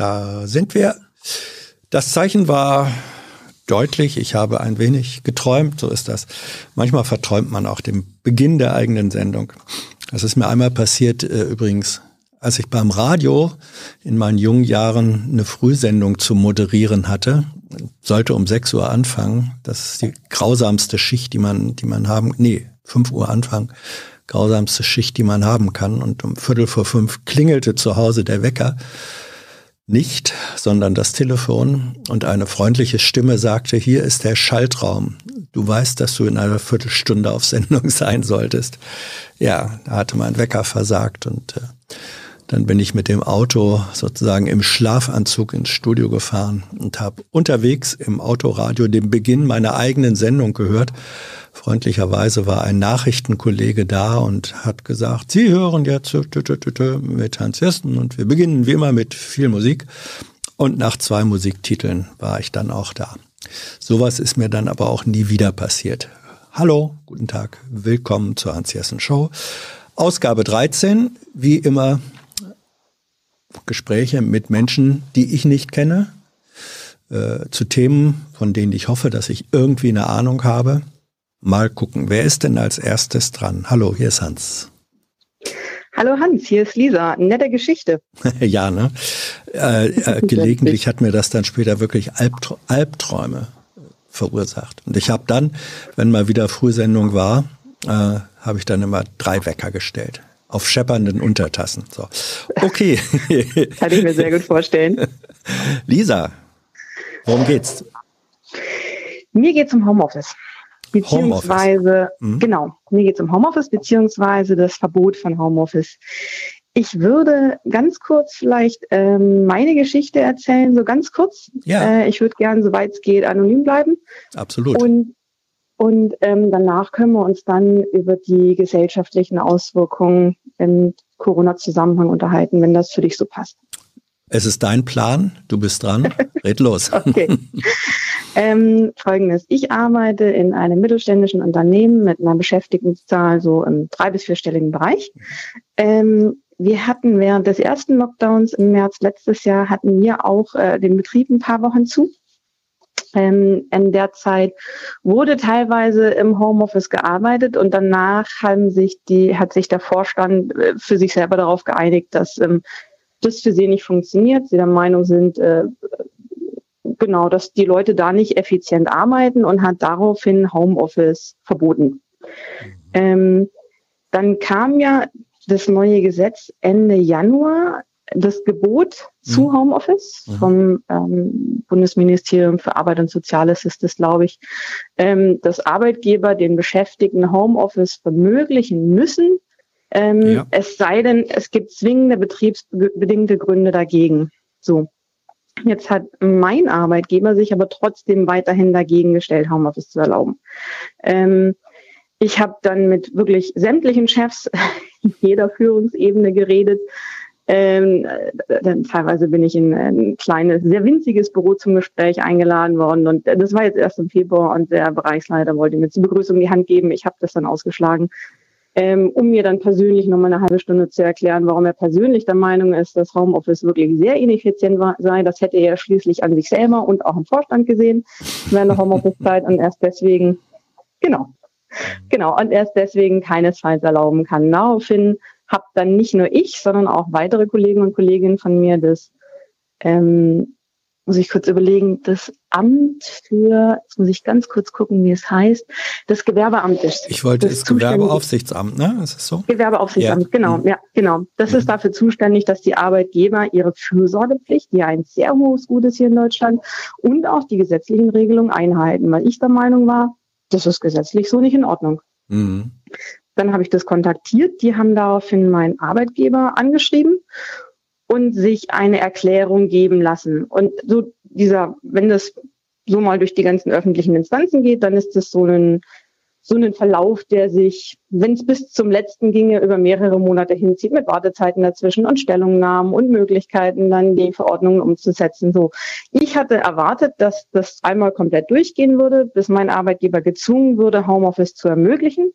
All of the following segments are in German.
Da sind wir. Das Zeichen war deutlich. Ich habe ein wenig geträumt. So ist das. Manchmal verträumt man auch den Beginn der eigenen Sendung. Das ist mir einmal passiert, äh, übrigens, als ich beim Radio in meinen jungen Jahren eine Frühsendung zu moderieren hatte. Sollte um 6 Uhr anfangen. Das ist die grausamste Schicht, die man, die man haben, nee, 5 Uhr anfangen. Grausamste Schicht, die man haben kann. Und um Viertel vor fünf klingelte zu Hause der Wecker nicht, sondern das Telefon und eine freundliche Stimme sagte, hier ist der Schaltraum. Du weißt, dass du in einer Viertelstunde auf Sendung sein solltest. Ja, da hatte mein Wecker versagt und äh, dann bin ich mit dem Auto sozusagen im Schlafanzug ins Studio gefahren und habe unterwegs im Autoradio den Beginn meiner eigenen Sendung gehört. Freundlicherweise war ein Nachrichtenkollege da und hat gesagt, Sie hören jetzt mit Hans Jessen und wir beginnen wie immer mit viel Musik. Und nach zwei Musiktiteln war ich dann auch da. Sowas ist mir dann aber auch nie wieder passiert. Hallo, guten Tag, willkommen zur Hans Jessen Show. Ausgabe 13, wie immer Gespräche mit Menschen, die ich nicht kenne, äh, zu Themen, von denen ich hoffe, dass ich irgendwie eine Ahnung habe. Mal gucken, wer ist denn als erstes dran? Hallo, hier ist Hans. Hallo Hans, hier ist Lisa. Nette Geschichte. ja, ne? Äh, äh, gelegentlich hat mir das dann später wirklich Albtr Albträume verursacht. Und ich habe dann, wenn mal wieder Frühsendung war, äh, habe ich dann immer drei Wecker gestellt auf scheppernden Untertassen. So. Okay. Kann ich mir sehr gut vorstellen. Lisa, worum geht's? Mir geht's um Homeoffice. Beziehungsweise, Homeoffice. Mhm. genau, mir geht's um Homeoffice, beziehungsweise das Verbot von Homeoffice. Ich würde ganz kurz vielleicht ähm, meine Geschichte erzählen, so ganz kurz. Ja. Äh, ich würde gern, soweit es geht, anonym bleiben. Absolut. Und und ähm, danach können wir uns dann über die gesellschaftlichen Auswirkungen im Corona-Zusammenhang unterhalten, wenn das für dich so passt. Es ist dein Plan, du bist dran. Red los. okay. Ähm, Folgendes. Ich arbeite in einem mittelständischen Unternehmen mit einer Beschäftigtenzahl so im drei- bis vierstelligen Bereich. Ähm, wir hatten während des ersten Lockdowns im März letztes Jahr hatten wir auch äh, den Betrieb ein paar Wochen zu. Ähm, in der Zeit wurde teilweise im Homeoffice gearbeitet und danach haben sich die, hat sich der Vorstand äh, für sich selber darauf geeinigt, dass ähm, das für sie nicht funktioniert. Sie der Meinung sind, äh, genau, dass die Leute da nicht effizient arbeiten und hat daraufhin Homeoffice verboten. Mhm. Ähm, dann kam ja das neue Gesetz Ende Januar das Gebot zu mhm. Homeoffice mhm. vom ähm, Bundesministerium für Arbeit und Soziales ist das, glaube ich, ähm, dass Arbeitgeber den Beschäftigten Homeoffice vermöglichen müssen, ähm, ja. es sei denn, es gibt zwingende betriebsbedingte Gründe dagegen. So. Jetzt hat mein Arbeitgeber sich aber trotzdem weiterhin dagegen gestellt, Homeoffice zu erlauben. Ähm, ich habe dann mit wirklich sämtlichen Chefs jeder Führungsebene geredet ähm, dann teilweise bin ich in ein kleines, sehr winziges Büro zum Gespräch eingeladen worden und das war jetzt erst im Februar und der Bereichsleiter wollte mir zur Begrüßung die Hand geben. Ich habe das dann ausgeschlagen, ähm, um mir dann persönlich nochmal eine halbe Stunde zu erklären, warum er persönlich der Meinung ist, dass Homeoffice wirklich sehr ineffizient war, sei. Das hätte er schließlich an sich selber und auch im Vorstand gesehen während der Homeoffice-Zeit und erst deswegen, genau, genau, und erst deswegen keinesfalls erlauben kann. Daraufhin habe dann nicht nur ich, sondern auch weitere Kollegen und Kolleginnen von mir das, ähm, muss ich kurz überlegen, das Amt für, jetzt muss ich ganz kurz gucken, wie es heißt, das Gewerbeamt ist. Ich wollte das, das Gewerbeaufsichtsamt, ne? Ist es so? Gewerbeaufsichtsamt, ja. genau, mhm. ja, genau. Das mhm. ist dafür zuständig, dass die Arbeitgeber ihre Fürsorgepflicht, die ein sehr hohes Gut ist hier in Deutschland, und auch die gesetzlichen Regelungen einhalten, weil ich der Meinung war, das ist gesetzlich so nicht in Ordnung. Mhm. Dann habe ich das kontaktiert. Die haben daraufhin meinen Arbeitgeber angeschrieben und sich eine Erklärung geben lassen. Und so dieser, wenn das so mal durch die ganzen öffentlichen Instanzen geht, dann ist das so ein, so ein Verlauf, der sich, wenn es bis zum letzten ginge, über mehrere Monate hinzieht, mit Wartezeiten dazwischen und Stellungnahmen und Möglichkeiten, dann die Verordnungen umzusetzen. So, ich hatte erwartet, dass das einmal komplett durchgehen würde, bis mein Arbeitgeber gezwungen würde, Homeoffice zu ermöglichen.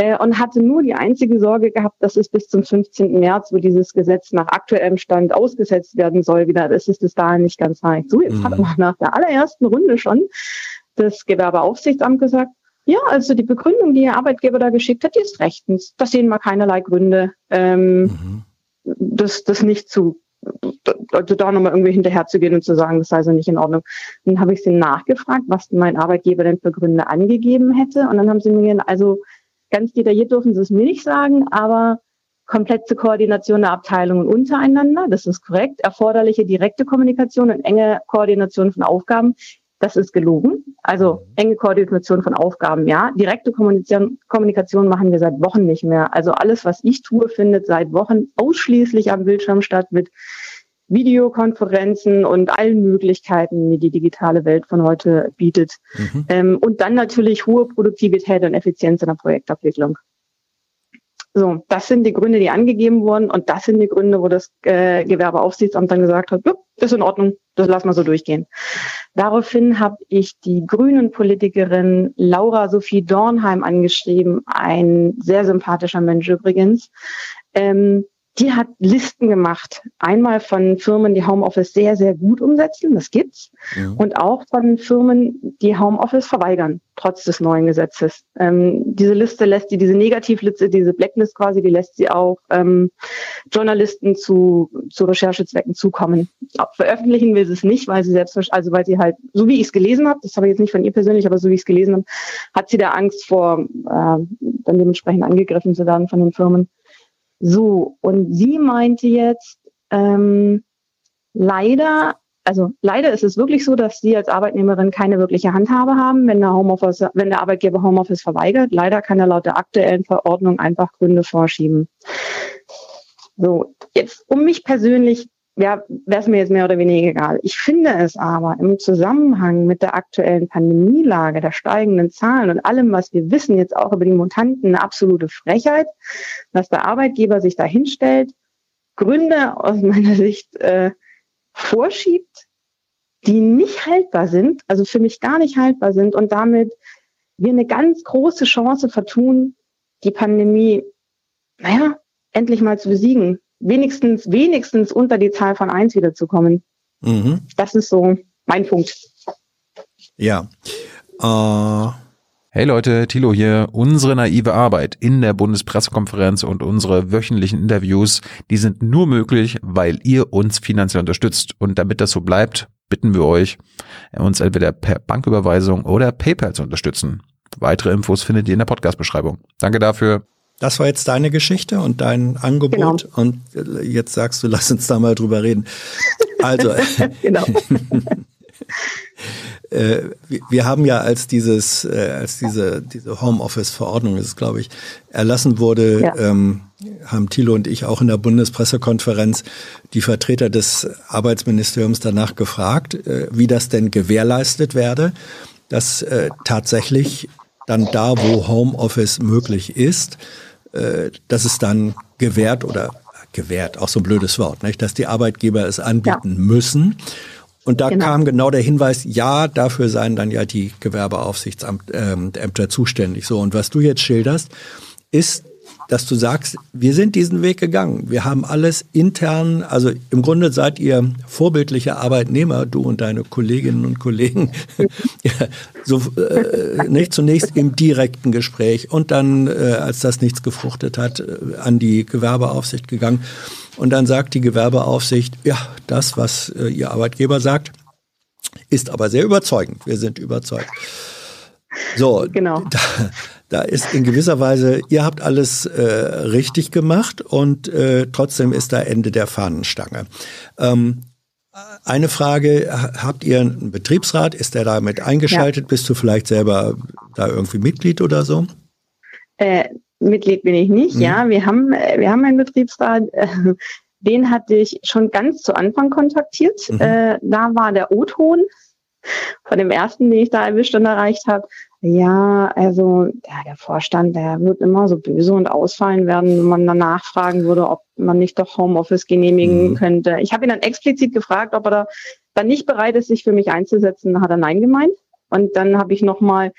Äh, und hatte nur die einzige Sorge gehabt, dass es bis zum 15. März, wo dieses Gesetz nach aktuellem Stand ausgesetzt werden soll, wieder, das ist es da nicht ganz leicht. So, jetzt mhm. hat man nach der allerersten Runde schon das Gewerbeaufsichtsamt gesagt, ja, also die Begründung, die Ihr Arbeitgeber da geschickt hat, die ist rechtens. Da sehen wir keinerlei Gründe, ähm, mhm. das, das nicht zu also da nochmal irgendwie hinterherzugehen und zu sagen, das sei so nicht in Ordnung. Dann habe ich sie nachgefragt, was mein Arbeitgeber denn für Gründe angegeben hätte. Und dann haben sie mir, also ganz detailliert dürfen sie es mir nicht sagen, aber komplette Koordination der Abteilungen untereinander, das ist korrekt, erforderliche direkte Kommunikation und enge Koordination von Aufgaben, das ist gelogen. Also enge Koordination von Aufgaben, ja. Direkte Kommunikation, Kommunikation machen wir seit Wochen nicht mehr. Also alles, was ich tue, findet seit Wochen ausschließlich am Bildschirm statt mit Videokonferenzen und allen Möglichkeiten, die die digitale Welt von heute bietet. Mhm. Ähm, und dann natürlich hohe Produktivität und Effizienz in der Projektabwicklung. So, das sind die Gründe, die angegeben wurden und das sind die Gründe, wo das äh, Gewerbeaufsichtsamt dann gesagt hat, ist in Ordnung, das lassen wir so durchgehen. Daraufhin habe ich die grünen Politikerin Laura Sophie Dornheim angeschrieben, ein sehr sympathischer Mensch übrigens, ähm, die hat Listen gemacht. Einmal von Firmen, die Homeoffice sehr, sehr gut umsetzen, das gibt's. Ja. Und auch von Firmen, die Homeoffice verweigern, trotz des neuen Gesetzes. Ähm, diese Liste lässt sie, diese Negativliste, diese Blacklist quasi, die lässt sie auch ähm, Journalisten zu, zu Recherchezwecken zukommen. Veröffentlichen will sie es nicht, weil sie selbst, also weil sie halt, so wie ich es gelesen habe, das habe ich jetzt nicht von ihr persönlich, aber so wie ich es gelesen habe, hat sie da Angst vor, äh, dann dementsprechend angegriffen zu werden von den Firmen. So, und sie meinte jetzt, ähm, leider, also leider ist es wirklich so, dass sie als Arbeitnehmerin keine wirkliche Handhabe haben, wenn der Homeoffice, wenn der Arbeitgeber Homeoffice verweigert. Leider kann er laut der aktuellen Verordnung einfach Gründe vorschieben. So, jetzt um mich persönlich ja, wäre es mir jetzt mehr oder weniger egal. Ich finde es aber im Zusammenhang mit der aktuellen Pandemielage, der steigenden Zahlen und allem, was wir wissen jetzt auch über die Mutanten, eine absolute Frechheit, dass der Arbeitgeber sich da hinstellt, Gründe aus meiner Sicht äh, vorschiebt, die nicht haltbar sind, also für mich gar nicht haltbar sind und damit wir eine ganz große Chance vertun, die Pandemie, naja, endlich mal zu besiegen wenigstens, wenigstens unter die Zahl von eins wiederzukommen. Mhm. Das ist so mein Punkt. Ja. Äh Hey Leute, Thilo hier. Unsere naive Arbeit in der Bundespressekonferenz und unsere wöchentlichen Interviews, die sind nur möglich, weil ihr uns finanziell unterstützt. Und damit das so bleibt, bitten wir euch, uns entweder per Banküberweisung oder PayPal zu unterstützen. Weitere Infos findet ihr in der Podcast-Beschreibung. Danke dafür. Das war jetzt deine Geschichte und dein Angebot. Genau. Und jetzt sagst du, lass uns da mal drüber reden. Also, genau. äh, wir haben ja als dieses, äh, als diese, diese Homeoffice-Verordnung ist, glaube ich, erlassen wurde, ja. ähm, haben Thilo und ich auch in der Bundespressekonferenz die Vertreter des Arbeitsministeriums danach gefragt, äh, wie das denn gewährleistet werde, dass äh, tatsächlich dann da, wo Homeoffice möglich ist, äh, dass es dann gewährt oder gewährt, auch so ein blödes Wort, nicht? dass die Arbeitgeber es anbieten ja. müssen. Und da genau. kam genau der Hinweis, ja, dafür seien dann ja die Gewerbeaufsichtsämter ähm, zuständig. So, und was du jetzt schilderst, ist dass du sagst, wir sind diesen Weg gegangen. Wir haben alles intern, also im Grunde seid ihr vorbildliche Arbeitnehmer, du und deine Kolleginnen und Kollegen, so äh, nicht zunächst im direkten Gespräch und dann, äh, als das nichts gefruchtet hat, äh, an die Gewerbeaufsicht gegangen. Und dann sagt die Gewerbeaufsicht, ja, das, was äh, ihr Arbeitgeber sagt, ist aber sehr überzeugend. Wir sind überzeugt. So, genau. Da, da ist in gewisser Weise, ihr habt alles äh, richtig gemacht und äh, trotzdem ist da Ende der Fahnenstange. Ähm, eine Frage, habt ihr einen Betriebsrat? Ist der damit eingeschaltet? Ja. Bist du vielleicht selber da irgendwie Mitglied oder so? Äh, Mitglied bin ich nicht, mhm. ja. Wir haben, äh, wir haben einen Betriebsrat. Den hatte ich schon ganz zu Anfang kontaktiert. Mhm. Äh, da war der O-Ton von dem ersten, den ich da erwischt und erreicht habe. Ja, also ja, der Vorstand, der wird immer so böse und ausfallen werden, wenn man dann nachfragen würde, ob man nicht doch Homeoffice genehmigen mhm. könnte. Ich habe ihn dann explizit gefragt, ob er da dann nicht bereit ist, sich für mich einzusetzen. Da hat er Nein gemeint. Und dann habe ich nochmal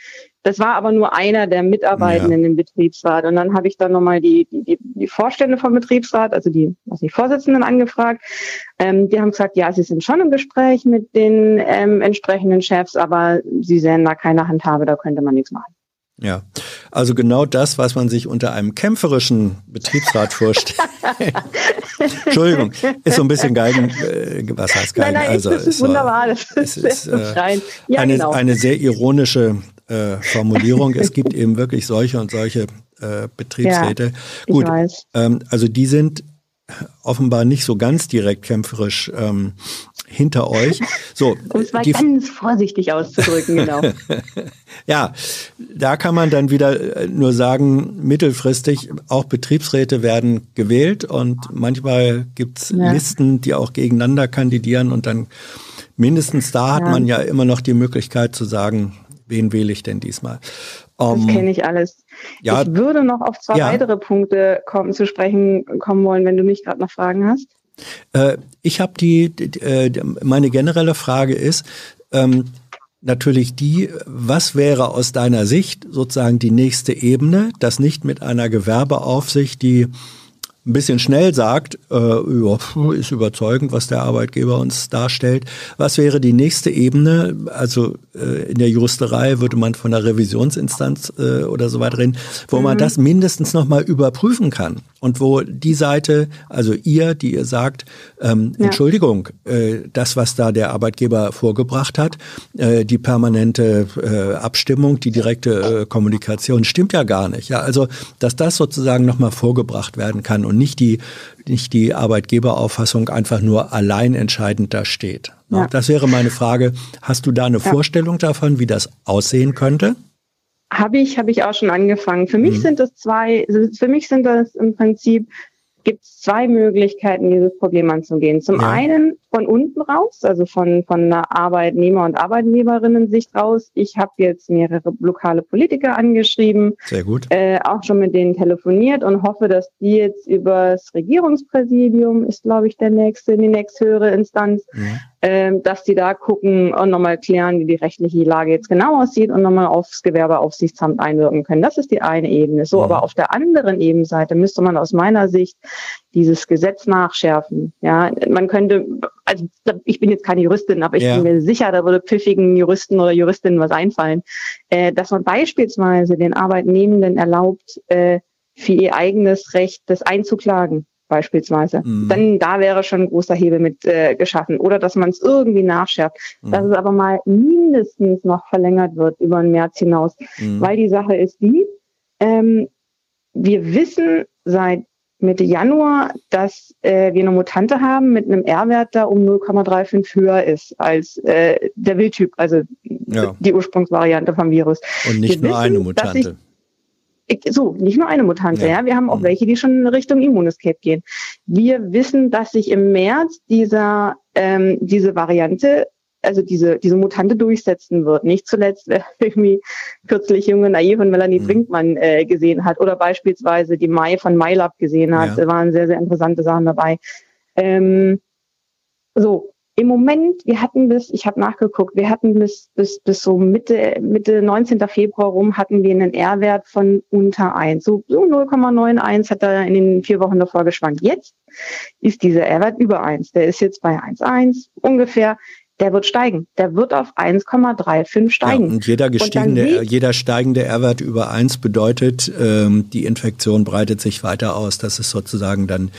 Das war aber nur einer der Mitarbeitenden ja. im Betriebsrat. Und dann habe ich dann nochmal die, die, die Vorstände vom Betriebsrat, also die, was die Vorsitzenden angefragt. Ähm, die haben gesagt, ja, sie sind schon im Gespräch mit den ähm, entsprechenden Chefs, aber sie sehen da keine Handhabe, da könnte man nichts machen. Ja, also genau das, was man sich unter einem kämpferischen Betriebsrat vorstellt. Entschuldigung, ist so ein bisschen Geigen, äh, was heißt Geigen? Nein, nein, also, das ist wunderbar, das ist, ist äh, ja, eine, genau. eine sehr ironische äh, Formulierung. es gibt eben wirklich solche und solche äh, Betriebsräte. Ja, Gut, ähm, also die sind offenbar nicht so ganz direkt kämpferisch ähm, hinter euch. So, um es mal ganz vorsichtig auszudrücken, genau. ja, da kann man dann wieder äh, nur sagen, mittelfristig auch Betriebsräte werden gewählt und manchmal gibt's ja. Listen, die auch gegeneinander kandidieren und dann mindestens da hat ja. man ja immer noch die Möglichkeit zu sagen, wen wähle ich denn diesmal? Um, das kenne ich alles. Ja, ich würde noch auf zwei ja. weitere Punkte kommen, zu sprechen kommen wollen, wenn du mich gerade noch Fragen hast. Äh, ich habe die, die, äh, meine generelle Frage ist ähm, natürlich die, was wäre aus deiner Sicht sozusagen die nächste Ebene, das nicht mit einer Gewerbeaufsicht, die ein bisschen schnell sagt, äh, ist überzeugend, was der Arbeitgeber uns darstellt. Was wäre die nächste Ebene? Also äh, in der Juristerei würde man von einer Revisionsinstanz äh, oder so weiter reden, wo mhm. man das mindestens nochmal überprüfen kann und wo die Seite, also ihr, die ihr sagt, ähm, ja. Entschuldigung, äh, das, was da der Arbeitgeber vorgebracht hat, äh, die permanente äh, Abstimmung, die direkte Kommunikation stimmt ja gar nicht. Ja, also dass das sozusagen nochmal vorgebracht werden kann und nicht die nicht die Arbeitgeberauffassung einfach nur allein entscheidend da steht. Ja. Das wäre meine Frage. Hast du da eine ja. Vorstellung davon, wie das aussehen könnte? Habe ich, habe ich auch schon angefangen. Für mich mhm. sind das zwei, für mich sind das im Prinzip gibt es zwei Möglichkeiten, dieses Problem anzugehen. Zum ja. einen von unten raus, also von, von einer Arbeitnehmer- und Arbeitnehmerinnen-Sicht raus. Ich habe jetzt mehrere lokale Politiker angeschrieben, Sehr gut. Äh, auch schon mit denen telefoniert und hoffe, dass die jetzt übers Regierungspräsidium, ist glaube ich der nächste, die nächsthöhere Instanz, mhm. Äh, dass die da gucken und nochmal klären, wie die rechtliche Lage jetzt genau aussieht und nochmal aufs Gewerbeaufsichtsamt einwirken können. Das ist die eine Ebene. So, mhm. aber auf der anderen Ebenseite müsste man aus meiner Sicht dieses Gesetz nachschärfen. Ja, man könnte, also ich bin jetzt keine Juristin, aber ich ja. bin mir sicher, da würde pfiffigen Juristen oder Juristinnen was einfallen, äh, dass man beispielsweise den Arbeitnehmenden erlaubt, äh, für ihr eigenes Recht das einzuklagen beispielsweise. Mhm. Dann da wäre schon ein großer Hebel mit äh, geschaffen. Oder dass man es irgendwie nachschärft. Mhm. Dass es aber mal mindestens noch verlängert wird über den März hinaus. Mhm. Weil die Sache ist die, ähm, wir wissen seit Mitte Januar, dass äh, wir eine Mutante haben mit einem R-Wert, der um 0,35 höher ist als äh, der Wildtyp, also ja. die Ursprungsvariante vom Virus. Und nicht wir nur wissen, eine Mutante. So, nicht nur eine Mutante, ja. ja. Wir haben auch mhm. welche, die schon in Richtung Immunescape gehen. Wir wissen, dass sich im März dieser, ähm, diese Variante also diese, diese Mutante durchsetzen wird. Nicht zuletzt, wer irgendwie kürzlich junge Naiv von Melanie mhm. Brinkmann äh, gesehen hat oder beispielsweise die Mai von MyLab gesehen hat. Ja. Da waren sehr, sehr interessante Sachen dabei. Ähm, so, im Moment, wir hatten bis, ich habe nachgeguckt, wir hatten bis, bis, bis so Mitte, Mitte 19. Februar rum hatten wir einen R-Wert von unter 1. So, so 0,91 hat er in den vier Wochen davor geschwankt. Jetzt ist dieser R-Wert über 1. Der ist jetzt bei 1,1 ungefähr der wird steigen. Der wird auf 1,35 steigen. Ja, und jeder gestiegene, und jeder steigende R-Wert über 1 bedeutet, ähm, die Infektion breitet sich weiter aus. Das ist sozusagen dann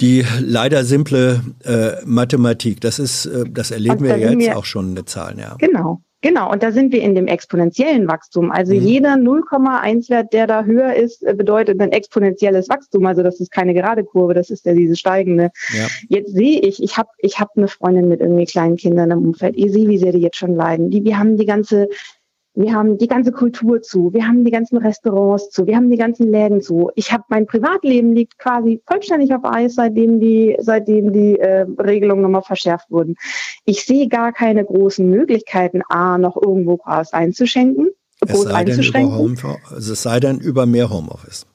die leider simple äh, Mathematik. Das ist, äh, das erleben wir jetzt wir, auch schon in den Zahlen, ja. Genau. Genau, und da sind wir in dem exponentiellen Wachstum. Also mhm. jeder 0,1 Wert, der da höher ist, äh, bedeutet ein exponentielles Wachstum. Also das ist keine gerade Kurve, das ist ja diese steigende. Ja. Jetzt sehe ich, ich habe ich hab eine Freundin mit irgendwie kleinen Kindern im Umfeld. Ich sehe, wie sehr die jetzt schon leiden. Die, wir haben die ganze wir haben die ganze Kultur zu, wir haben die ganzen Restaurants zu, wir haben die ganzen Läden zu. Ich habe mein Privatleben liegt quasi vollständig auf Eis, seitdem die, seitdem die äh, Regelungen nochmal verschärft wurden. Ich sehe gar keine großen Möglichkeiten, a noch irgendwo Gras einzuschenken, es sei, denn über Home, es sei denn über mehr Homeoffice.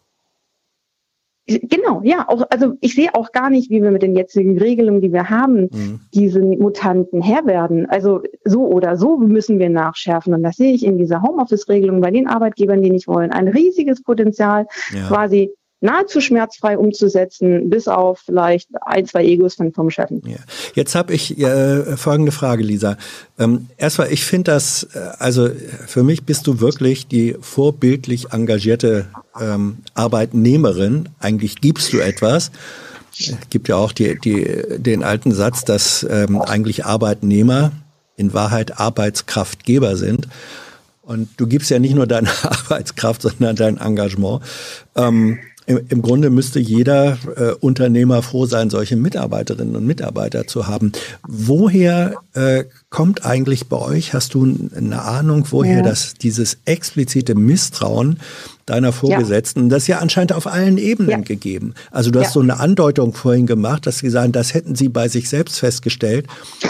Genau, ja, auch, also ich sehe auch gar nicht, wie wir mit den jetzigen Regelungen, die wir haben, mhm. diese Mutanten Herr werden. Also so oder so müssen wir nachschärfen. Und das sehe ich in dieser Homeoffice-Regelung bei den Arbeitgebern, die nicht wollen. Ein riesiges Potenzial, ja. quasi nahezu schmerzfrei umzusetzen, bis auf vielleicht ein, zwei Egos von vom Chef. Ja. Jetzt habe ich äh, folgende Frage, Lisa. Ähm, erstmal, ich finde das, äh, also für mich bist du wirklich die vorbildlich engagierte ähm, Arbeitnehmerin. Eigentlich gibst du etwas. Es gibt ja auch die, die, den alten Satz, dass ähm, eigentlich Arbeitnehmer in Wahrheit Arbeitskraftgeber sind. Und du gibst ja nicht nur deine Arbeitskraft, sondern dein Engagement. Ähm, im, im Grunde müsste jeder äh, Unternehmer froh sein, solche Mitarbeiterinnen und Mitarbeiter zu haben. Woher äh, kommt eigentlich bei euch, hast du eine Ahnung, woher ja. das dieses explizite Misstrauen deiner Vorgesetzten, ja. das ist ja anscheinend auf allen Ebenen ja. gegeben. Also du hast so eine Andeutung vorhin gemacht, dass sie sagen, das hätten sie bei sich selbst festgestellt,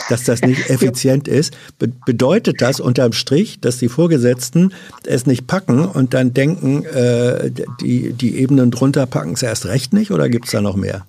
dass das nicht effizient ist. Be bedeutet das unterm Strich, dass die Vorgesetzten es nicht packen und dann denken, äh, die, die Ebenen drunter packen es erst recht nicht oder gibt es da noch mehr?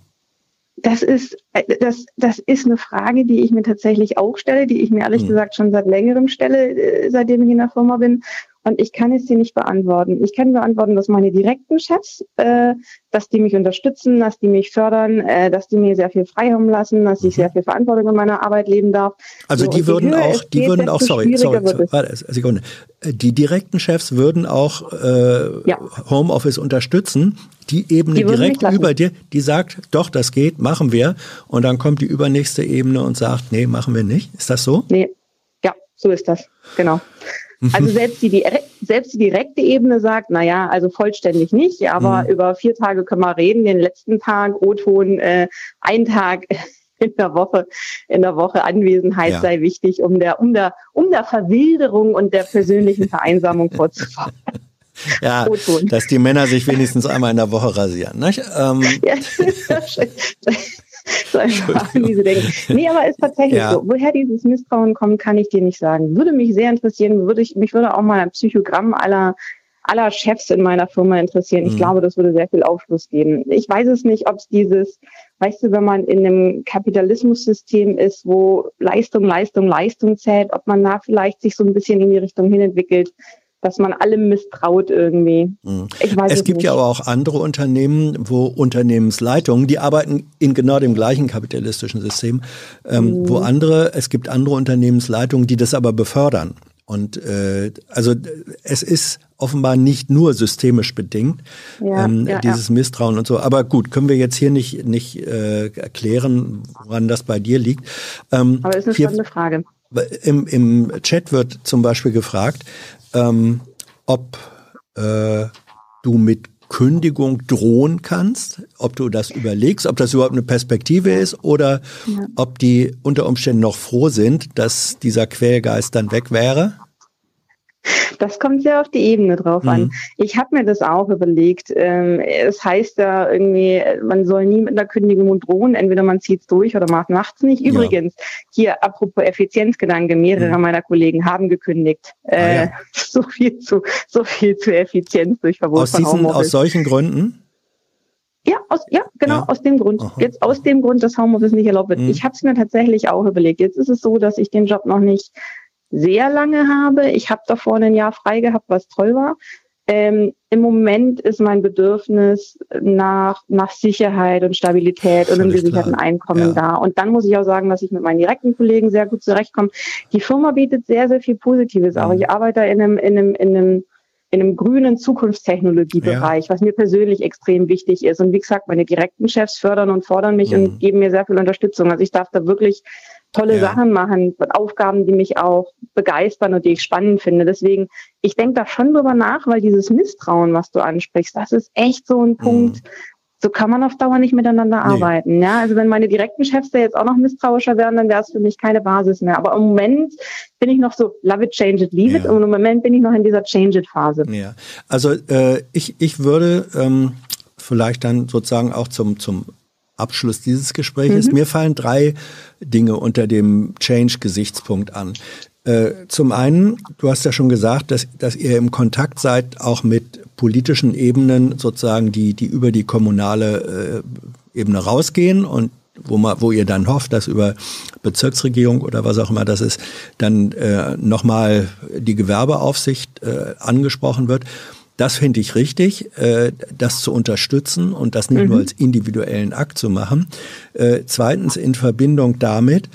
Das ist, äh, das, das ist eine Frage, die ich mir tatsächlich auch stelle, die ich mir ehrlich hm. gesagt schon seit längerem stelle, äh, seitdem ich in der Firma bin. Und ich kann es dir nicht beantworten. Ich kann beantworten, dass meine direkten Chefs, äh, dass die mich unterstützen, dass die mich fördern, äh, dass die mir sehr viel Freiraum lassen, dass ich mhm. sehr viel Verantwortung in meiner Arbeit leben darf. Also so, die würden auch, die geht, würden auch, sorry, sorry, sorry warte, Sekunde. Die direkten Chefs würden auch äh, ja. Homeoffice unterstützen. Die Ebene die direkt über dir, die sagt, doch, das geht, machen wir. Und dann kommt die übernächste Ebene und sagt, nee, machen wir nicht. Ist das so? Nee, ja, so ist das. Genau. Also selbst die, selbst die direkte Ebene sagt, na ja, also vollständig nicht, aber mhm. über vier Tage können wir reden. Den letzten Tag O-Ton, äh, ein Tag in der Woche, in der Woche Anwesenheit ja. sei wichtig, um der, um der, um der Verwilderung und der persönlichen Vereinsamung vorzufahren. Ja, dass die Männer sich wenigstens einmal in der Woche rasieren. Nicht? Ähm. Ja, so einfach diese denken. Nee, aber ist tatsächlich ja. so. Woher dieses Misstrauen kommt, kann ich dir nicht sagen. Würde mich sehr interessieren, würde ich, mich würde auch mal ein Psychogramm aller aller Chefs in meiner Firma interessieren. Ich mhm. glaube, das würde sehr viel Aufschluss geben. Ich weiß es nicht, ob es dieses, weißt du, wenn man in einem Kapitalismussystem ist, wo Leistung, Leistung, Leistung zählt, ob man da vielleicht sich so ein bisschen in die Richtung hin entwickelt, dass man allem misstraut irgendwie. Mhm. Ich weiß es, es gibt nicht. ja aber auch andere Unternehmen, wo Unternehmensleitungen, die arbeiten in genau dem gleichen kapitalistischen System, ähm, mhm. wo andere, es gibt andere Unternehmensleitungen, die das aber befördern. Und äh, also es ist offenbar nicht nur systemisch bedingt, ja, ähm, ja, dieses ja. Misstrauen und so. Aber gut, können wir jetzt hier nicht, nicht äh, erklären, woran das bei dir liegt. Ähm, Aber ist eine spannende Frage. Im, Im Chat wird zum Beispiel gefragt, ähm, ob äh, du mit Kündigung drohen kannst, ob du das überlegst, ob das überhaupt eine Perspektive ist oder ja. ob die unter Umständen noch froh sind, dass dieser Quälgeist dann weg wäre? Das kommt sehr auf die Ebene drauf mhm. an. Ich habe mir das auch überlegt. Ähm, es heißt ja irgendwie, man soll nie mit einer Kündigung drohen. Entweder man zieht es durch oder man macht es nicht. Übrigens, ja. hier apropos Effizienzgedanke, mehrere mhm. meiner Kollegen haben gekündigt. Ah, ja. Äh, so viel zu so viel zu Effizienz durch Verbot aus von diesen, Aus solchen Gründen? Ja, aus, ja, genau, ja. aus dem Grund. Aha. Jetzt aus dem Grund, dass Homeoffice nicht erlaubt wird. Mhm. Ich habe es mir tatsächlich auch überlegt. Jetzt ist es so, dass ich den Job noch nicht sehr lange habe. Ich habe davor ein Jahr frei gehabt, was toll war. Ähm, Im Moment ist mein Bedürfnis nach, nach Sicherheit und Stabilität und einem gesicherten Einkommen ja. da. Und dann muss ich auch sagen, dass ich mit meinen direkten Kollegen sehr gut zurechtkomme. Die Firma bietet sehr, sehr viel Positives auch. Mhm. Ich arbeite in einem, in einem, in einem in einem grünen Zukunftstechnologiebereich, ja. was mir persönlich extrem wichtig ist. Und wie gesagt, meine direkten Chefs fördern und fordern mich mhm. und geben mir sehr viel Unterstützung. Also ich darf da wirklich tolle ja. Sachen machen, Aufgaben, die mich auch begeistern und die ich spannend finde. Deswegen, ich denke da schon drüber nach, weil dieses Misstrauen, was du ansprichst, das ist echt so ein mhm. Punkt, so kann man auf Dauer nicht miteinander nee. arbeiten. Ja, also wenn meine direkten Chefs da jetzt auch noch misstrauischer wären, dann wäre es für mich keine Basis mehr. Aber im Moment bin ich noch so love it, change it, leave ja. it. Und im Moment bin ich noch in dieser change it Phase. Ja, also äh, ich ich würde ähm, vielleicht dann sozusagen auch zum zum Abschluss dieses Gesprächs. Mhm. Mir fallen drei Dinge unter dem Change-Gesichtspunkt an. Äh, zum einen, du hast ja schon gesagt, dass, dass ihr im Kontakt seid auch mit politischen Ebenen sozusagen, die, die über die kommunale äh, Ebene rausgehen und wo, man, wo ihr dann hofft, dass über Bezirksregierung oder was auch immer das ist, dann äh, nochmal die Gewerbeaufsicht äh, angesprochen wird. Das finde ich richtig, äh, das zu unterstützen und das nicht mhm. nur als individuellen Akt zu machen. Äh, zweitens in Verbindung damit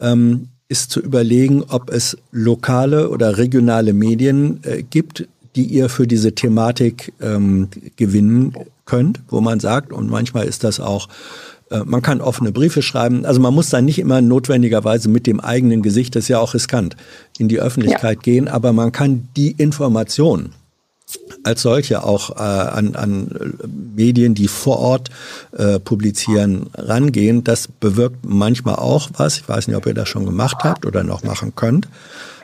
ähm, ist zu überlegen, ob es lokale oder regionale Medien äh, gibt, die ihr für diese Thematik ähm, gewinnen könnt, wo man sagt, und manchmal ist das auch äh, man kann offene Briefe schreiben. Also man muss dann nicht immer notwendigerweise mit dem eigenen Gesicht, das ist ja auch riskant, in die Öffentlichkeit ja. gehen, aber man kann die Information als solche auch äh, an, an Medien, die vor Ort äh, publizieren, rangehen. Das bewirkt manchmal auch was. Ich weiß nicht, ob ihr das schon gemacht habt oder noch machen könnt.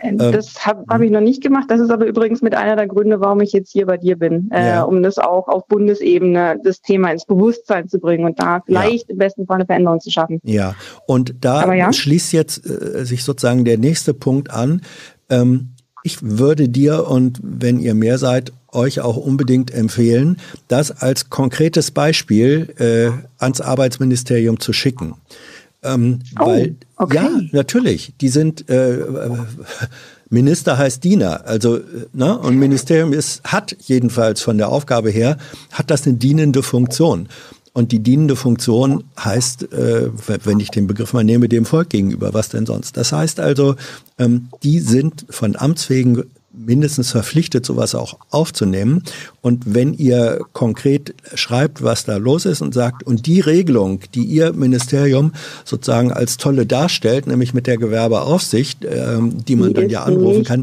Ähm, das habe hab ich noch nicht gemacht. Das ist aber übrigens mit einer der Gründe, warum ich jetzt hier bei dir bin, äh, ja. um das auch auf Bundesebene das Thema ins Bewusstsein zu bringen und da vielleicht ja. im besten Fall eine Veränderung zu schaffen. Ja, und da ja. schließt jetzt äh, sich sozusagen der nächste Punkt an. Ähm, ich würde dir und wenn ihr mehr seid, euch auch unbedingt empfehlen, das als konkretes Beispiel äh, ans Arbeitsministerium zu schicken. Ähm, oh, weil, okay. ja, natürlich, die sind, äh, Minister heißt Diener, also, ne, und Ministerium ist, hat jedenfalls von der Aufgabe her, hat das eine dienende Funktion. Und die dienende Funktion heißt, äh, wenn ich den Begriff mal nehme, dem Volk gegenüber, was denn sonst? Das heißt also, ähm, die sind von amtsfähigen mindestens verpflichtet, sowas auch aufzunehmen. Und wenn ihr konkret schreibt, was da los ist und sagt, und die Regelung, die ihr Ministerium sozusagen als tolle darstellt, nämlich mit der Gewerbeaufsicht, ähm, die man die dann ja anrufen kann,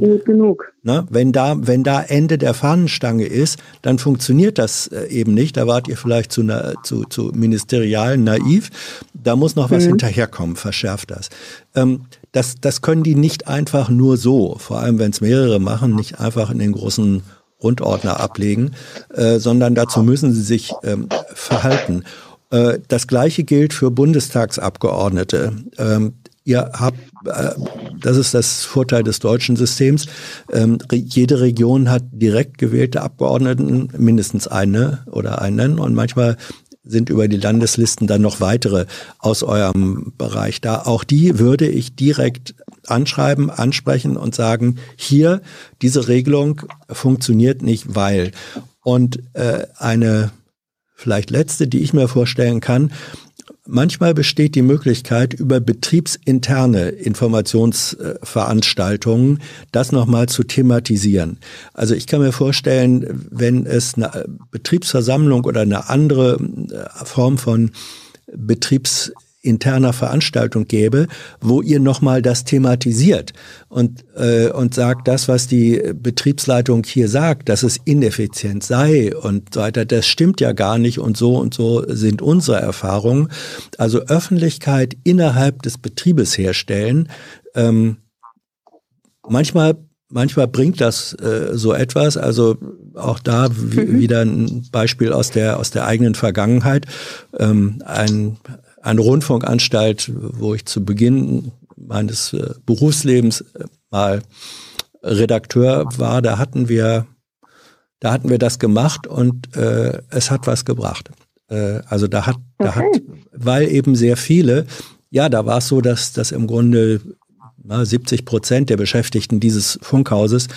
ne, wenn da, wenn da Ende der Fahnenstange ist, dann funktioniert das äh, eben nicht. Da wart ihr vielleicht zu, zu, zu ministerial naiv. Da muss noch was mhm. hinterherkommen, verschärft das. Ähm, das, das können die nicht einfach nur so, vor allem wenn es mehrere machen, nicht einfach in den großen Rundordner ablegen, äh, sondern dazu müssen sie sich ähm, verhalten. Äh, das gleiche gilt für Bundestagsabgeordnete. Ähm, ihr habt, äh, das ist das Vorteil des deutschen Systems, ähm, jede Region hat direkt gewählte Abgeordneten, mindestens eine oder einen und manchmal sind über die Landeslisten dann noch weitere aus eurem Bereich da. Auch die würde ich direkt anschreiben, ansprechen und sagen, hier, diese Regelung funktioniert nicht, weil. Und äh, eine vielleicht letzte, die ich mir vorstellen kann, Manchmal besteht die Möglichkeit, über betriebsinterne Informationsveranstaltungen das nochmal zu thematisieren. Also ich kann mir vorstellen, wenn es eine Betriebsversammlung oder eine andere äh, Form von Betriebs interner Veranstaltung gäbe, wo ihr nochmal das thematisiert und, äh, und sagt, das, was die Betriebsleitung hier sagt, dass es ineffizient sei und so weiter, das stimmt ja gar nicht und so und so sind unsere Erfahrungen. Also Öffentlichkeit innerhalb des Betriebes herstellen. Ähm, manchmal Manchmal bringt das äh, so etwas, also auch da mhm. wieder ein Beispiel aus der aus der eigenen Vergangenheit. Ähm, ein eine Rundfunkanstalt, wo ich zu Beginn meines äh, Berufslebens äh, mal Redakteur war, da hatten wir, da hatten wir das gemacht und äh, es hat was gebracht. Äh, also da hat, okay. da hat, weil eben sehr viele, ja, da war es so, dass das im Grunde 70 Prozent der Beschäftigten dieses Funkhauses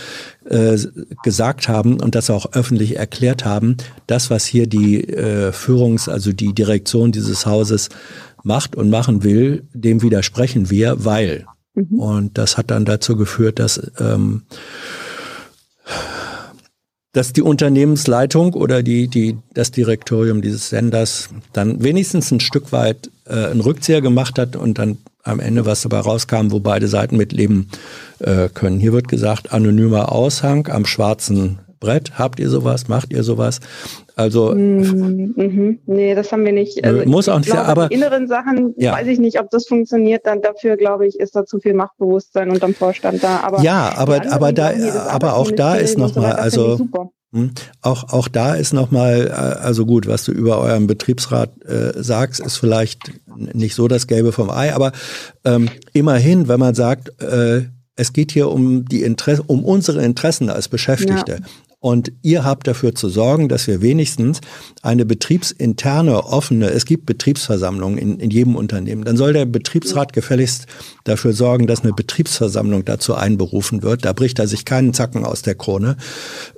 äh, gesagt haben und das auch öffentlich erklärt haben, das, was hier die äh, Führungs-, also die Direktion dieses Hauses macht und machen will, dem widersprechen wir, weil. Mhm. Und das hat dann dazu geführt, dass ähm, dass die Unternehmensleitung oder die, die, das Direktorium dieses Senders dann wenigstens ein Stück weit äh, einen Rückzieher gemacht hat und dann am Ende was dabei rauskam, wo beide Seiten mitleben äh, können. Hier wird gesagt, anonymer Aushang am schwarzen Brett. Habt ihr sowas? Macht ihr sowas? Also mm, mhm. nee, das haben wir nicht. Also muss auch nicht, glaube, aber die inneren Sachen ja. weiß ich nicht, ob das funktioniert. Dann dafür glaube ich, ist da zu viel Machtbewusstsein unterm Vorstand da. Aber ja, aber aber da, aber auch da ist noch mal, also auch, auch da ist nochmal, äh, also gut, was du über euren Betriebsrat äh, sagst, ist vielleicht nicht so das Gelbe vom Ei, aber ähm, immerhin, wenn man sagt, äh, es geht hier um die Interesse, um unsere Interessen als Beschäftigte. Ja. Und ihr habt dafür zu sorgen, dass wir wenigstens eine betriebsinterne, offene, es gibt Betriebsversammlungen in, in jedem Unternehmen. Dann soll der Betriebsrat gefälligst dafür sorgen, dass eine Betriebsversammlung dazu einberufen wird. Da bricht er sich keinen Zacken aus der Krone,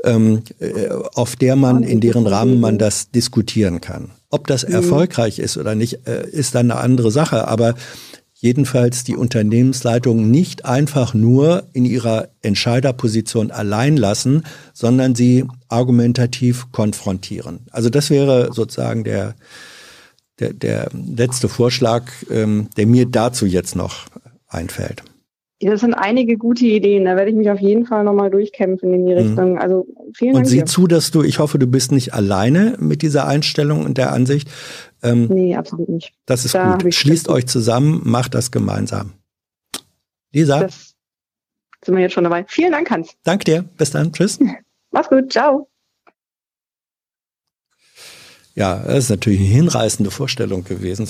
ähm, äh, auf der man, in deren Rahmen man das diskutieren kann. Ob das erfolgreich ist oder nicht, äh, ist dann eine andere Sache. Aber jedenfalls die Unternehmensleitung nicht einfach nur in ihrer Entscheiderposition allein lassen, sondern sie argumentativ konfrontieren. Also das wäre sozusagen der, der, der letzte Vorschlag, ähm, der mir dazu jetzt noch einfällt. Das sind einige gute Ideen. Da werde ich mich auf jeden Fall nochmal durchkämpfen in die mhm. Richtung. Also vielen Dank. Und sieh dir. zu, dass du, ich hoffe, du bist nicht alleine mit dieser Einstellung und der Ansicht. Ähm, nee, absolut nicht. Das ist da gut. Schließt euch zusammen, macht das gemeinsam. Lisa? Das sind wir jetzt schon dabei. Vielen Dank, Hans. Danke dir. Bis dann. Tschüss. Mach's gut. Ciao. Ja, das ist natürlich eine hinreißende Vorstellung gewesen,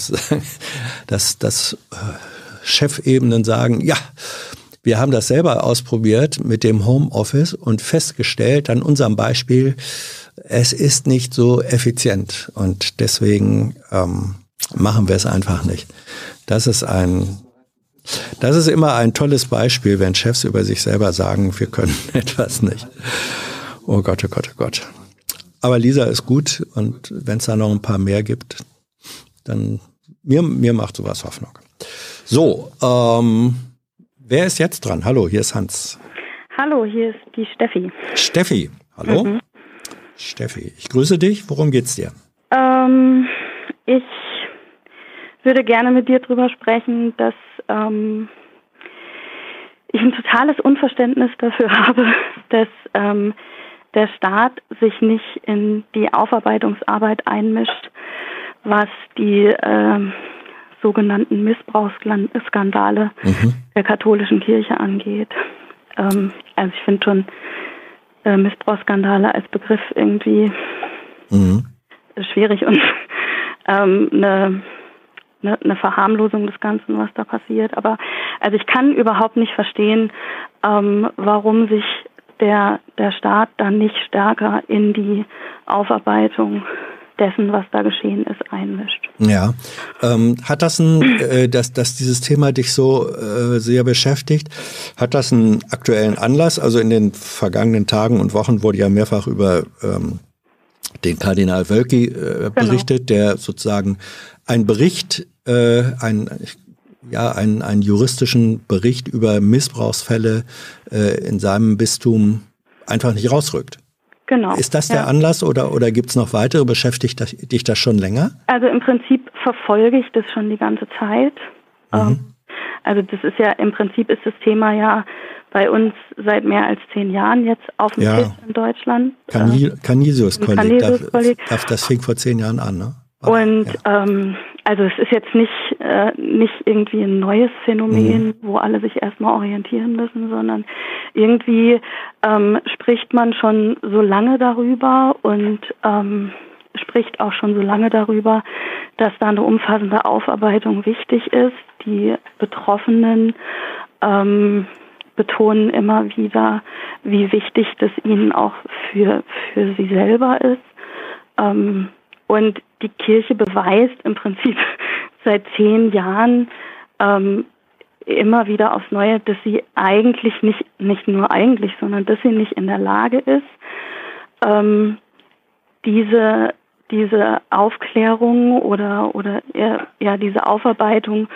dass, dass äh, Chefebenen sagen, ja, wir haben das selber ausprobiert mit dem Homeoffice und festgestellt an unserem Beispiel, es ist nicht so effizient und deswegen ähm, machen wir es einfach nicht. Das ist ein, das ist immer ein tolles Beispiel, wenn Chefs über sich selber sagen, wir können etwas nicht. Oh Gott, oh Gott, oh Gott. Aber Lisa ist gut und wenn es da noch ein paar mehr gibt, dann mir, mir macht sowas Hoffnung. So, ähm, wer ist jetzt dran? Hallo, hier ist Hans. Hallo, hier ist die Steffi. Steffi, hallo. Mhm. Steffi, ich grüße dich. Worum geht's dir? Ähm, ich würde gerne mit dir darüber sprechen, dass ähm, ich ein totales Unverständnis dafür habe, dass ähm, der Staat sich nicht in die Aufarbeitungsarbeit einmischt, was die ähm, sogenannten Missbrauchsskandale mhm. der katholischen Kirche angeht. Ähm, also ich finde schon äh, Missbrauchsskandale als Begriff irgendwie mhm. schwierig und ähm, eine, eine, eine Verharmlosung des Ganzen, was da passiert. Aber also ich kann überhaupt nicht verstehen, ähm, warum sich der, der Staat dann nicht stärker in die Aufarbeitung dessen, was da geschehen ist, einmischt. Ja, ähm, hat das ein, äh, dass, dass dieses Thema dich so äh, sehr beschäftigt, hat das einen aktuellen Anlass? Also in den vergangenen Tagen und Wochen wurde ja mehrfach über ähm, den Kardinal Wölki äh, genau. berichtet, genau. der sozusagen ein Bericht, äh, ein ja, einen, einen juristischen Bericht über Missbrauchsfälle äh, in seinem Bistum einfach nicht rausrückt. Genau. Ist das der ja. Anlass oder, oder gibt es noch weitere? Beschäftigt dich das schon länger? Also im Prinzip verfolge ich das schon die ganze Zeit. Mhm. Ähm, also das ist ja, im Prinzip ist das Thema ja bei uns seit mehr als zehn Jahren jetzt auf dem ja. Tisch in Deutschland. Canisius-Kolleg, das, das, das fing vor zehn Jahren an, ne? Und ja. ähm, also es ist jetzt nicht, äh, nicht irgendwie ein neues Phänomen, mhm. wo alle sich erstmal orientieren müssen, sondern irgendwie ähm, spricht man schon so lange darüber und ähm, spricht auch schon so lange darüber, dass da eine umfassende Aufarbeitung wichtig ist. Die Betroffenen ähm, betonen immer wieder, wie wichtig das ihnen auch für, für sie selber ist. Ähm, und die Kirche beweist im Prinzip seit zehn Jahren ähm, immer wieder aufs Neue, dass sie eigentlich nicht, nicht nur eigentlich, sondern dass sie nicht in der Lage ist, ähm, diese, diese Aufklärung oder, oder ja, ja diese Aufarbeitung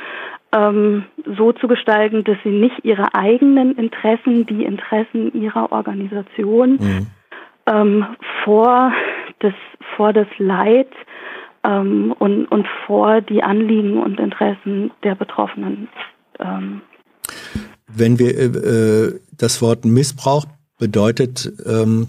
ähm, so zu gestalten, dass sie nicht ihre eigenen Interessen, die Interessen ihrer Organisation mhm. ähm, vor das vor das Leid ähm, und, und vor die Anliegen und Interessen der Betroffenen. Ähm. Wenn wir äh, äh, das Wort Missbrauch bedeutet, ähm,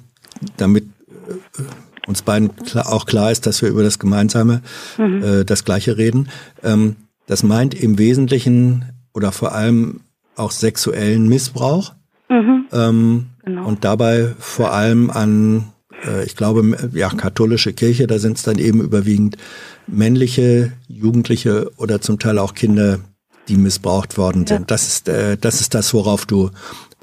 damit äh, uns beiden klar, auch klar ist, dass wir über das Gemeinsame, mhm. äh, das Gleiche reden. Ähm, das meint im Wesentlichen oder vor allem auch sexuellen Missbrauch. Mhm. Ähm, genau. Und dabei vor allem an ich glaube, ja, katholische Kirche, da sind es dann eben überwiegend männliche Jugendliche oder zum Teil auch Kinder, die missbraucht worden sind. Ja. Das ist äh, das ist das, worauf du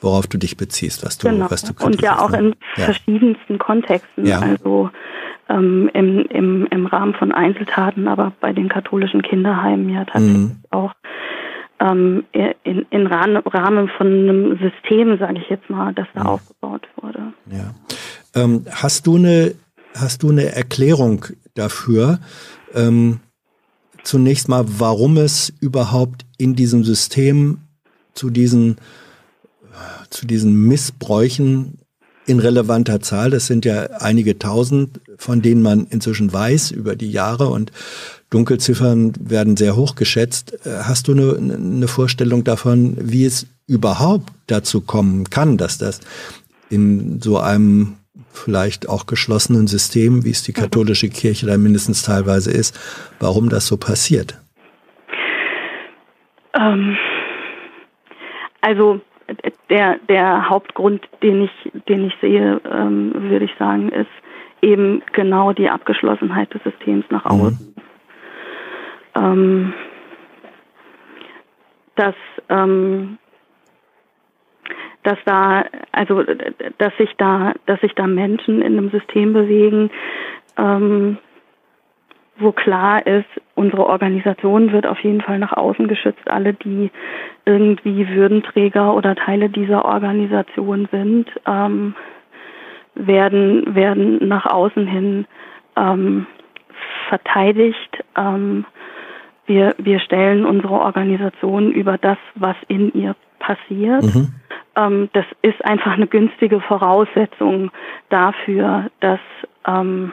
worauf du dich beziehst, was du, genau. was du Und ja auch ne? in ja. verschiedensten Kontexten. Ja. Also ähm, im, im, im Rahmen von Einzeltaten, aber bei den katholischen Kinderheimen ja tatsächlich mhm. auch ähm, in, in Rahmen von einem System, sage ich jetzt mal, das da mhm. aufgebaut wurde. Ja. Ähm, hast du eine hast du eine Erklärung dafür? Ähm, zunächst mal, warum es überhaupt in diesem System zu diesen zu diesen Missbräuchen in relevanter Zahl. Das sind ja einige tausend, von denen man inzwischen weiß über die Jahre und Dunkelziffern werden sehr hoch geschätzt. Äh, hast du eine, eine Vorstellung davon, wie es überhaupt dazu kommen kann, dass das in so einem vielleicht auch geschlossenen System, wie es die katholische Kirche da mindestens teilweise ist, warum das so passiert? Ähm, also der, der Hauptgrund, den ich, den ich sehe, ähm, würde ich sagen, ist eben genau die Abgeschlossenheit des Systems nach mhm. außen. Mhm. Ähm, dass, ähm, dass da, also dass sich da, dass sich da Menschen in einem System bewegen, ähm, wo klar ist, unsere Organisation wird auf jeden Fall nach außen geschützt. Alle, die irgendwie Würdenträger oder Teile dieser Organisation sind, ähm, werden, werden nach außen hin ähm, verteidigt. Ähm, wir, wir stellen unsere Organisation über das, was in ihr passiert. Mhm. Ähm, das ist einfach eine günstige Voraussetzung dafür, dass ähm,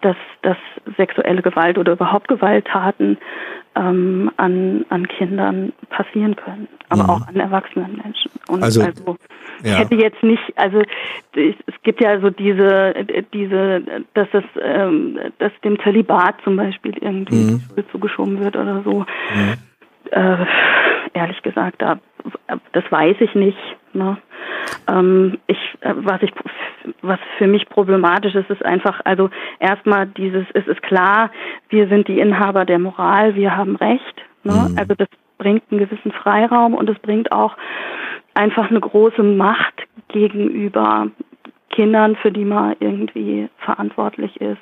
dass, dass sexuelle Gewalt oder überhaupt Gewalttaten ähm, an, an Kindern passieren können, aber mhm. auch an erwachsenen Menschen. Und also, also ja. hätte jetzt nicht, also es gibt ja so diese, diese, dass das, ähm, dass dem Zölibat zum Beispiel irgendwie mhm. Zugeschoben wird oder so. Mhm. Äh, ehrlich gesagt, da, das weiß ich nicht. Ne? Ähm, ich, äh, was ich, was für mich problematisch ist, ist einfach, also erstmal dieses, es ist klar, wir sind die Inhaber der Moral, wir haben Recht. Ne? Mhm. Also das bringt einen gewissen Freiraum und es bringt auch einfach eine große Macht gegenüber Kindern, für die man irgendwie verantwortlich ist.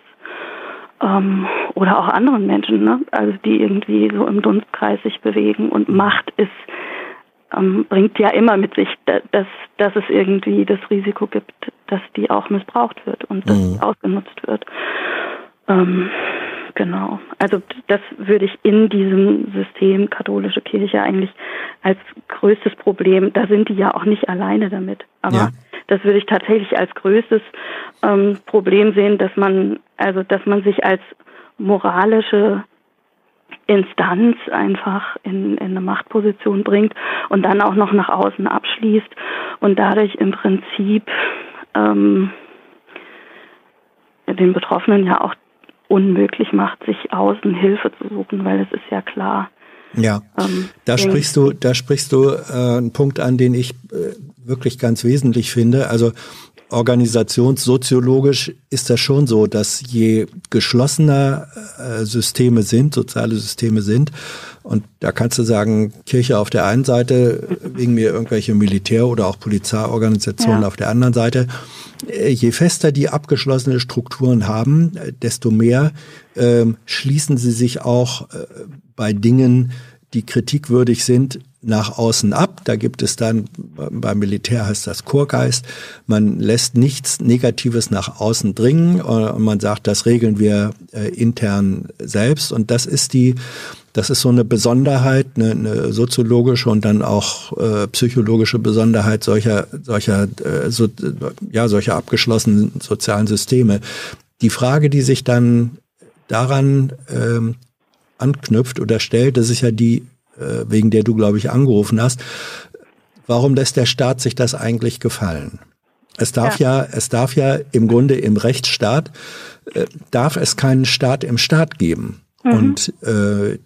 Ähm, oder auch anderen Menschen, ne? also die irgendwie so im Dunstkreis sich bewegen und Macht ist ähm, bringt ja immer mit sich, dass, dass es irgendwie das Risiko gibt, dass die auch missbraucht wird und dass mhm. sie ausgenutzt wird. Ähm, genau. Also das würde ich in diesem System katholische Kirche eigentlich als größtes Problem, da sind die ja auch nicht alleine damit, aber ja. Das würde ich tatsächlich als größtes ähm, Problem sehen, dass man, also dass man sich als moralische Instanz einfach in, in eine Machtposition bringt und dann auch noch nach außen abschließt und dadurch im Prinzip ähm, den Betroffenen ja auch unmöglich macht, sich außen Hilfe zu suchen, weil es ist ja klar. Ja, ähm, da sprichst du, da sprichst du äh, einen Punkt an, den ich äh, wirklich ganz wesentlich finde. Also organisationssoziologisch ist das schon so, dass je geschlossener äh, Systeme sind, soziale Systeme sind, und da kannst du sagen, Kirche auf der einen Seite, wegen mir irgendwelche Militär- oder auch Polizeiorganisationen ja. auf der anderen Seite, äh, je fester die abgeschlossene Strukturen haben, desto mehr äh, schließen sie sich auch äh, bei Dingen, die kritikwürdig sind, nach außen ab. Da gibt es dann, beim Militär heißt das Chorgeist, man lässt nichts Negatives nach außen dringen und man sagt, das regeln wir äh, intern selbst. Und das ist die, das ist so eine Besonderheit, eine, eine soziologische und dann auch äh, psychologische Besonderheit solcher, solcher, äh, so, ja, solcher abgeschlossenen sozialen Systeme. Die Frage, die sich dann daran ähm, anknüpft oder stellt, das ist ja die, äh, wegen der du, glaube ich, angerufen hast. Warum lässt der Staat sich das eigentlich gefallen? Es darf ja, ja es darf ja im Grunde im Rechtsstaat, äh, darf es keinen Staat im Staat geben. Mhm. Und äh,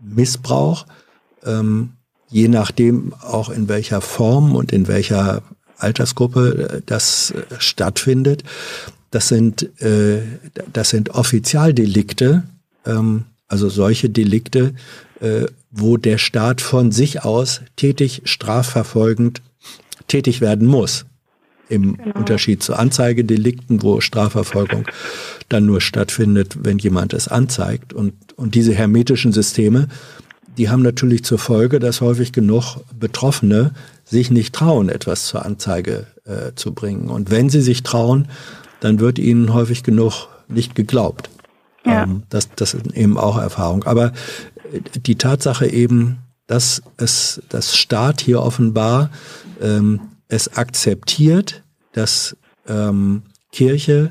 Missbrauch, ähm, je nachdem auch in welcher Form und in welcher Altersgruppe äh, das äh, stattfindet, das sind, äh, das sind Offizialdelikte, ähm, also solche Delikte, äh, wo der Staat von sich aus tätig strafverfolgend tätig werden muss. Im genau. Unterschied zu Anzeigedelikten, wo Strafverfolgung dann nur stattfindet, wenn jemand es anzeigt. Und, und diese hermetischen Systeme, die haben natürlich zur Folge, dass häufig genug Betroffene sich nicht trauen, etwas zur Anzeige äh, zu bringen. Und wenn sie sich trauen, dann wird ihnen häufig genug nicht geglaubt. Ja. Ähm, das, das ist eben auch Erfahrung. Aber die Tatsache eben, dass es das Staat hier offenbar ähm, es akzeptiert, dass ähm, Kirche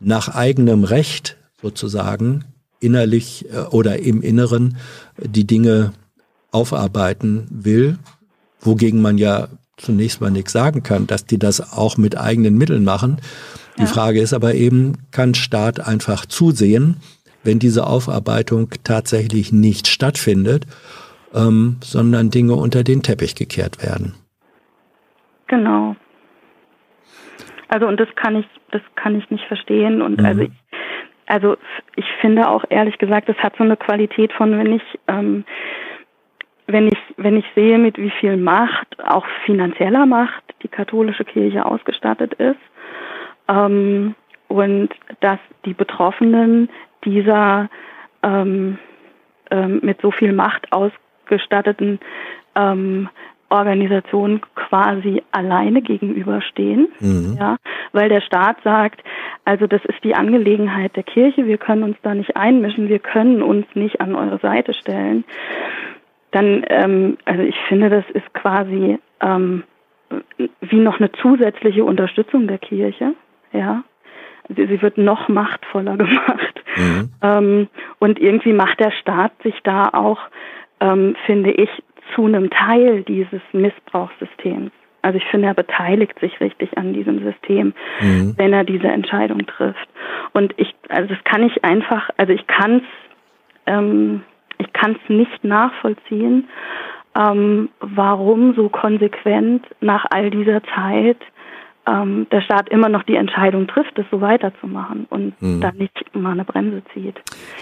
nach eigenem Recht sozusagen innerlich äh, oder im Inneren die Dinge aufarbeiten will, wogegen man ja zunächst mal nichts sagen kann, dass die das auch mit eigenen Mitteln machen. Die ja. Frage ist aber eben, kann Staat einfach zusehen, wenn diese Aufarbeitung tatsächlich nicht stattfindet, ähm, sondern Dinge unter den Teppich gekehrt werden? Genau. Also und das kann ich, das kann ich nicht verstehen und mhm. also ich, also ich finde auch ehrlich gesagt, das hat so eine Qualität von, wenn ich ähm, wenn ich wenn ich sehe, mit wie viel Macht, auch finanzieller Macht, die katholische Kirche ausgestattet ist ähm, und dass die Betroffenen dieser ähm, ähm, mit so viel Macht ausgestatteten ähm, Organisationen quasi alleine gegenüberstehen, mhm. ja, weil der Staat sagt, also das ist die Angelegenheit der Kirche, wir können uns da nicht einmischen, wir können uns nicht an eure Seite stellen. Dann, ähm, also ich finde, das ist quasi ähm, wie noch eine zusätzliche Unterstützung der Kirche, ja. Sie, sie wird noch machtvoller gemacht. Mhm. Ähm, und irgendwie macht der Staat sich da auch, ähm, finde ich, zu einem Teil dieses Missbrauchssystems. Also ich finde, er beteiligt sich richtig an diesem System, mhm. wenn er diese Entscheidung trifft. Und ich, also das kann ich einfach, also ich kann es, ähm, ich kann es nicht nachvollziehen, ähm, warum so konsequent nach all dieser Zeit ähm, der Staat immer noch die Entscheidung trifft, es so weiterzumachen und mhm. dann nicht mal eine Bremse zieht.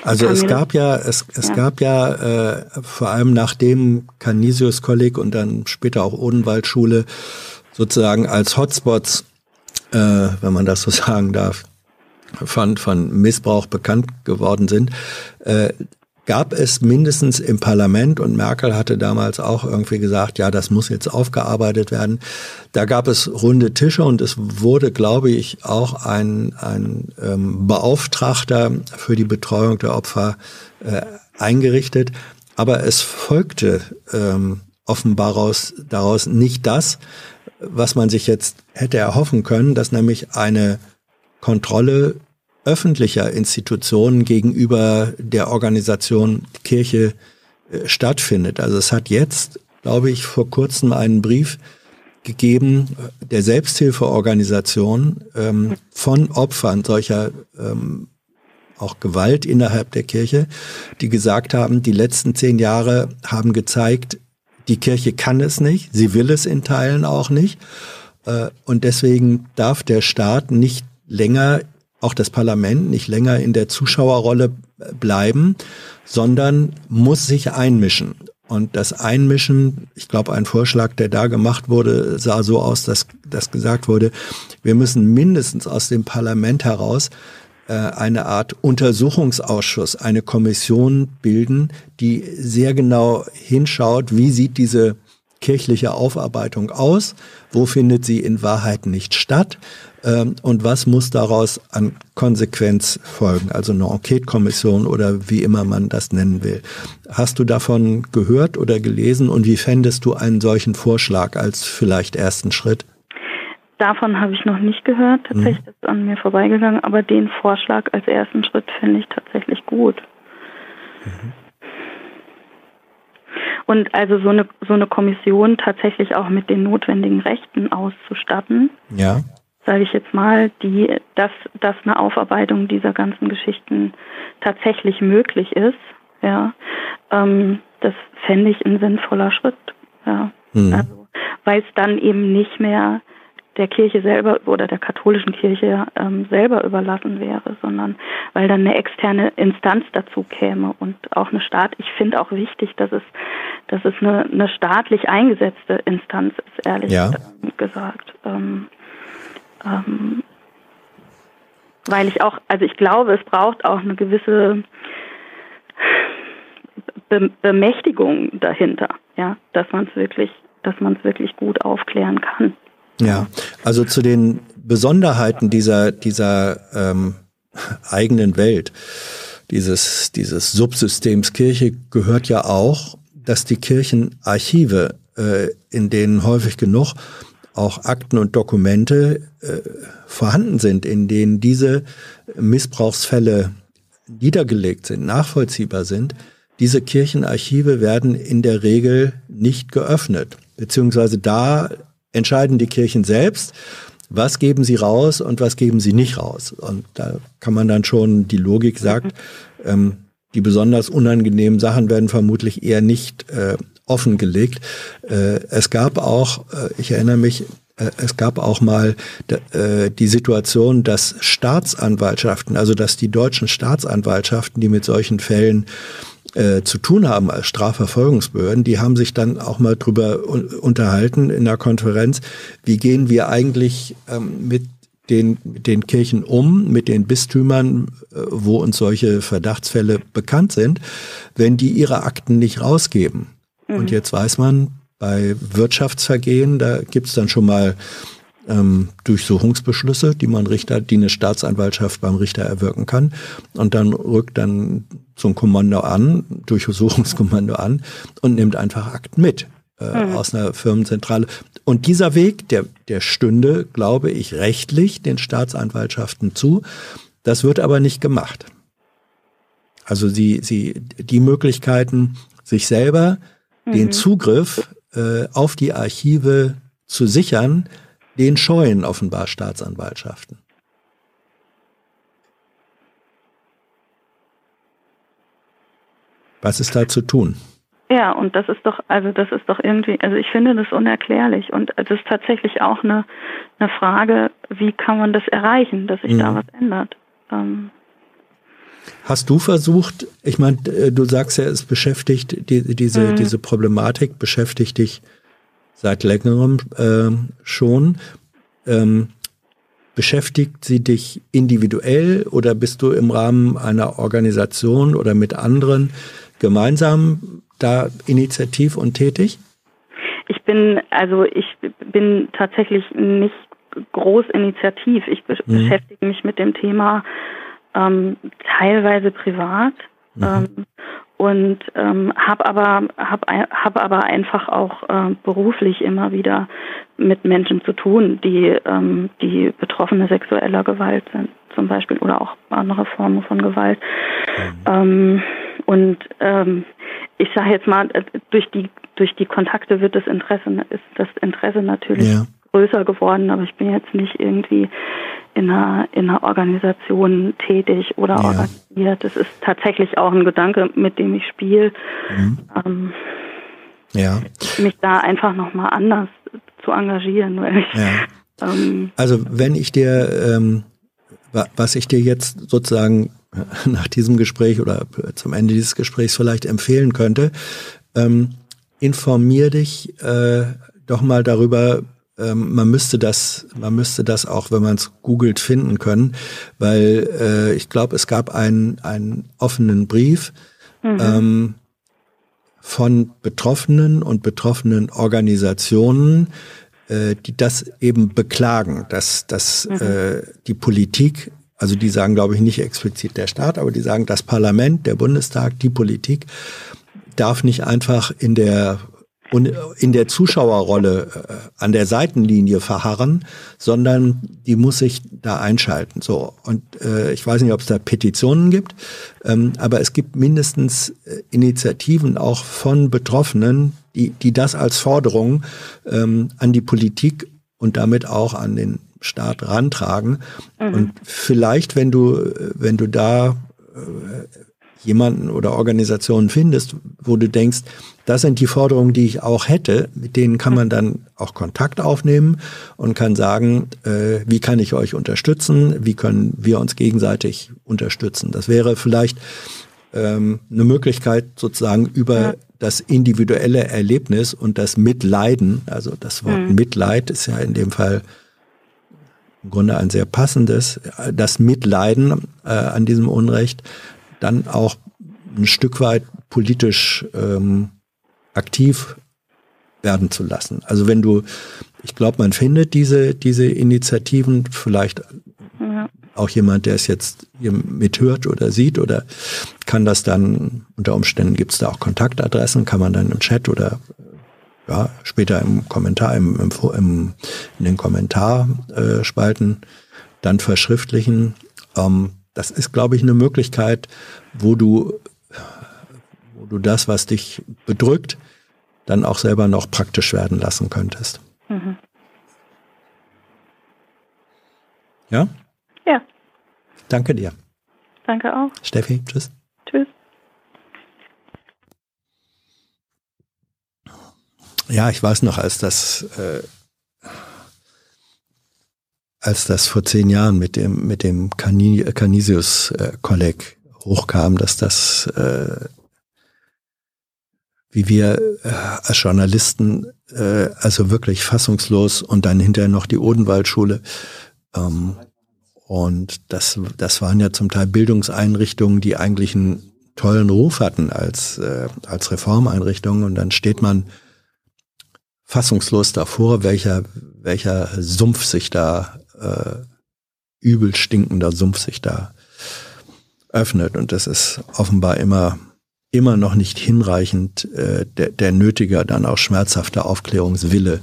Also es gab ja, es, es ja. gab ja äh, vor allem nachdem Canisius Kolleg und dann später auch Odenwaldschule sozusagen als Hotspots, äh, wenn man das so sagen darf, von, von Missbrauch bekannt geworden sind, äh, gab es mindestens im Parlament, und Merkel hatte damals auch irgendwie gesagt, ja, das muss jetzt aufgearbeitet werden. Da gab es runde Tische und es wurde, glaube ich, auch ein, ein ähm, Beauftragter für die Betreuung der Opfer äh, eingerichtet. Aber es folgte ähm, offenbar raus, daraus nicht das, was man sich jetzt hätte erhoffen können, dass nämlich eine Kontrolle öffentlicher Institutionen gegenüber der Organisation Kirche äh, stattfindet. Also es hat jetzt, glaube ich, vor kurzem einen Brief gegeben äh, der Selbsthilfeorganisation ähm, von Opfern solcher ähm, auch Gewalt innerhalb der Kirche, die gesagt haben, die letzten zehn Jahre haben gezeigt, die Kirche kann es nicht, sie will es in Teilen auch nicht. Äh, und deswegen darf der Staat nicht länger auch das Parlament nicht länger in der Zuschauerrolle bleiben, sondern muss sich einmischen. Und das Einmischen, ich glaube, ein Vorschlag, der da gemacht wurde, sah so aus, dass, dass gesagt wurde, wir müssen mindestens aus dem Parlament heraus äh, eine Art Untersuchungsausschuss, eine Kommission bilden, die sehr genau hinschaut, wie sieht diese kirchliche Aufarbeitung aus, wo findet sie in Wahrheit nicht statt, ähm, und was muss daraus an Konsequenz folgen, also eine Enquete-Kommission oder wie immer man das nennen will. Hast du davon gehört oder gelesen und wie fändest du einen solchen Vorschlag als vielleicht ersten Schritt? Davon habe ich noch nicht gehört, tatsächlich mhm. ist an mir vorbeigegangen, aber den Vorschlag als ersten Schritt finde ich tatsächlich gut. Mhm. Und also so eine so eine Kommission tatsächlich auch mit den notwendigen Rechten auszustatten. Ja sage ich jetzt mal, die, dass, dass eine Aufarbeitung dieser ganzen Geschichten tatsächlich möglich ist, ja, ähm, das fände ich ein sinnvoller Schritt, ja. Mhm. Also, weil es dann eben nicht mehr der Kirche selber oder der katholischen Kirche ähm, selber überlassen wäre, sondern weil dann eine externe Instanz dazu käme und auch eine Staat. Ich finde auch wichtig, dass es, dass es eine, eine staatlich eingesetzte Instanz ist, ehrlich ja. gesagt. Ähm, ähm, weil ich auch, also ich glaube, es braucht auch eine gewisse Be Bemächtigung dahinter, ja, dass man es wirklich, dass man es wirklich gut aufklären kann. Ja, also zu den Besonderheiten dieser dieser ähm, eigenen Welt, dieses dieses Subsystems Kirche gehört ja auch, dass die Kirchenarchive, äh, in denen häufig genug auch Akten und Dokumente äh, vorhanden sind, in denen diese Missbrauchsfälle niedergelegt sind, nachvollziehbar sind, diese Kirchenarchive werden in der Regel nicht geöffnet, beziehungsweise da entscheiden die Kirchen selbst, was geben sie raus und was geben sie nicht raus. Und da kann man dann schon, die Logik sagt, ähm, die besonders unangenehmen Sachen werden vermutlich eher nicht äh, offengelegt. Äh, es gab auch, äh, ich erinnere mich, äh, es gab auch mal äh, die Situation, dass Staatsanwaltschaften, also dass die deutschen Staatsanwaltschaften, die mit solchen Fällen äh, zu tun haben als Strafverfolgungsbehörden, die haben sich dann auch mal drüber unterhalten in der Konferenz, wie gehen wir eigentlich ähm, mit den, mit den Kirchen um, mit den Bistümern, äh, wo uns solche Verdachtsfälle bekannt sind, wenn die ihre Akten nicht rausgeben. Mhm. Und jetzt weiß man, bei Wirtschaftsvergehen, da gibt's dann schon mal ähm, Durchsuchungsbeschlüsse, die man Richter, die eine Staatsanwaltschaft beim Richter erwirken kann. Und dann rückt dann so ein Kommando an, Durchsuchungskommando an und nimmt einfach Akten mit äh, mhm. aus einer Firmenzentrale. Und dieser Weg, der, der stünde, glaube ich, rechtlich den Staatsanwaltschaften zu. Das wird aber nicht gemacht. Also sie, sie, die Möglichkeiten, sich selber mhm. den Zugriff äh, auf die Archive zu sichern, den scheuen offenbar Staatsanwaltschaften. Was ist da zu tun? Ja, und das ist doch, also das ist doch irgendwie, also ich finde das unerklärlich und es ist tatsächlich auch eine, eine Frage, wie kann man das erreichen, dass sich mhm. da was ändert. Ähm, Hast du versucht, ich meine, äh, du sagst ja, es beschäftigt, die, diese, mhm. diese Problematik beschäftigt dich seit längerem äh, schon. Ähm, beschäftigt sie dich individuell oder bist du im Rahmen einer Organisation oder mit anderen gemeinsam da initiativ und tätig? Ich bin, also ich bin tatsächlich nicht groß initiativ. Ich be mhm. beschäftige mich mit dem Thema ähm, teilweise privat. Mhm. Ähm, und ähm, habe aber hab, hab aber einfach auch äh, beruflich immer wieder mit Menschen zu tun, die ähm, die Betroffene sexueller Gewalt sind, zum Beispiel oder auch andere Formen von Gewalt. Mhm. Ähm, und ähm, ich sage jetzt mal, äh, durch die durch die Kontakte wird das Interesse ist das Interesse natürlich ja. Größer geworden, aber ich bin jetzt nicht irgendwie in einer, in einer Organisation tätig oder ja. organisiert. Das ist tatsächlich auch ein Gedanke, mit dem ich spiele. Mhm. Ähm, ja. Mich da einfach nochmal anders zu engagieren. Weil ich, ja. ähm, also wenn ich dir, ähm, was ich dir jetzt sozusagen nach diesem Gespräch oder zum Ende dieses Gesprächs vielleicht empfehlen könnte, ähm, informier dich äh, doch mal darüber, ähm, man müsste das, man müsste das auch, wenn man es googelt, finden können, weil äh, ich glaube, es gab einen, einen offenen Brief mhm. ähm, von Betroffenen und betroffenen Organisationen, äh, die das eben beklagen, dass, dass mhm. äh, die Politik also die sagen, glaube ich, nicht explizit der Staat, aber die sagen, das Parlament, der Bundestag, die Politik darf nicht einfach in der und in der Zuschauerrolle äh, an der Seitenlinie verharren, sondern die muss sich da einschalten. So und äh, ich weiß nicht, ob es da Petitionen gibt, ähm, aber es gibt mindestens äh, Initiativen auch von Betroffenen, die die das als Forderung ähm, an die Politik und damit auch an den Staat rantragen. Mhm. Und vielleicht, wenn du wenn du da äh, jemanden oder Organisationen findest, wo du denkst, das sind die Forderungen, die ich auch hätte, mit denen kann man dann auch Kontakt aufnehmen und kann sagen, äh, wie kann ich euch unterstützen, wie können wir uns gegenseitig unterstützen. Das wäre vielleicht ähm, eine Möglichkeit sozusagen über ja. das individuelle Erlebnis und das Mitleiden, also das Wort mhm. Mitleid ist ja in dem Fall im Grunde ein sehr passendes, das Mitleiden äh, an diesem Unrecht dann auch ein Stück weit politisch ähm, aktiv werden zu lassen. Also wenn du, ich glaube, man findet diese, diese Initiativen, vielleicht ja. auch jemand, der es jetzt mithört oder sieht oder kann das dann, unter Umständen gibt es da auch Kontaktadressen, kann man dann im Chat oder ja, später im Kommentar, im, im, im in den Kommentarspalten äh, dann verschriftlichen. Ähm, das ist, glaube ich, eine Möglichkeit, wo du, wo du das, was dich bedrückt, dann auch selber noch praktisch werden lassen könntest. Mhm. Ja? Ja. Danke dir. Danke auch. Steffi, tschüss. Tschüss. Ja, ich weiß noch, als das, äh, als das vor zehn Jahren mit dem mit dem Canisius-Kolleg äh, hochkam, dass das, äh, wie wir äh, als Journalisten, äh, also wirklich fassungslos und dann hinterher noch die Odenwaldschule. Ähm, und das, das waren ja zum Teil Bildungseinrichtungen, die eigentlich einen tollen Ruf hatten als, äh, als Reformeinrichtungen. Und dann steht man fassungslos davor, welcher, welcher Sumpf sich da, äh, übel stinkender Sumpf sich da öffnet. Und das ist offenbar immer, immer noch nicht hinreichend äh, der, der nötige, dann auch schmerzhafte Aufklärungswille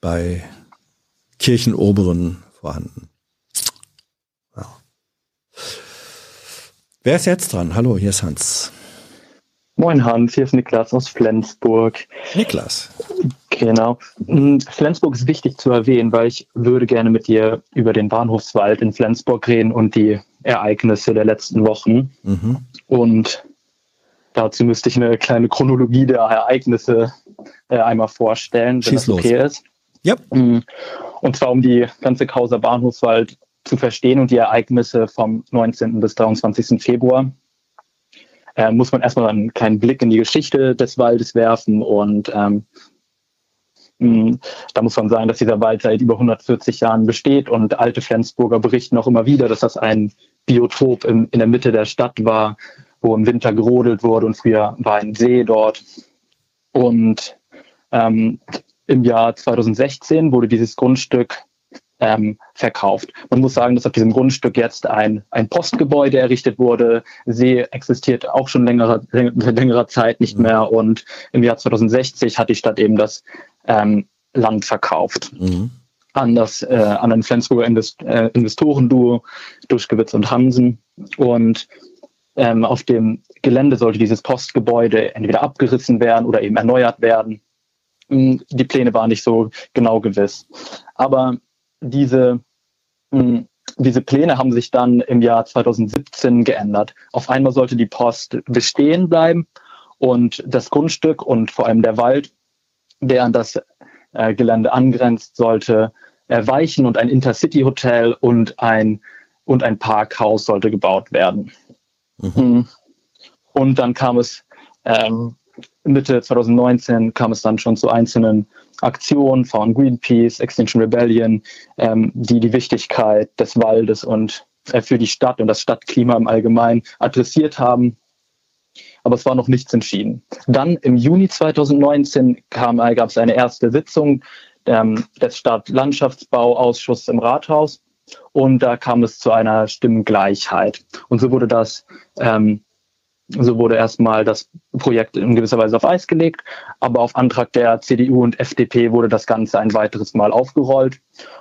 bei Kirchenoberen vorhanden. Ja. Wer ist jetzt dran? Hallo, hier ist Hans. Moin Hans, hier ist Niklas aus Flensburg. Niklas. Genau. Hm, Flensburg ist wichtig zu erwähnen, weil ich würde gerne mit dir über den Bahnhofswald in Flensburg reden und die Ereignisse der letzten Wochen. Mhm. Und dazu müsste ich eine kleine Chronologie der Ereignisse äh, einmal vorstellen, wenn Schieß das okay los. ist. Ja. Hm, und zwar um die ganze Causa Bahnhofswald zu verstehen und die Ereignisse vom 19. bis 23. Februar äh, muss man erstmal einen kleinen Blick in die Geschichte des Waldes werfen und ähm, mh, da muss man sagen, dass dieser Wald seit über 140 Jahren besteht und alte Flensburger berichten auch immer wieder, dass das ein Biotop im, in der Mitte der Stadt war, wo im Winter gerodelt wurde und früher war ein See dort. Und ähm, im Jahr 2016 wurde dieses Grundstück ähm, verkauft. Man muss sagen, dass auf diesem Grundstück jetzt ein, ein Postgebäude errichtet wurde. See existiert auch schon längere, längerer Zeit nicht mhm. mehr und im Jahr 2060 hat die Stadt eben das ähm, Land verkauft. Mhm. An das äh, an ein Flensburger Invest, äh, Investorenduo Duschkewitz und Hansen. Und ähm, auf dem Gelände sollte dieses Postgebäude entweder abgerissen werden oder eben erneuert werden. Hm, die Pläne waren nicht so genau gewiss. Aber diese, mh, hm, diese Pläne haben sich dann im Jahr 2017 geändert. Auf einmal sollte die Post bestehen bleiben und das Grundstück und vor allem der Wald, der an das äh, Gelände angrenzt, sollte erweichen und ein Intercity-Hotel und ein, und ein Parkhaus sollte gebaut werden. Mhm. Hm. Und dann kam es ähm, Mitte 2019 kam es dann schon zu einzelnen Aktionen von Greenpeace, Extinction Rebellion, ähm, die die Wichtigkeit des Waldes und äh, für die Stadt und das Stadtklima im Allgemeinen adressiert haben. Aber es war noch nichts entschieden. Dann im Juni 2019 kam, äh, gab es eine erste Sitzung ähm, des Stadtlandschaftsbauausschusses im Rathaus und da kam es zu einer Stimmengleichheit. Und so wurde das ähm, so wurde erstmal das Projekt in gewisser Weise auf Eis gelegt, aber auf Antrag der CDU und FDP wurde das Ganze ein weiteres Mal aufgerollt.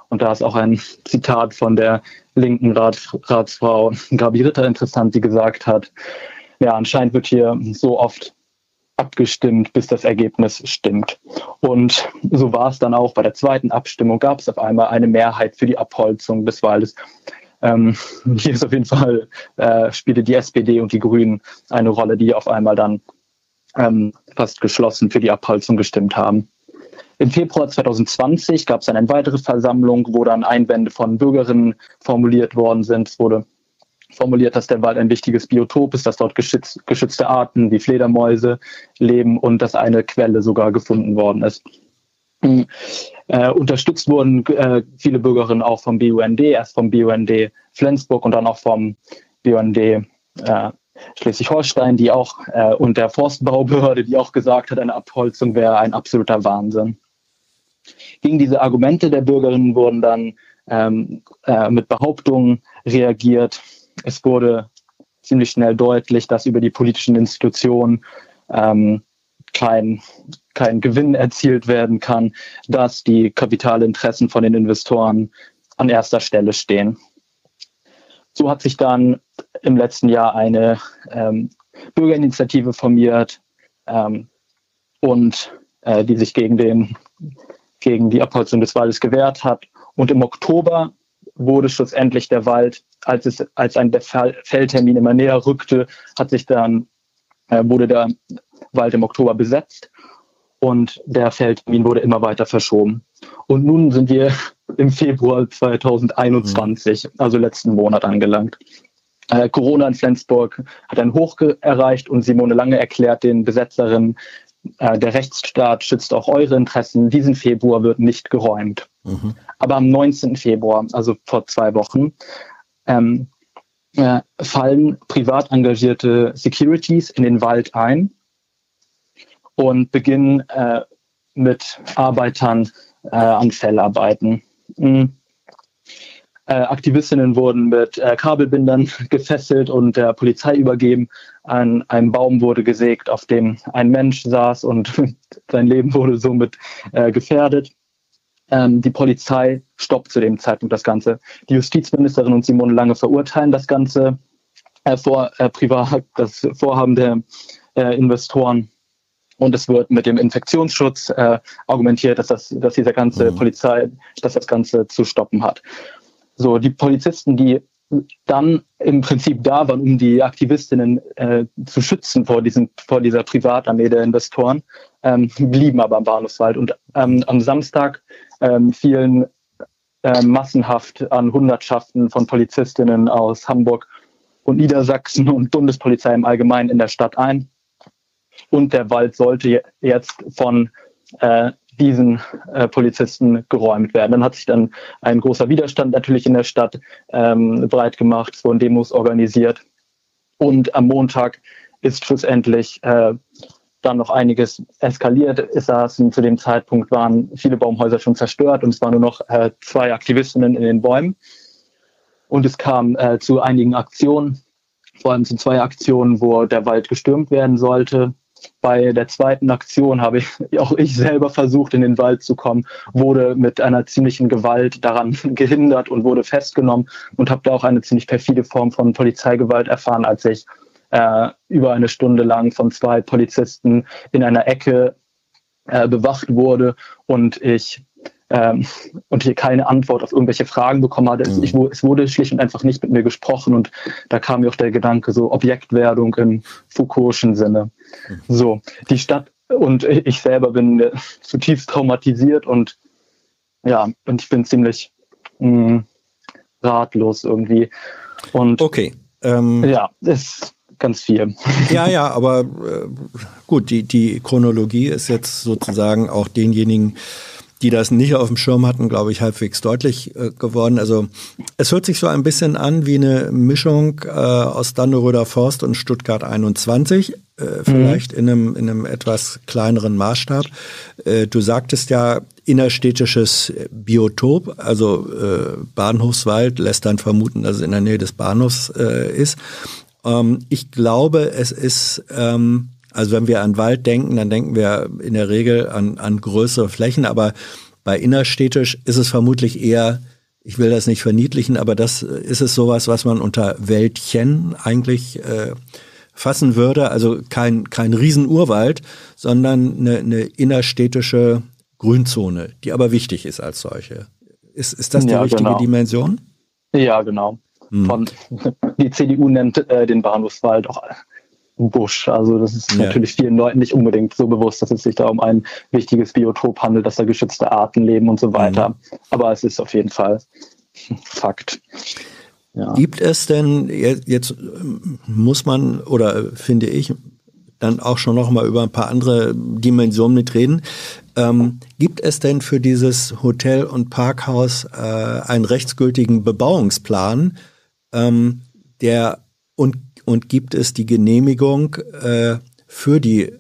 Und da ist auch ein Zitat von der linken Rat, Ratsfrau Gabi Ritter interessant, die gesagt hat, ja, anscheinend wird hier so oft abgestimmt, bis das Ergebnis stimmt. Und so war es dann auch bei der zweiten Abstimmung, gab es auf einmal eine Mehrheit für die Abholzung des Waldes. Ähm, hier ist auf jeden Fall, äh, spielte die SPD und die Grünen eine Rolle, die auf einmal dann ähm, fast geschlossen für die Abholzung gestimmt haben. Im Februar 2020 gab es dann eine weitere Versammlung, wo dann Einwände von Bürgerinnen formuliert worden sind. Es wurde formuliert, dass der Wald ein wichtiges Biotop ist, dass dort geschütz, geschützte Arten wie Fledermäuse leben und dass eine Quelle sogar gefunden worden ist. Mhm. Äh, unterstützt wurden äh, viele Bürgerinnen auch vom BUND, erst vom BUND Flensburg und dann auch vom BUND äh, Schleswig-Holstein, die auch äh, und der Forstbaubehörde, die auch gesagt hat, eine Abholzung wäre ein absoluter Wahnsinn. Gegen diese Argumente der Bürgerinnen wurden dann ähm, äh, mit Behauptungen reagiert. Es wurde ziemlich schnell deutlich, dass über die politischen Institutionen ähm, kein, kein Gewinn erzielt werden kann, dass die Kapitalinteressen von den Investoren an erster Stelle stehen. So hat sich dann im letzten Jahr eine ähm, Bürgerinitiative formiert ähm, und äh, die sich gegen, den, gegen die Abholzung des Waldes gewehrt hat. Und im Oktober wurde schlussendlich der Wald, als es als ein Felltermin immer näher rückte, hat sich dann äh, wurde der Wald im Oktober besetzt und der Feldtermin wurde immer weiter verschoben. Und nun sind wir im Februar 2021, mhm. also letzten Monat angelangt. Äh, Corona in Flensburg hat einen Hoch erreicht und Simone Lange erklärt den Besetzerinnen, äh, der Rechtsstaat schützt auch eure Interessen. Diesen Februar wird nicht geräumt. Mhm. Aber am 19. Februar, also vor zwei Wochen, ähm, äh, fallen privat engagierte Securities in den Wald ein und beginnen äh, mit Arbeitern äh, an Fellarbeiten. Mhm. Äh, Aktivistinnen wurden mit äh, Kabelbindern gefesselt und der Polizei übergeben. An einem Baum wurde gesägt, auf dem ein Mensch saß und sein Leben wurde somit äh, gefährdet. Ähm, die Polizei stoppt zu dem Zeitpunkt das Ganze. Die Justizministerin und Simone Lange verurteilen das Ganze äh, vor äh, privat, das Vorhaben der äh, Investoren und es wird mit dem Infektionsschutz äh, argumentiert, dass, das, dass diese ganze mhm. Polizei, dass das Ganze zu stoppen hat. So, die Polizisten, die dann im Prinzip da waren, um die Aktivistinnen äh, zu schützen vor, diesen, vor dieser Privatarmee der Investoren, ähm, blieben aber am Bahnhofswald. Und ähm, am Samstag ähm, fielen äh, massenhaft an Hundertschaften von Polizistinnen aus Hamburg und Niedersachsen und Bundespolizei im Allgemeinen in der Stadt ein und der Wald sollte jetzt von äh, diesen äh, Polizisten geräumt werden. Dann hat sich dann ein großer Widerstand natürlich in der Stadt ähm, breit gemacht, es wurden Demos organisiert und am Montag ist schlussendlich äh, dann noch einiges eskaliert. Es saßen zu dem Zeitpunkt waren viele Baumhäuser schon zerstört und es waren nur noch äh, zwei Aktivistinnen in den Bäumen. Und es kam äh, zu einigen Aktionen, vor allem zu zwei Aktionen, wo der Wald gestürmt werden sollte. Bei der zweiten Aktion habe ich auch ich selber versucht, in den Wald zu kommen, wurde mit einer ziemlichen Gewalt daran gehindert und wurde festgenommen und habe da auch eine ziemlich perfide Form von Polizeigewalt erfahren, als ich äh, über eine Stunde lang von zwei Polizisten in einer Ecke äh, bewacht wurde und ich ähm, und hier keine Antwort auf irgendwelche Fragen bekommen hatte. Mhm. Ich, es wurde schlicht und einfach nicht mit mir gesprochen und da kam mir auch der Gedanke so Objektwerdung im Foucault'schen Sinne. Mhm. So, die Stadt und ich selber bin äh, zutiefst traumatisiert und ja, und ich bin ziemlich mh, mm, ratlos irgendwie. Und okay. Ähm, ja, ist ganz viel. Ja, ja, aber äh, gut, die, die Chronologie ist jetzt sozusagen auch denjenigen die das nicht auf dem Schirm hatten, glaube ich, halbwegs deutlich äh, geworden. Also es hört sich so ein bisschen an wie eine Mischung äh, aus Dannenröder Forst und Stuttgart 21, äh, vielleicht mhm. in, einem, in einem etwas kleineren Maßstab. Äh, du sagtest ja innerstädtisches Biotop, also äh, Bahnhofswald lässt dann vermuten, dass es in der Nähe des Bahnhofs äh, ist. Ähm, ich glaube, es ist... Ähm, also wenn wir an Wald denken, dann denken wir in der Regel an, an größere Flächen, aber bei innerstädtisch ist es vermutlich eher, ich will das nicht verniedlichen, aber das ist es sowas, was man unter Wäldchen eigentlich äh, fassen würde. Also kein, kein Riesenurwald, sondern eine, eine innerstädtische Grünzone, die aber wichtig ist als solche. Ist, ist das die ja, richtige genau. Dimension? Ja, genau. Hm. von, die CDU nennt äh, den Bahnhofswald auch Busch. Also das ist ja. natürlich vielen Leuten nicht unbedingt so bewusst, dass es sich da um ein wichtiges Biotop handelt, dass da geschützte Arten leben und so weiter. Mhm. Aber es ist auf jeden Fall Fakt. Ja. Gibt es denn, jetzt muss man, oder finde ich, dann auch schon noch mal über ein paar andere Dimensionen mitreden. Ähm, gibt es denn für dieses Hotel und Parkhaus äh, einen rechtsgültigen Bebauungsplan, ähm, der und und gibt es die Genehmigung äh, für die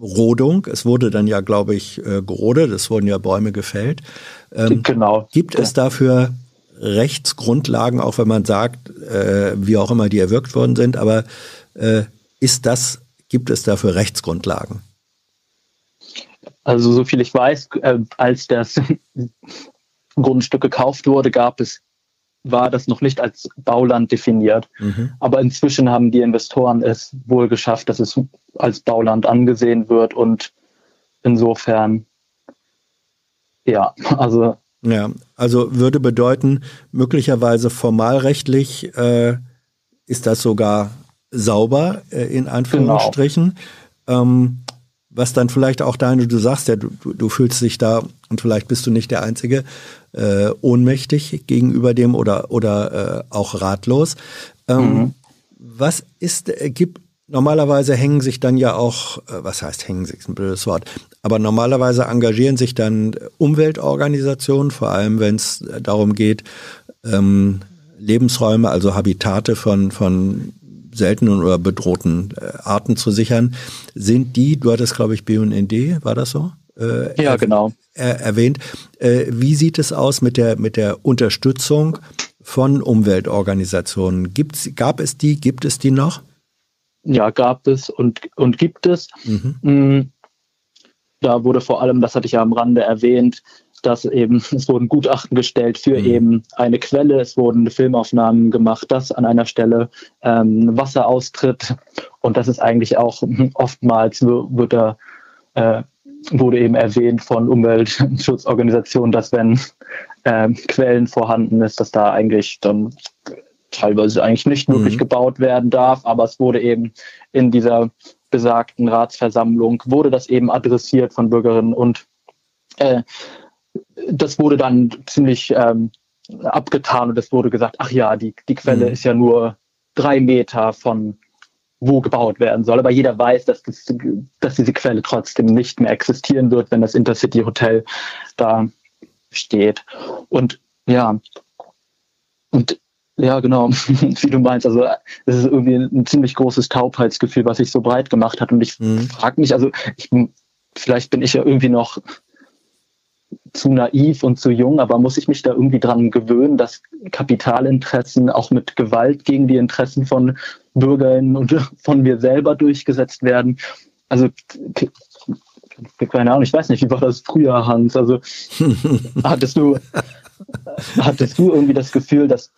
Rodung. Es wurde dann ja, glaube ich, äh, gerodet, es wurden ja Bäume gefällt. Ähm, genau. Gibt es dafür Rechtsgrundlagen, auch wenn man sagt, äh, wie auch immer die erwirkt worden sind, aber äh, ist das, gibt es dafür Rechtsgrundlagen? Also so viel ich weiß, äh, als das Grundstück gekauft wurde, gab es war das noch nicht als Bauland definiert. Mhm. Aber inzwischen haben die Investoren es wohl geschafft, dass es als Bauland angesehen wird und insofern, ja, also. Ja, also würde bedeuten, möglicherweise formalrechtlich äh, ist das sogar sauber, äh, in Anführungsstrichen. Genau. Ähm, was dann vielleicht auch deine, du sagst ja, du, du fühlst dich da, und vielleicht bist du nicht der Einzige, äh, ohnmächtig gegenüber dem oder, oder äh, auch ratlos. Ähm, mhm. Was ist, äh, gibt, normalerweise hängen sich dann ja auch, äh, was heißt hängen sich, ist ein blödes Wort, aber normalerweise engagieren sich dann Umweltorganisationen, vor allem wenn es darum geht, ähm, Lebensräume, also Habitate von, von seltenen oder bedrohten äh, Arten zu sichern. Sind die, du hattest glaube ich BUND, war das so? Äh, ja, genau. Er, erwähnt. Äh, wie sieht es aus mit der, mit der Unterstützung von Umweltorganisationen? Gibt's, gab es die, gibt es die noch? Ja, gab es und, und gibt es. Mhm. Mm, da wurde vor allem, das hatte ich ja am Rande erwähnt, dass eben, es wurden Gutachten gestellt für mhm. eben eine Quelle, es wurden Filmaufnahmen gemacht, dass an einer Stelle ähm, Wasser austritt. Und das ist eigentlich auch oftmals wird da äh, wurde eben erwähnt von Umweltschutzorganisationen, dass wenn äh, Quellen vorhanden ist, dass da eigentlich dann teilweise eigentlich nicht wirklich mhm. gebaut werden darf, aber es wurde eben in dieser besagten Ratsversammlung wurde das eben adressiert von Bürgerinnen und äh, das wurde dann ziemlich ähm, abgetan und es wurde gesagt, ach ja, die, die Quelle mhm. ist ja nur drei Meter von wo gebaut werden soll. Aber jeder weiß, dass, das, dass diese Quelle trotzdem nicht mehr existieren wird, wenn das Intercity Hotel da steht. Und ja, und ja, genau, wie du meinst. Also es ist irgendwie ein ziemlich großes Taubheitsgefühl, was sich so breit gemacht hat. Und ich mhm. frage mich, also ich, vielleicht bin ich ja irgendwie noch zu naiv und zu jung, aber muss ich mich da irgendwie dran gewöhnen, dass Kapitalinteressen auch mit Gewalt gegen die Interessen von Bürgerinnen und von mir selber durchgesetzt werden? Also keine Ahnung, ich weiß nicht, wie war das früher, Hans? Also hattest du hattest du irgendwie das Gefühl, dass,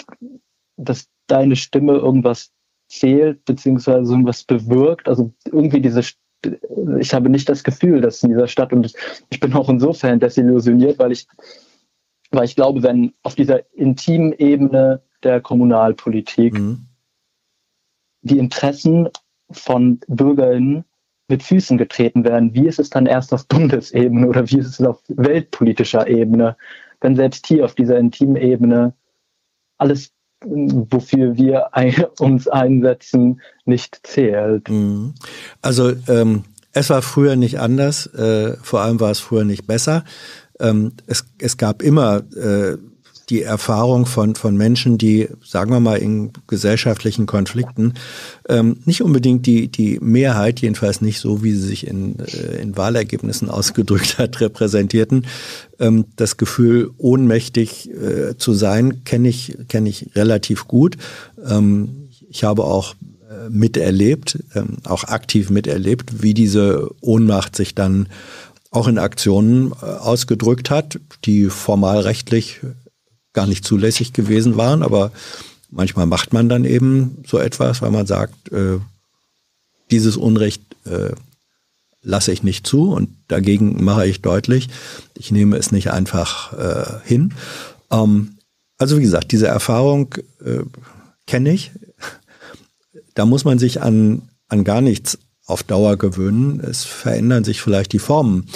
dass deine Stimme irgendwas fehlt, beziehungsweise irgendwas bewirkt? Also irgendwie diese ich habe nicht das Gefühl, dass in dieser Stadt, und ich bin auch insofern desillusioniert, weil ich, weil ich glaube, wenn auf dieser intimen Ebene der Kommunalpolitik mhm. die Interessen von BürgerInnen mit Füßen getreten werden, wie ist es dann erst auf Bundesebene oder wie ist es auf weltpolitischer Ebene, wenn selbst hier auf dieser intimen Ebene alles wofür wir uns einsetzen, nicht zählt. Mhm. Also ähm, es war früher nicht anders, äh, vor allem war es früher nicht besser. Ähm, es, es gab immer äh, die Erfahrung von, von Menschen, die, sagen wir mal, in gesellschaftlichen Konflikten ähm, nicht unbedingt die, die Mehrheit, jedenfalls nicht so, wie sie sich in, äh, in Wahlergebnissen ausgedrückt hat, repräsentierten. Ähm, das Gefühl, ohnmächtig äh, zu sein, kenne ich, kenne ich relativ gut. Ähm, ich habe auch äh, miterlebt, ähm, auch aktiv miterlebt, wie diese Ohnmacht sich dann auch in Aktionen äh, ausgedrückt hat, die formal rechtlich gar nicht zulässig gewesen waren, aber manchmal macht man dann eben so etwas, weil man sagt, äh, dieses Unrecht äh, lasse ich nicht zu und dagegen mache ich deutlich, ich nehme es nicht einfach äh, hin. Ähm, also wie gesagt, diese Erfahrung, äh, kenne ich. Da muss man sich an, an gar nichts auf Dauer gewöhnen. Es verändern sich vielleicht die Formen,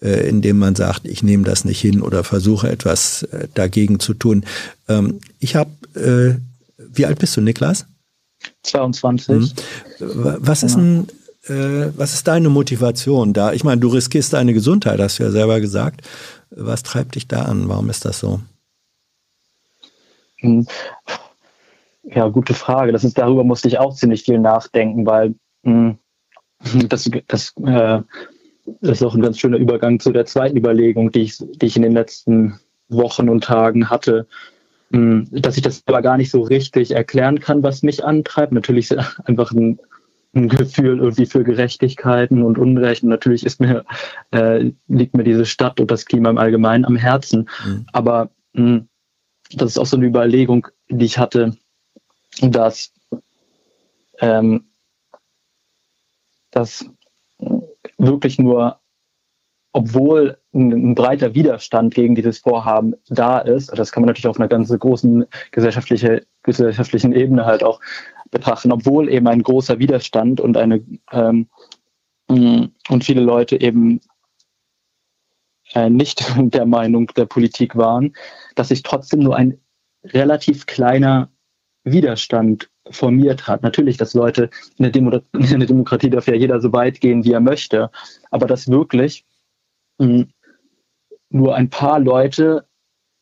äh, indem man sagt, ich nehme das nicht hin oder versuche etwas äh, dagegen zu tun. Ähm, ich habe, äh, wie alt bist du, Niklas? 22. Mhm. Was ist ein äh, was ist deine Motivation da? Ich meine, du riskierst deine Gesundheit, hast du ja selber gesagt. Was treibt dich da an? Warum ist das so? Hm. Ja, gute Frage. Das ist, darüber musste ich auch ziemlich viel nachdenken, weil mh, hm, das, das, äh, das ist auch ein ganz schöner Übergang zu der zweiten Überlegung, die ich, die ich in den letzten Wochen und Tagen hatte, hm, dass ich das aber gar nicht so richtig erklären kann, was mich antreibt. Natürlich einfach ein ein Gefühl irgendwie für Gerechtigkeiten und Unrecht. Und natürlich ist mir, äh, liegt mir diese Stadt und das Klima im Allgemeinen am Herzen. Mhm. Aber mh, hm, das ist auch so eine Überlegung, die ich hatte, dass, ähm, dass wirklich nur, obwohl ein, ein, breiter Widerstand gegen dieses Vorhaben da ist, das kann man natürlich auf einer ganz großen gesellschaftliche, gesellschaftlichen Ebene halt auch betrachten, obwohl eben ein großer Widerstand und eine ähm, mm, und viele Leute eben äh, nicht der Meinung der Politik waren, dass sich trotzdem nur ein relativ kleiner Widerstand formiert hat. Natürlich, dass Leute in der, in der Demokratie darf ja jeder so weit gehen, wie er möchte, aber dass wirklich mh, mm, nur ein paar Leute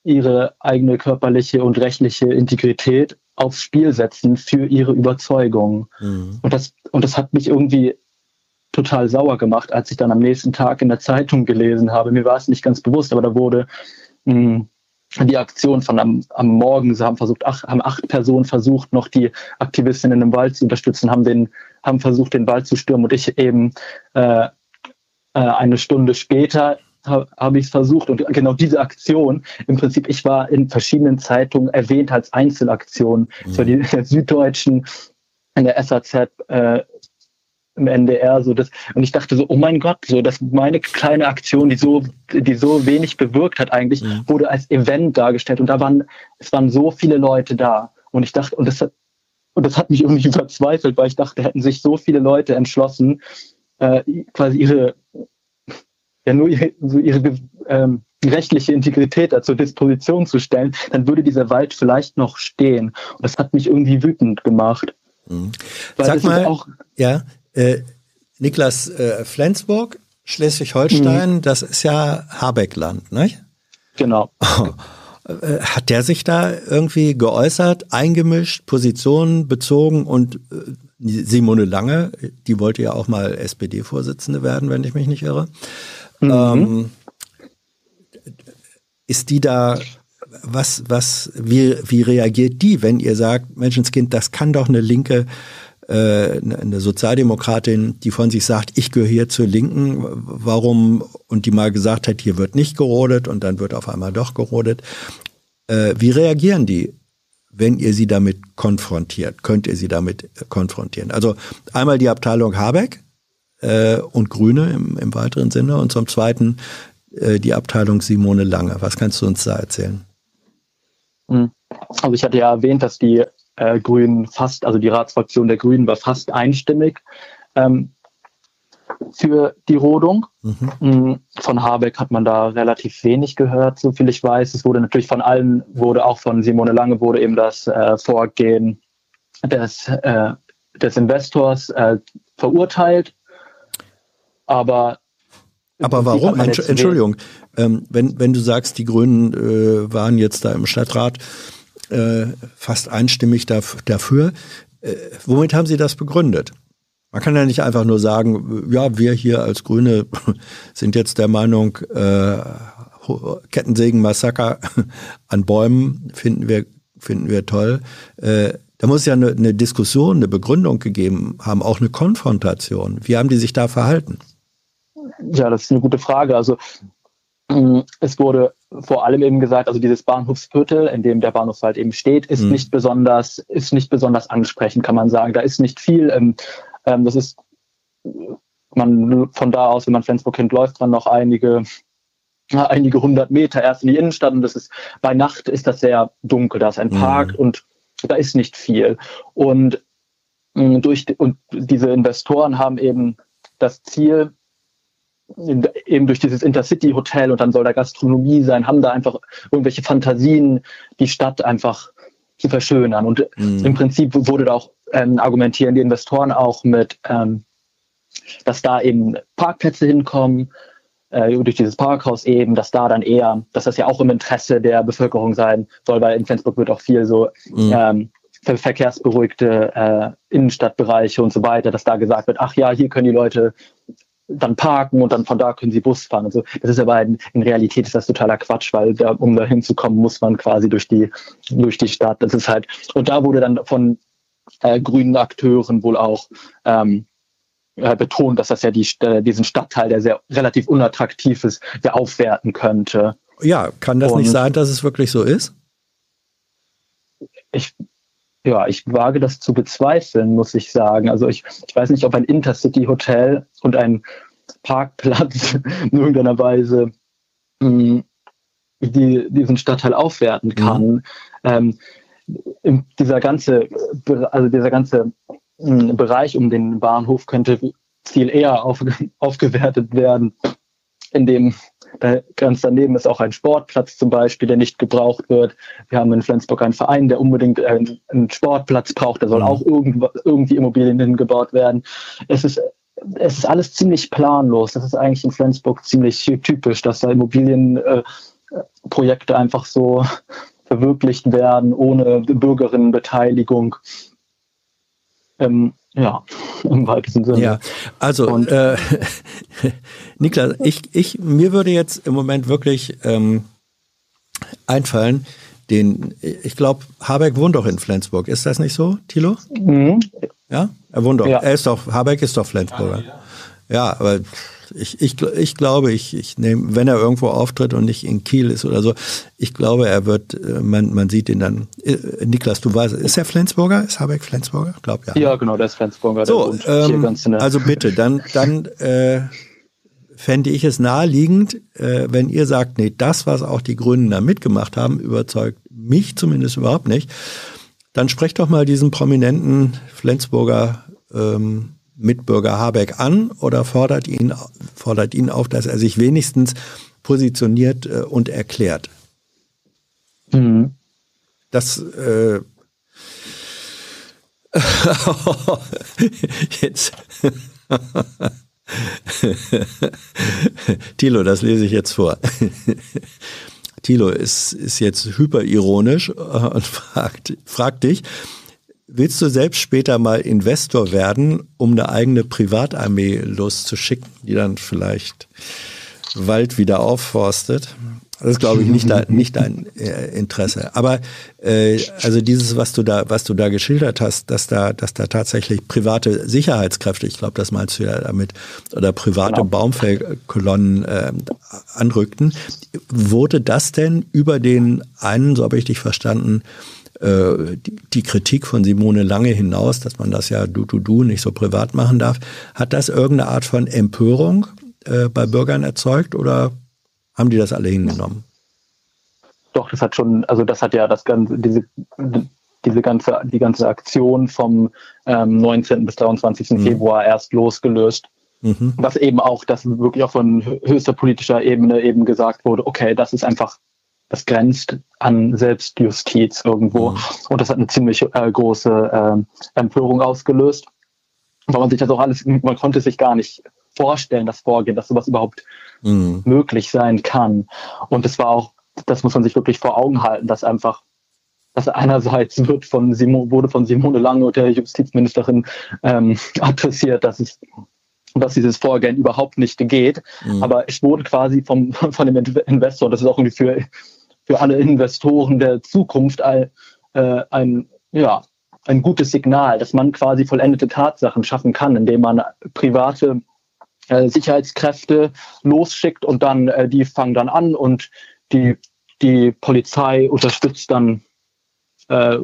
ihre eigene körperliche und rechtliche Integrität aufs Spiel setzen für ihre Überzeugung. Mhm. Und, das, und das hat mich irgendwie total sauer gemacht, als ich dann am nächsten Tag in der Zeitung gelesen habe. Mir war es nicht ganz bewusst, aber da wurde mh, hm, die Aktion von am, am Morgen, sie haben versucht, ach, haben acht Personen versucht, noch die Aktivistinnen im Wald zu unterstützen, haben den, haben versucht, den Wald zu stürmen und ich eben äh, äh eine Stunde später habe hab ich es versucht und genau diese Aktion, im Prinzip, ich war in verschiedenen Zeitungen erwähnt als Einzelaktion, mhm. so die der Süddeutschen, in der SAZ, äh, im NDR, so das, und ich dachte so, oh mein Gott, so, dass meine kleine Aktion, die so, die so wenig bewirkt hat eigentlich, mhm. wurde als Event dargestellt und da waren, es waren so viele Leute da und ich dachte, und das hat, und das hat mich irgendwie verzweifelt, weil ich dachte, hätten sich so viele Leute entschlossen, äh, quasi ihre ja nur ihre, so ihre ähm, rechtliche Integrität zur Disposition zu stellen, dann würde dieser Wald vielleicht noch stehen. Und das hat mich irgendwie wütend gemacht. Mhm. Sag mal, auch, ja, äh, Niklas äh, Flensburg, Schleswig-Holstein, mhm. das ist ja Habeckland, ne? Genau. Oh. Hat der sich da irgendwie geäußert, eingemischt, Positionen bezogen und äh, Simone Lange, die wollte ja auch mal SPD-Vorsitzende werden, wenn ich mich nicht irre. Mhm. Ähm, ist die da, was, was, wie, wie reagiert die, wenn ihr sagt, Menschenskind, das kann doch eine linke, äh, eine Sozialdemokratin, die von sich sagt, ich gehöre hier zur Linken, warum, und die mal gesagt hat, hier wird nicht gerodet und dann wird auf einmal doch gerodet. Äh, wie reagieren die, wenn ihr sie damit konfrontiert? Könnt ihr sie damit konfrontieren? Also einmal die Abteilung Habeck, äh, und Grüne im, im weiteren Sinne und zum Zweiten die Abteilung Simone Lange. Was kannst du uns da erzählen? Hm. Also ich hatte ja erwähnt, dass die äh, Grünen fast, also die Ratsfraktion der Grünen war fast einstimmig ähm, für die Rodung. Mhm. Hm, von Habeck hat man da relativ wenig gehört, so viel ich weiß. Es wurde natürlich von allen, wurde auch von Simone Lange, wurde eben das äh, Vorgehen des, äh, des Investors äh, verurteilt. Aber aber warum? Entsch Entschuldigung, ähm, wenn, wenn du sagst, die Grünen äh, waren jetzt da im Stadtrat äh, fast einstimmig daf dafür, äh, womit haben sie das begründet? Man kann ja nicht einfach nur sagen, ja, wir hier als Grüne sind jetzt der Meinung, äh, Kettensägen-Massaker an Bäumen finden wir, finden wir toll. Äh, da muss ja eine, eine Diskussion, eine Begründung gegeben haben, auch eine Konfrontation. Wie haben die sich da verhalten? Ja, das ist eine gute Frage. Also mm, es wurde vor allem eben gesagt, also dieses Bahnhofsviertel, in dem der Bahnhof halt eben steht, ist mhm. nicht besonders, ist nicht besonders ansprechend, kann man sagen. Da ist nicht viel. Ähm, ähm, das ist man von da aus, wenn man Flensburg kennt, läuft man noch einige einige hundert Meter erst in die Innenstadt und das ist bei Nacht ist das sehr dunkel. Da ist ein mhm. Park und da ist nicht viel. Und, mh, durch, und diese Investoren haben eben das Ziel, eben durch dieses Intercity-Hotel und dann soll da Gastronomie sein, haben da einfach irgendwelche Fantasien, die Stadt einfach zu verschönern. Und mhm. im Prinzip wurde da auch ähm, argumentieren die Investoren auch mit, ähm, dass da eben Parkplätze hinkommen, äh, durch dieses Parkhaus eben, dass da dann eher, dass das ja auch im Interesse der Bevölkerung sein soll, weil in Flensburg wird auch viel so mhm. ähm, verkehrsberuhigte äh, Innenstadtbereiche und so weiter, dass da gesagt wird, ach ja, hier können die Leute dann parken und dann von da können sie Bus fahren und so. Das ist aber in, in Realität ist das totaler Quatsch, weil da, um da hinzukommen, muss man quasi durch die, durch die Stadt. Das ist halt, und da wurde dann von äh, grünen Akteuren wohl auch ähm, äh, betont, dass das ja die, äh, diesen Stadtteil, der sehr relativ unattraktiv ist, der aufwerten könnte. Ja, kann das und nicht sein, dass es wirklich so ist? Ich, ja, ich wage das zu bezweifeln, muss ich sagen. Also ich, ich weiß nicht, ob ein Intercity-Hotel und ein Parkplatz in irgendeiner Weise mh, hm, die, diesen Stadtteil aufwerten kann. Mhm. Ähm, dieser ganze, also dieser ganze hm, Bereich um den Bahnhof könnte viel eher auf, aufgewertet werden, indem da ganz daneben ist auch ein Sportplatz zum Beispiel, der nicht gebraucht wird. Wir haben in Flensburg einen Verein, der unbedingt einen, Sportplatz braucht. Da soll mhm. auch irgend, irgendwie Immobilien hingebaut werden. Es ist, es ist alles ziemlich planlos. Das ist eigentlich in Flensburg ziemlich typisch, dass da Immobilienprojekte äh, einfach so verwirklicht werden ohne Bürgerinnenbeteiligung. Ähm, ja, im weitesten Sinne. Ja, also Und, äh, Niklas, ich, ich, mir würde jetzt im Moment wirklich ähm, einfallen, den, ich glaube, Habeck wohnt doch in Flensburg. Ist das nicht so, Thilo? Mhm. Ja, er wohnt doch. Ja. Er ist doch, Habeck ist doch Flensburger. Ja, aber ich, ich, ich glaube, ich, ich nehme, wenn er irgendwo auftritt und nicht in Kiel ist oder so, ich glaube, er wird, äh, man, man sieht ihn dann. Äh, Niklas, du weißt, ist er Flensburger? Ist Habeck Flensburger? Glaub ja. Ja, genau, der ist Flensburger. So, ähm, also bitte, dann, dann äh, fände ich es naheliegend, äh, wenn ihr sagt, nee, das, was auch die Grünen da mitgemacht haben, überzeugt mich zumindest überhaupt nicht, dann sprecht doch mal diesen prominenten Flensburger ähm, Mitbürger Habeck an oder fordert ihn, fordert ihn auf, dass er sich wenigstens positioniert äh, und erklärt? Mhm. Das äh, jetzt Thilo, das lese ich jetzt vor. Thilo ist, ist jetzt hyperironisch und fragt, fragt dich, Willst du selbst später mal Investor werden, um eine eigene Privatarmee loszuschicken, die dann vielleicht Wald wieder aufforstet? Das ist, glaube ich, nicht, dein, nicht dein äh, Interesse. Aber äh, also dieses, was du da, was du da geschildert hast, dass da, dass da tatsächlich private Sicherheitskräfte, ich glaube, das meinst du ja damit, oder private genau. Baumfellkolonnen äh, anrückten. Wurde das denn über den einen, so habe ich dich verstanden, äh, die, die Kritik von Simone Lange hinaus, dass man das ja du, du, du nicht so privat machen darf, hat das irgendeine Art von Empörung äh, bei Bürgern erzeugt oder haben die das alle hingenommen? Doch, das hat schon, also das hat ja das ganze, diese, diese ganze, die ganze Aktion vom ähm, 19. bis 23. Mhm. Februar erst losgelöst. Mhm. Was eben auch, dass wirklich auch von höchster politischer Ebene eben gesagt wurde, okay, das ist einfach das grenzt an Selbstjustiz irgendwo. Mhm. Und das hat eine ziemlich äh, große äh, Empörung ausgelöst. Weil man sich das auch alles, man konnte sich gar nicht vorstellen, das Vorgehen, dass sowas überhaupt mhm. möglich sein kann. Und es war auch, das muss man sich wirklich vor Augen halten, dass einfach, dass einerseits wird von Simone, wurde von Simone Lange und der Justizministerin ähm, adressiert, dass es dass dieses Vorgehen überhaupt nicht geht. Mhm. Aber es wurde quasi vom, von dem Investor, das ist auch irgendwie für, für alle Investoren der Zukunft ein, äh, ein, ja, ein gutes Signal, dass man quasi vollendete Tatsachen schaffen kann, indem man private äh, Sicherheitskräfte losschickt und dann äh, die fangen dann an und die, die Polizei unterstützt dann äh,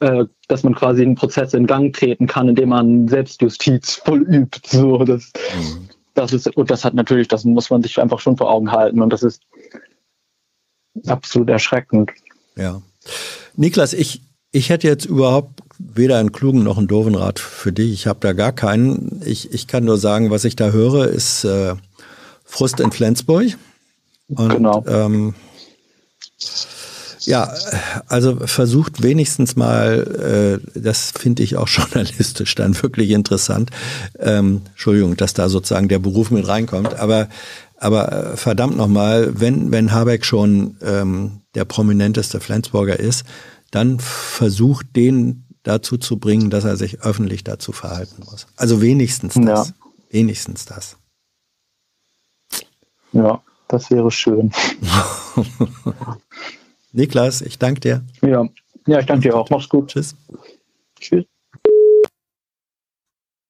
äh, dass man quasi einen Prozess in Gang treten kann, indem man Selbstjustiz vollübt. So, das, mhm. das ist, und das hat natürlich, das muss man sich einfach schon vor Augen halten. Und das ist absolut erschreckend. Ja. Niklas, ich, ich hätte jetzt überhaupt weder einen klugen noch einen doofen Rat für dich. Ich habe da gar keinen. Ich, ich kann nur sagen, was ich da höre, ist äh, Frust in Flensburg. Und, genau. Ähm, ja, also versucht wenigstens mal, äh, das finde ich auch journalistisch dann wirklich interessant. Ähm, Entschuldigung, dass da sozusagen der Beruf mit reinkommt, aber aber äh, verdammt nochmal, wenn, wenn Habeck schon ähm, der prominenteste Flensburger ist, dann versucht den dazu zu bringen, dass er sich öffentlich dazu verhalten muss. Also wenigstens das. Ja. Wenigstens das. Ja, das wäre schön. Niklas, ich danke dir. Ja. ja, ich danke dir auch. Mach's gut. Tschüss. Tschüss.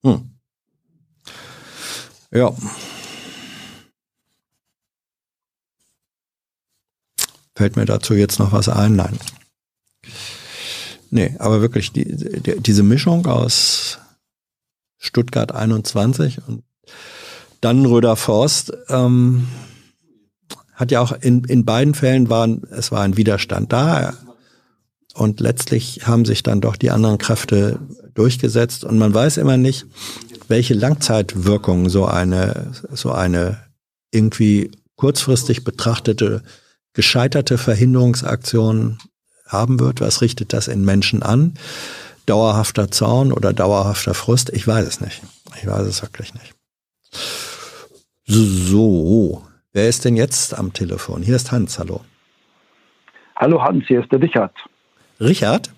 Hm. Ja. Fällt mir dazu jetzt noch was ein? Nein. Nee, aber wirklich die, die, diese Mischung aus Stuttgart 21 und Dannenröder Forst ähm, hat ja auch in, in beiden Fällen waren, es war ein Widerstand da. Und letztlich haben sich dann doch die anderen Kräfte durchgesetzt. Und man weiß immer nicht, welche Langzeitwirkung so eine, so eine irgendwie kurzfristig betrachtete gescheiterte Verhinderungsaktion haben wird. Was richtet das in Menschen an? Dauerhafter Zorn oder dauerhafter Frust? Ich weiß es nicht. Ich weiß es wirklich nicht. So, wer ist denn jetzt am Telefon? Hier ist Hans, hallo. Hallo Hans, hier ist der Richard. Richard?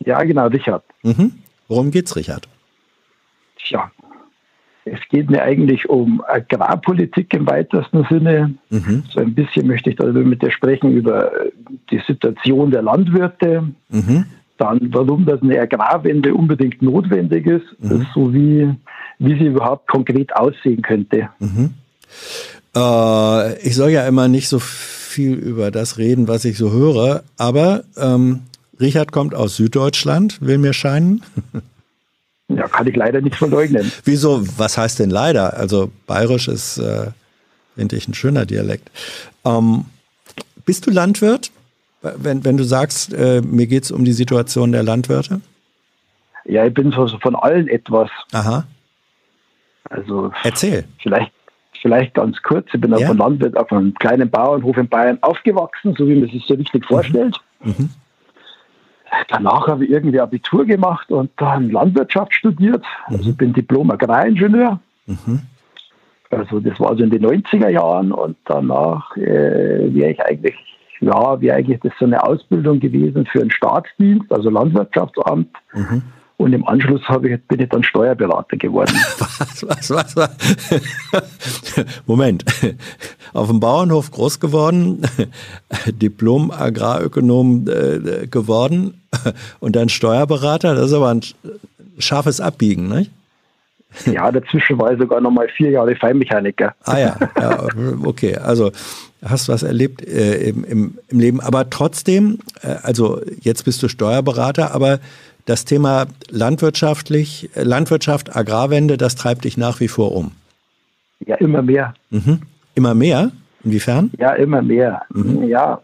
Ja, genau, Richard. Mhm. Worum geht's, Richard? Tja, es geht mir eigentlich um Agrarpolitik im weitesten Sinne. Mhm. So ein bisschen möchte ich darüber mit dir sprechen, über die Situation der Landwirte. Mhm. Dann, warum das eine Agrarwende unbedingt notwendig ist, mhm. so wie, wie sie überhaupt konkret aussehen könnte. Mhm. Äh, ich soll ja immer nicht so viel über das reden, was ich so höre, aber ähm, Richard kommt aus Süddeutschland, will mir scheinen. Ja, kann ich leider nicht verleugnen. Wieso? Was heißt denn leider? Also bayerisch ist, äh, finde ich, ein schöner Dialekt. Ähm, bist du Landwirt? Wenn, wenn du sagst, äh, mir geht es um die Situation der Landwirte? Ja, ich bin so von allen etwas. Aha. Also Erzähl. Vielleicht, vielleicht ganz kurz. Ich bin ja. auf einem Landwirt auf einem kleinen Bauernhof in Bayern aufgewachsen, so wie man sich so richtig mhm. vorstellt. Mhm danach habe ich irgendwie Abitur gemacht und dann Landwirtschaft studiert. Also ich bin Diplom-Agraringenieur. Mhm. Also das war so in den 90er Jahren und danach äh, wäre ich eigentlich, ja, wäre eigentlich das so eine Ausbildung gewesen für einen Staatsdienst, also Landwirtschaftsamt. Mhm. Und im Anschluss ich, bin ich dann Steuerberater geworden. Was, was, was, was? Moment. Auf dem Bauernhof groß geworden, Diplom-Agrarökonom äh, geworden und dann Steuerberater. Das ist aber ein scharfes Abbiegen, ne? Ja, dazwischen war ich sogar noch mal vier Jahre Feinmechaniker. Ah ja, ja okay. Also hast was erlebt äh, im, im, im Leben. Aber trotzdem, äh, also jetzt bist du Steuerberater, aber das Thema landwirtschaftlich, Landwirtschaft, Agrarwende, das treibt dich nach wie vor um. Ja, immer mehr. Mhm. Immer mehr? Inwiefern? Ja, immer mehr. Mhm. Ja,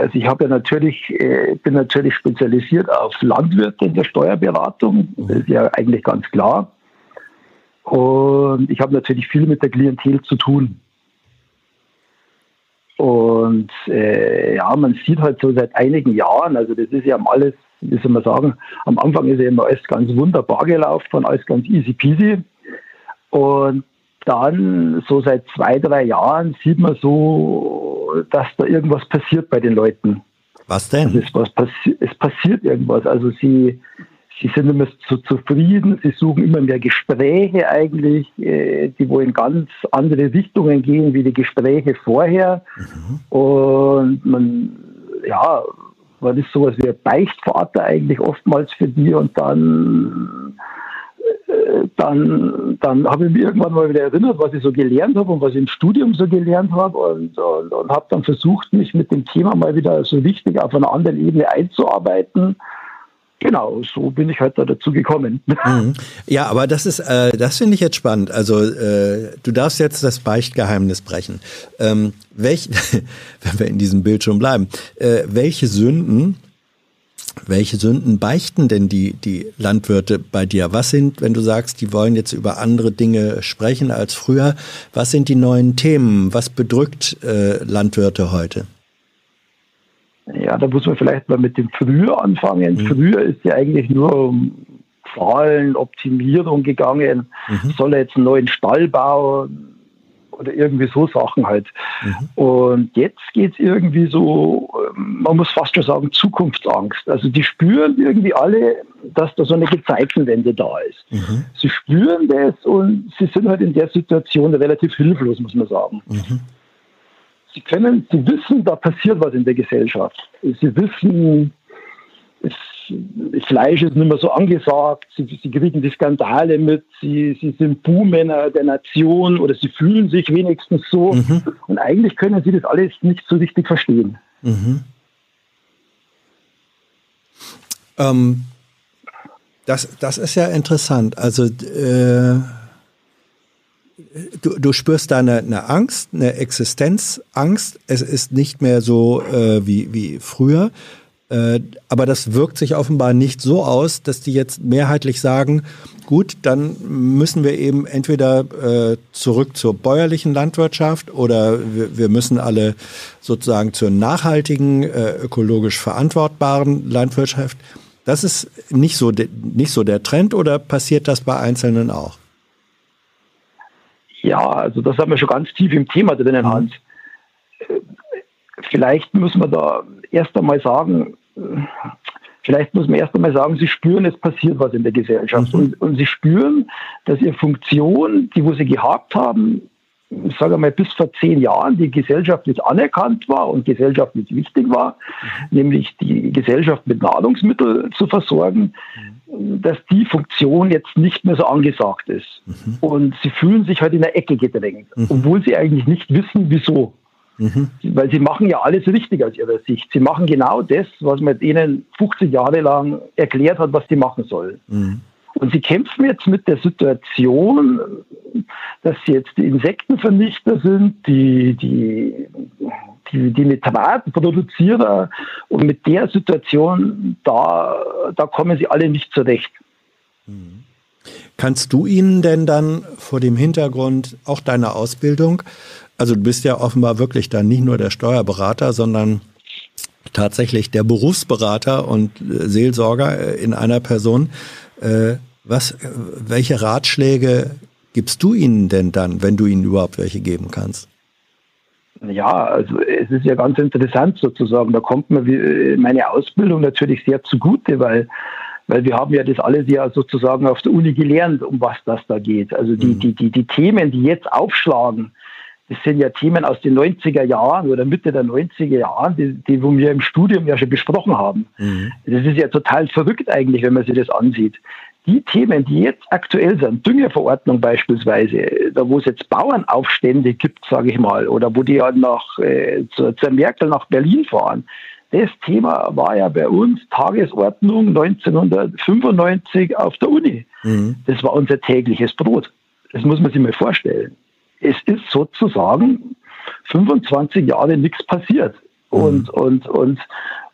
also ich habe ja natürlich, äh, bin natürlich spezialisiert auf Landwirte in der Steuerberatung. Mhm. Das ist ja eigentlich ganz klar. Und ich habe natürlich viel mit der Klientel zu tun. Und äh, ja, man sieht halt so seit einigen Jahren, also das ist ja alles wie soll man sagen, am Anfang ist ja immer alles ganz wunderbar gelaufen und alles ganz easy peasy. Und dann, so seit zwei, drei Jahren, sieht man so, dass da irgendwas passiert bei den Leuten. Was denn? Also es, was passi es passiert irgendwas. Also sie, sie sind immer so zufrieden, sie suchen immer mehr Gespräche eigentlich, äh, die wohl in ganz andere Richtungen gehen wie die Gespräche vorher. Mhm. Und man, ja, war das sowas wie ein Beichtvater eigentlich oftmals für die und dann äh, dann, dann habe ich mich irgendwann mal wieder erinnert, was ich so gelernt habe und was ich im Studium so gelernt habe und, und, und habe dann versucht, mich mit dem Thema mal wieder so richtig auf einer anderen Ebene einzuarbeiten genau, so bin ich halt da dazu gekommen. Mhm. Ja, aber das ist, äh, das finde ich jetzt spannend. Also äh, du darfst jetzt das Beichtgeheimnis brechen. Ähm, welch, wenn wir in diesem Bild schon bleiben, äh, welche Sünden, welche Sünden beichten denn die, die Landwirte bei dir? Was sind, wenn du sagst, die wollen jetzt über andere Dinge sprechen als früher, was sind die neuen Themen? Was bedrückt äh, Landwirte heute? Ja, da muss man vielleicht mal mit dem Früher anfangen. Mhm. Früher ist ja eigentlich nur um Zahlen, Optimierung gegangen. Mhm. Soll er jetzt einen neuen Stall bauen? oder irgendwie so Sachen halt. Mhm. Und jetzt geht es irgendwie so, man muss fast schon sagen, Zukunftsangst. Also die spüren irgendwie alle, dass da so eine Gezeitenwende da ist. Mhm. Sie spüren das und sie sind halt in der Situation relativ hilflos, muss man sagen. Sie können, sie wissen, da passiert was in der Gesellschaft. Sie wissen, es Fleisch ist nicht mehr so angesagt, sie, sie kriegen die Skandale mit, sie, sie sind Buhmänner der Nation oder sie fühlen sich wenigstens so. Mhm. Und eigentlich können sie das alles nicht so richtig verstehen. Mhm. Ähm, das, das ist ja interessant. Also äh, du, du spürst da eine, eine, Angst, eine Existenzangst. Es ist nicht mehr so äh, wie, wie früher. Äh, aber das wirkt sich offenbar nicht so aus, dass die jetzt mehrheitlich sagen, gut, dann müssen wir eben entweder äh, zurück zur bäuerlichen Landwirtschaft oder wir, wir müssen alle sozusagen zur nachhaltigen, äh, ökologisch verantwortbaren Landwirtschaft. Das ist nicht so, nicht so der Trend oder passiert das bei Einzelnen auch? Ja, also das haben wir schon ganz tief im Thema drinnen, Hans. Vielleicht müssen wir da erst einmal sagen, vielleicht muss man erst einmal sagen, sie spüren, es passiert was in der Gesellschaft. Mhm. Und, und, sie spüren, dass ihre Funktion, die wo sie gehabt haben, ich sage mal, bis vor zehn Jahren die Gesellschaft jetzt anerkannt war und Gesellschaft jetzt wichtig war, mhm. nämlich die Gesellschaft mit Nahrungsmitteln zu versorgen, mhm. Dass die Funktion jetzt nicht mehr so angesagt ist. Mhm. Und sie fühlen sich halt in der Ecke gedrängt, mhm. obwohl sie eigentlich nicht wissen, wieso. Mhm. Weil sie machen ja alles richtig aus ihrer Sicht. Sie machen genau das, was man ihnen 50 Jahre lang erklärt hat, was sie machen sollen. Mhm. Und sie kämpfen jetzt mit der Situation, dass sie jetzt die Insektenvernichter sind, die, die, die, die Nitratproduzierer. Und mit der Situation, da, da kommen sie alle nicht zurecht. Mhm. Kannst du ihnen denn dann vor dem Hintergrund auch deiner Ausbildung also du bist ja offenbar wirklich dann nicht nur der Steuerberater, sondern tatsächlich der Berufsberater und äh, Seelsorger äh, in einer Person. Äh, was, welche Ratschläge gibst du ihnen denn dann, wenn du ihnen überhaupt welche geben kannst? Ja, also es ist ja ganz interessant sozusagen. Da kommt mir meine Ausbildung natürlich sehr zugute, weil, weil wir haben ja das alles ja sozusagen auf der Uni gelernt, um was das da geht. Also die, mhm. die, die, die Themen, die jetzt aufschlagen, das sind ja Themen aus den 90er Jahren oder Mitte der 90er Jahren, die, die wir im Studium ja schon besprochen haben. Mhm. Das ist ja total verrückt eigentlich, wenn man sich das ansieht. Die Themen, die jetzt aktuell sind, Düngeverordnung beispielsweise, da wo es jetzt Bauernaufstände gibt, sage ich mal, oder wo die ja nach, äh, zur, zur Merkel nach Berlin fahren, das Thema war ja bei uns Tagesordnung 1995 auf der Uni. Mhm. Das war unser tägliches Brot. Das muss man sich mal vorstellen es ist sozusagen 25 Jahre nichts passiert. Und, mhm. und, und,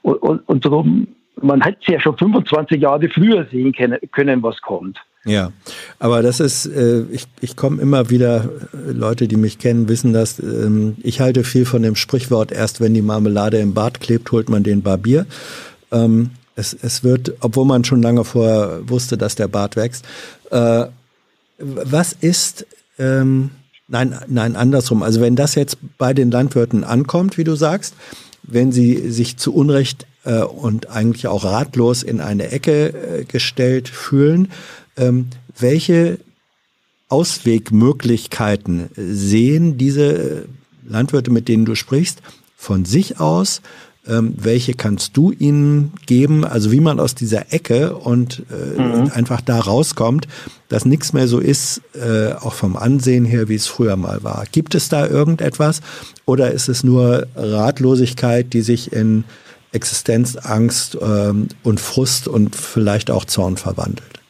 und, und, und darum, man hätte ja schon 25 Jahre früher sehen können, was kommt. Ja, aber das ist, äh, ich, ich komme immer wieder, äh, Leute, die mich kennen, wissen das, ähm, ich halte viel von dem Sprichwort, erst wenn die Marmelade im Bart klebt, holt man den Barbier. Ähm, es, es wird, obwohl man schon lange vorher wusste, dass der Bart wächst. Äh, was ist, ähm, Nein, nein, andersrum. Also wenn das jetzt bei den Landwirten ankommt, wie du sagst, wenn sie sich zu Unrecht äh, und eigentlich auch ratlos in eine Ecke äh, gestellt fühlen, ähm, welche Auswegmöglichkeiten sehen diese Landwirte, mit denen du sprichst, von sich aus ähm, welche kannst du ihnen geben? Also wie man aus dieser Ecke und äh, mhm. einfach da rauskommt, dass nichts mehr so ist, äh, auch vom Ansehen her, wie es früher mal war. Gibt es da irgendetwas oder ist es nur Ratlosigkeit, die sich in Existenzangst ähm, und Frust und vielleicht auch Zorn verwandelt?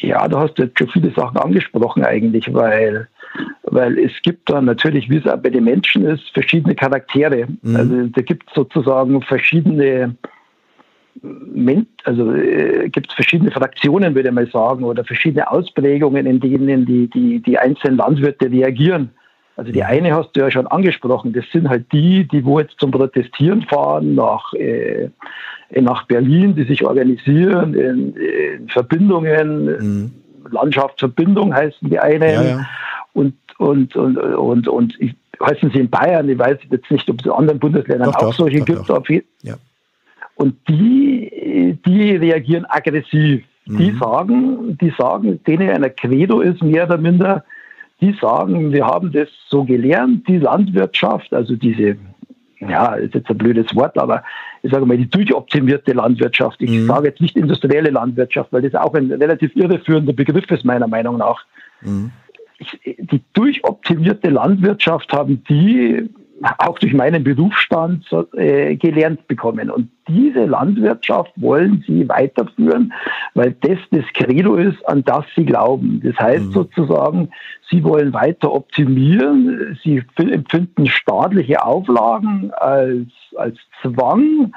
Ja, du hast jetzt schon viele Sachen angesprochen eigentlich, weil weil es gibt da natürlich, wie es auch bei den Menschen ist, verschiedene Charaktere. Mhm. Also da gibt es sozusagen verschiedene also äh, gibt es verschiedene Fraktionen, würde ich mal sagen, oder verschiedene Ausprägungen, in denen die, die, die einzelnen Landwirte reagieren. Also die eine hast du ja schon angesprochen, das sind halt die, die wo jetzt zum Protestieren fahren nach, äh, nach Berlin, die sich organisieren in, in Verbindungen, mhm. Landschaftsverbindung heißen die einen. Ja, ja. Und, und, und, und, und ich, heißen sie in Bayern, ich weiß jetzt nicht, ob es in anderen Bundesländern doch, auch doch, solche doch, gibt. Doch. Ja. Und die, die reagieren aggressiv. Mhm. Die sagen, die sagen, denen ein Credo ist, mehr oder minder, die sagen, wir haben das so gelernt, die Landwirtschaft, also diese, ja, ist jetzt ein blödes Wort, aber ich sage mal, die durchoptimierte Landwirtschaft. Ich mhm. sage jetzt nicht industrielle Landwirtschaft, weil das auch ein relativ irreführender Begriff ist, meiner Meinung nach. Mhm. Die durchoptimierte Landwirtschaft haben die auch durch meinen Berufsstand äh, gelernt bekommen. Und diese Landwirtschaft wollen sie weiterführen, weil das das Credo ist, an das sie glauben. Das heißt mhm. sozusagen, sie wollen weiter optimieren, sie empfinden staatliche Auflagen als, als Zwang,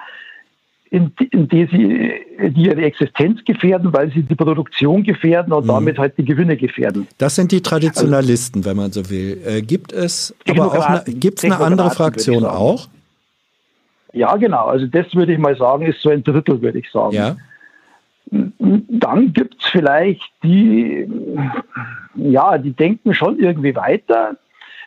in, in die sie die ihre Existenz gefährden, weil sie die Produktion gefährden und mhm. damit halt die Gewinne gefährden. Das sind die Traditionalisten, also, wenn man so will. Äh, gibt es aber auch eine, gibt's eine andere Fraktion auch? Ja, genau. Also das würde ich mal sagen, ist so ein Drittel, würde ich sagen. Ja. Dann gibt es vielleicht die, ja, die denken schon irgendwie weiter.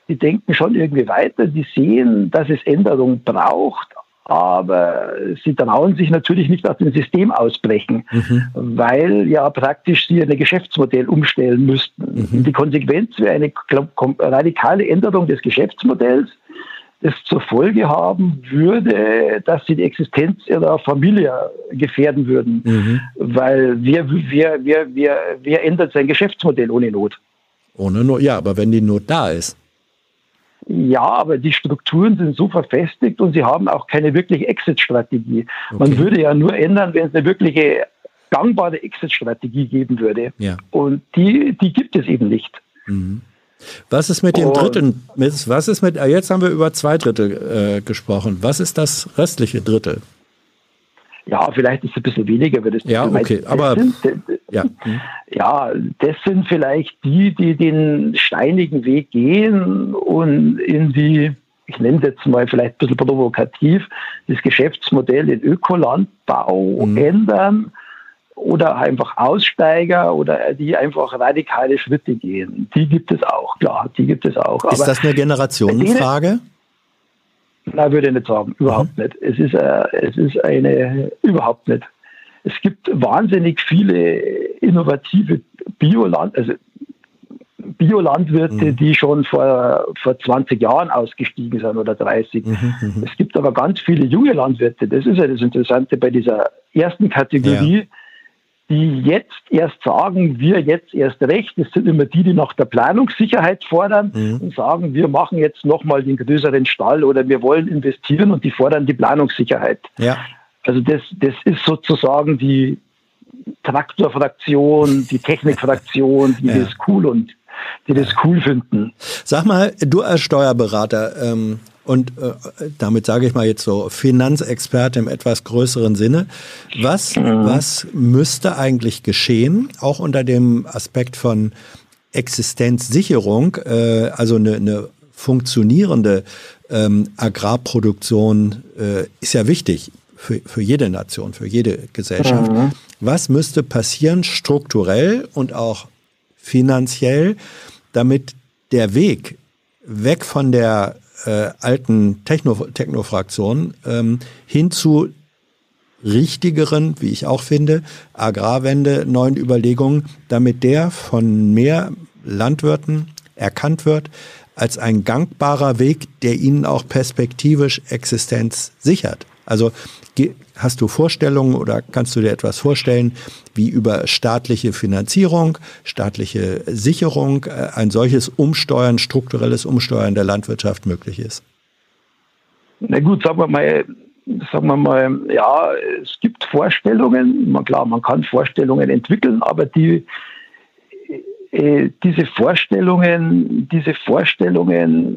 Die denken schon irgendwie weiter. Die sehen, dass es Änderungen braucht, aber sie trauen sich natürlich nicht aus dem System ausbrechen, mhm. weil ja praktisch sie ein Geschäftsmodell umstellen müssten. Mhm. Die Konsequenz wäre eine radikale Änderung des Geschäftsmodells, das zur Folge haben würde, dass sie die Existenz ihrer Familie gefährden würden, mhm. weil wer, wer, wer, wer, wer ändert sein Geschäftsmodell ohne Not? Ohne Not, ja, aber wenn die Not da ist. Ja, aber die Strukturen sind so verfestigt und sie haben auch keine wirkliche Exit-Strategie. Okay. Man würde ja nur ändern, wenn es eine wirkliche gangbare Exit-Strategie geben würde. Ja. Und die, die gibt es eben nicht. Mhm. Was ist mit den Dritten? Was ist mit, jetzt haben wir über zwei Drittel äh, gesprochen. Was ist das restliche Drittel? Ja, vielleicht ist es ein bisschen weniger, weil das Ja, okay, aber sind, ja. ja, das sind vielleicht die, die den steinigen Weg gehen und in die, ich nenne es jetzt mal vielleicht ein bisschen provokativ, das Geschäftsmodell in Ökolandbau mhm. ändern oder einfach Aussteiger oder die einfach radikale Schritte gehen. Die gibt es auch, klar, die gibt es auch. Ist Aber das eine Generationenfrage? Nein, würde ich nicht sagen. Überhaupt mhm. nicht. Es ist, äh, es ist eine, überhaupt nicht. Es gibt wahnsinnig viele innovative Bioland, also Biolandwirte, mhm. die schon vor, vor 20 Jahren ausgestiegen sind oder 30. Mhm, mhm, es gibt aber ganz viele junge Landwirte. Das ist ja das Interessante bei dieser ersten Kategorie. Ja die jetzt erst sagen, wir jetzt erst recht, das sind immer die, die nach der Planungssicherheit fordern mhm. und sagen, wir machen jetzt nochmal den größeren Stall oder wir wollen investieren und die fordern die Planungssicherheit. Ja. Also das, das ist sozusagen die Traktorfraktion, die Technikfraktion, die ja. das cool und die das cool finden. Sag mal, du als Steuerberater, ähm, und äh, damit sage ich mal jetzt so Finanzexperte im etwas größeren Sinne. Was, mhm. was müsste eigentlich geschehen, auch unter dem Aspekt von Existenzsicherung, äh, also eine, eine funktionierende ähm, Agrarproduktion äh, ist ja wichtig für, für jede Nation, für jede Gesellschaft. Mhm. Was müsste passieren strukturell und auch finanziell, damit der Weg weg von der äh, alten Techno, Technofraktion ähm, hin zu richtigeren, wie ich auch finde, Agrarwende, neuen Überlegungen, damit der von mehr Landwirten erkannt wird als ein gangbarer Weg, der ihnen auch perspektivisch Existenz sichert. Also hast du Vorstellungen oder kannst du dir etwas vorstellen, wie über staatliche Finanzierung, staatliche Sicherung äh, ein solches Umsteuern, strukturelles Umsteuern der Landwirtschaft möglich ist? Na gut, sagen wir mal, sagen wir mal, ja, es gibt Vorstellungen. Klar, man kann Vorstellungen entwickeln, aber die, diese Vorstellungen, diese Vorstellungen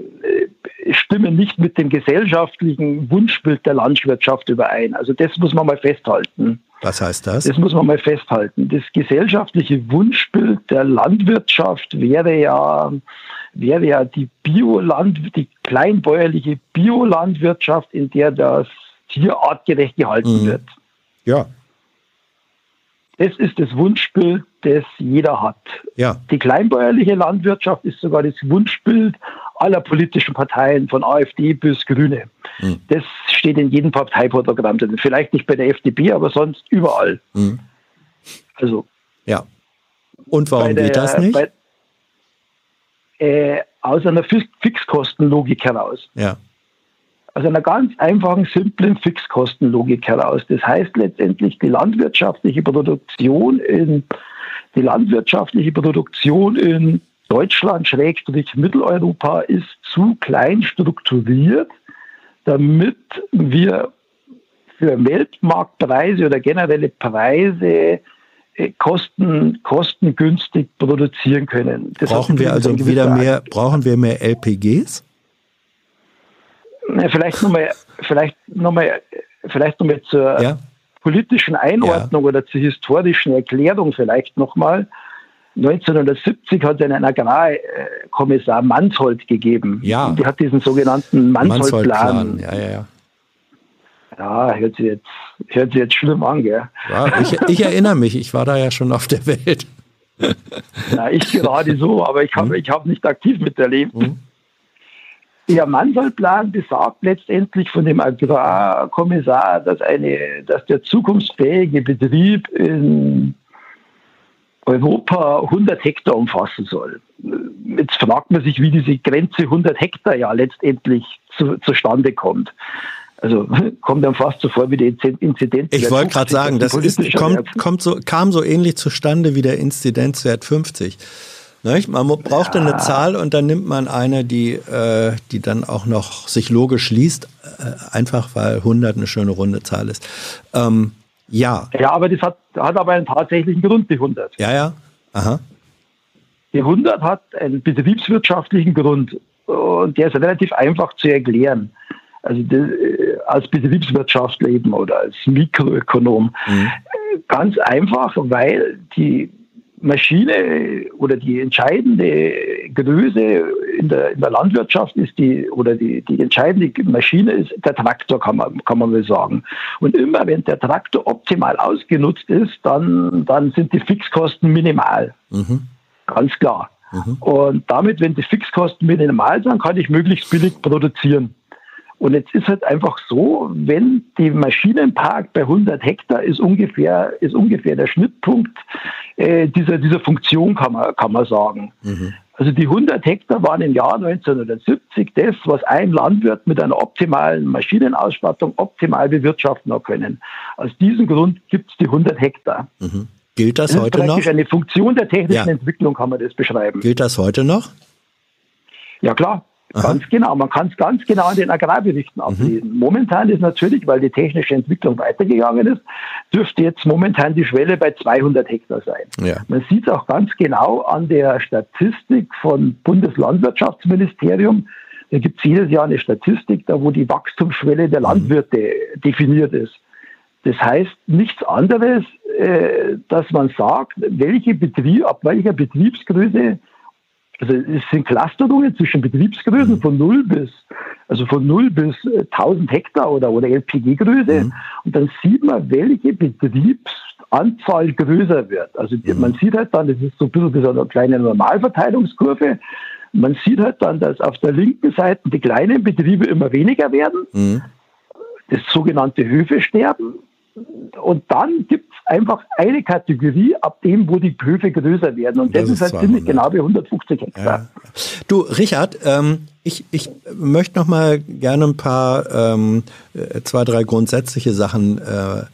stimmen nicht mit dem gesellschaftlichen Wunschbild der Landwirtschaft überein. Also das muss man mal festhalten. Was heißt das? Das muss man mal festhalten. Das gesellschaftliche Wunschbild der Landwirtschaft wäre ja, wäre ja die Bioland, die kleinbäuerliche Biolandwirtschaft, in der das Tier artgerecht gehalten mhm. wird. Ja. Das ist das Wunschbild, das jeder hat. Ja. Die kleinbäuerliche Landwirtschaft ist sogar das Wunschbild aller politischen Parteien, von AfD bis Grüne. Mhm. Das steht in jedem Parteiprogramm drin. Vielleicht nicht bei der FDP, aber sonst überall. Mhm. Also. Ja. Und warum der, geht das nicht? Bei, äh, aus einer Fixkostenlogik heraus. Ja. Aus einer ganz einfachen, simplen Fixkostenlogik heraus. Das heißt letztendlich, die landwirtschaftliche Produktion in die landwirtschaftliche Produktion in Deutschland, Schrägstrich Mitteleuropa, ist zu klein strukturiert, damit wir für Weltmarktpreise oder generelle Preise äh, kosten, kostengünstig produzieren können. Das brauchen wir also wieder mehr, brauchen wir mehr LPGs? Vielleicht nochmal, vielleicht nochmal, vielleicht nochmal zur ja? politischen Einordnung ja. oder zur historischen Erklärung vielleicht nochmal. 1970 hat es einen Agrarkommissar Mansholt gegeben. Ja. Und die hat diesen sogenannten Mansholt-Plan. Mansholt ja, ja, ja. Ja, hört sich jetzt, hört sich jetzt schlimm an, gell? Ja, ich, ich erinnere mich, ich war da ja schon auf der Welt. Na, ich gerade so, aber ich habe hm. ich hab nicht aktiv miterlebt. Hm. Der Mansholt-Plan besagt letztendlich von dem Agrarkommissar, dass, eine, dass der zukunftsfähige Betrieb in Europa 100 Hektar umfassen soll. Jetzt fragt man sich, wie diese Grenze 100 Hektar ja letztendlich zu, zustande kommt. Also kommt dann fast so vor wie die Inzidenz. Ich wollte gerade sagen, das ist, kommt, kommt so, kam so ähnlich zustande wie der Inzidenzwert 50. Nicht? Man brauchte ja. eine Zahl und dann nimmt man eine, die, äh, die dann auch noch sich logisch liest, äh, einfach weil 100 eine schöne runde Zahl ist. Ähm, ja. Ja, aber das hat, hat aber einen tatsächlichen Grund, die 100. Ja, ja. Aha. Die 100 hat einen betriebswirtschaftlichen Grund und der ist relativ einfach zu erklären. Also das, äh, als Betriebswirtschaftler eben oder als Mikroökonom. Mhm. Ganz einfach, weil die Maschine oder die entscheidende Größe in der, in der Landwirtschaft ist die, oder die, die entscheidende Maschine ist der Traktor, kann man, kann man wohl sagen. Und immer wenn der Traktor optimal ausgenutzt ist, dann, dann sind die Fixkosten minimal. Mhm. Ganz klar. Mhm. Und damit, wenn die Fixkosten minimal sind, kann ich möglichst billig produzieren. Und jetzt ist halt einfach so, wenn die Maschinenpark bei 100 Hektar ist ungefähr, ist ungefähr der Schnittpunkt äh, dieser, dieser Funktion, kann man, kann man sagen. Mhm. Also die 100 Hektar waren im Jahr 1970 das, was ein Landwirt mit einer optimalen Maschinenausstattung optimal bewirtschaften können. Aus diesem Grund gibt es die 100 Hektar. Mhm. Gilt das, das heute noch? Eine Funktion der technischen ja. Entwicklung kann man das beschreiben. Gilt das heute noch? Ja klar. Aha. Ganz genau. Man kann es ganz genau in den Agrarberichten mhm. ablesen. Mhm. Momentan ist natürlich, weil die technische Entwicklung weitergegangen ist, dürfte jetzt momentan die Schwelle bei 200 Hektar sein. Ja. Man sieht es auch ganz genau an der Statistik von Bundeslandwirtschaftsministerium. Da gibt es jedes Jahr eine Statistik, da wo die Wachstumsschwelle der mhm. Landwirte mhm. definiert ist. Das heißt nichts anderes, äh, dass man sagt, welche Betrieb, ab welcher Betriebsgröße also es sind Clusterungen zwischen Betriebsgrößen mhm. von 0 bis, also von 0 bis 1000 äh, Hektar oder, oder LPG-Größe. Mhm. Und dann sieht man, welche Betriebsanzahl größer wird. Also mhm. man sieht halt dann, das ist so ein bisschen eine kleine Normalverteilungskurve. Man sieht halt dann, dass auf der linken Seite die kleinen Betriebe immer weniger werden. Mhm. Das sogenannte Höfesterben und dann gibt es einfach eine Kategorie, ab dem, wo die Höfe größer werden. Und das, das ist halt ziemlich genau bei 150 Hektar. Ja. Du, Richard, ähm, ich, ich möchte noch mal gerne ein paar, ähm, äh, zwei, drei grundsätzliche Sachen äh,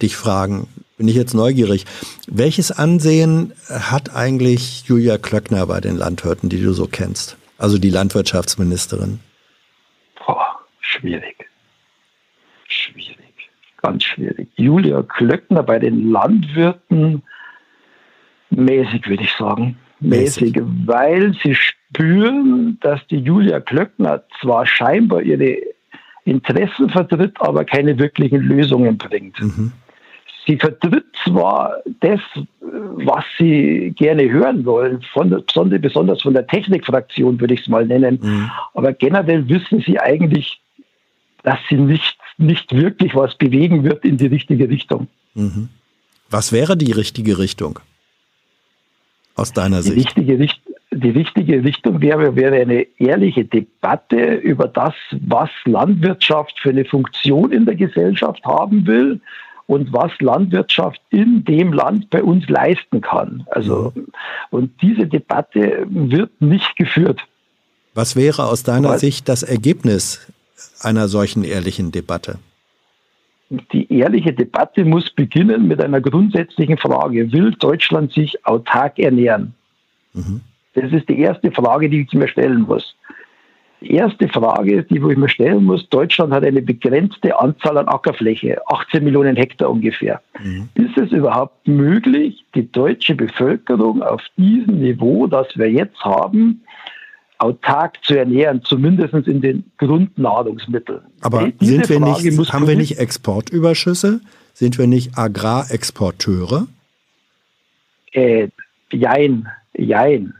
dich fragen. Bin ich jetzt neugierig. Welches Ansehen hat eigentlich Julia Klöckner bei den Landwirten, die du so kennst? Also die Landwirtschaftsministerin? Boah, schwierig ganz schwierig. Julia Klöckner bei den Landwirten mäßig, würde ich sagen. Mäßig, mäßig weil sie, spüren, dass die Julia Klöckner zwar scheinbar ihre Interessen vertritt, aber keine wirklichen Lösungen bringt. Mhm. Sie vertritt zwar das, was sie gerne hören wollen, von, besonders von der Technikfraktion würde ich es mal nennen, mhm. aber generell wissen sie eigentlich, dass sie nicht, nicht wirklich was bewegen wird in die richtige Richtung. Mhm. Was wäre die richtige Richtung aus deiner die Sicht? Richtige Richtung die richtige Richtung wäre, wäre eine ehrliche Debatte über das, was Landwirtschaft für eine Funktion in der Gesellschaft haben will und was Landwirtschaft in dem Land bei uns leisten kann. Also, mhm. und diese Debatte wird nicht geführt. Was wäre aus deiner Weil, Sicht das Ergebnis einer solchen ehrlichen Debatte? Die ehrliche Debatte muss beginnen mit einer grundsätzlichen Frage. Will Deutschland sich autark ernähren? Mhm. Das ist die erste Frage, die ich mir stellen muss. Die erste Frage, die ich mir stellen muss, Deutschland hat eine begrenzte Anzahl an Ackerfläche, 18 Millionen Hektar ungefähr. Mhm. Ist es überhaupt möglich, die deutsche Bevölkerung auf diesem Niveau, das wir jetzt haben, autark zu ernähren, zumindest in den Grundnahrungsmitteln? Aber sind wir nicht, haben wir nicht Exportüberschüsse? Sind wir nicht Agrarexporteure? Äh, jein, jein.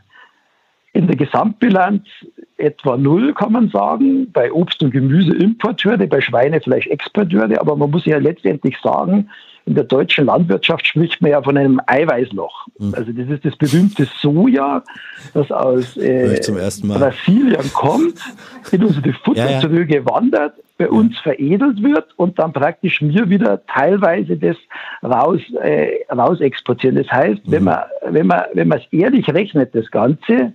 In der Gesamtbilanz etwa null, kann man sagen. Bei Obst und Gemüse Importeure, bei Schweinefleisch Exporteure. Aber man muss ja letztendlich sagen, in der deutschen Landwirtschaft spricht man ja von einem Eiweißloch. Mhm. Also das ist das berühmte Soja, das aus äh, Brasilien kommt, in unsere Futtertröge ja, ja. wandert, bei uns veredelt wird und dann praktisch wir wieder teilweise das raus, äh, raus exportieren. Das heißt, mhm. wenn man wenn man wenn man es ehrlich rechnet, das Ganze,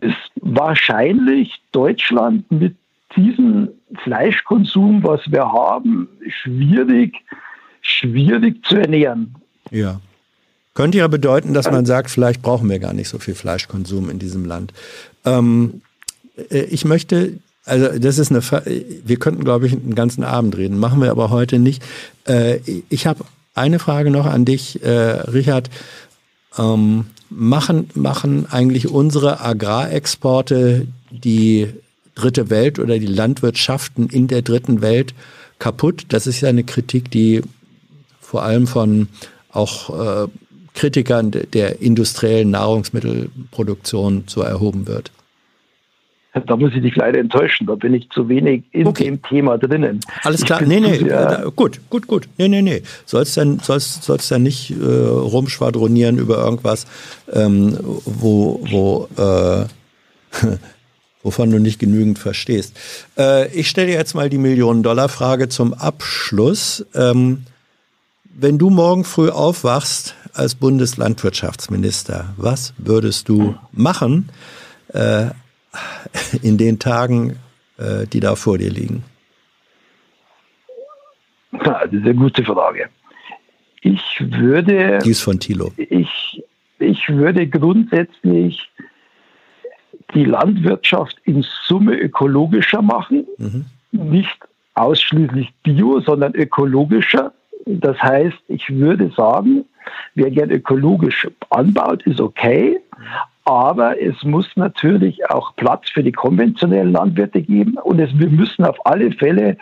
ist wahrscheinlich Deutschland mit diesem Fleischkonsum, was wir haben, schwierig, schwierig zu ernähren. Ja. Könnte ja bedeuten, dass man sagt, vielleicht brauchen wir gar nicht so viel Fleischkonsum in diesem Land. Ähm, äh, ich möchte, also das ist eine, wir könnten, glaube ich, einen ganzen Abend reden, machen wir aber heute nicht. Äh, ich habe eine Frage noch an dich, äh, Richard. Ähm, machen, machen eigentlich unsere Agrarexporte die dritte Welt oder die Landwirtschaften in der dritten Welt kaputt? Das ist ja eine Kritik, die vor allem von auch äh, Kritikern der industriellen Nahrungsmittelproduktion so erhoben wird. Da muss ich dich leider enttäuschen, da bin ich zu wenig in okay. dem Thema drinnen. Alles klar, nee, nee, ja. gut, gut, gut. Nee, nee, nee. Sollst dann, sollst, sollst dann nicht äh, rumschwadronieren über irgendwas, ähm, wo, wo, äh, wovon du nicht genügend verstehst. Äh, ich stelle dir jetzt mal die Millionen-Dollar-Frage zum Abschluss. Ähm, wenn du morgen früh aufwachst als Bundeslandwirtschaftsminister, was würdest du machen? Äh, in den Tagen, äh, die da vor dir liegen? Das ist eine gute Frage. Ich würde. Die ist von Thilo. Ich, ich würde grundsätzlich die Landwirtschaft in Summe ökologischer machen. Mhm. Nicht ausschließlich bio, sondern ökologischer. Das heißt, ich würde sagen, wer gern ökologisch anbaut, ist okay, aber es muss natürlich auch Platz für die konventionellen Landwirte geben und es, wir müssen auf alle Fälle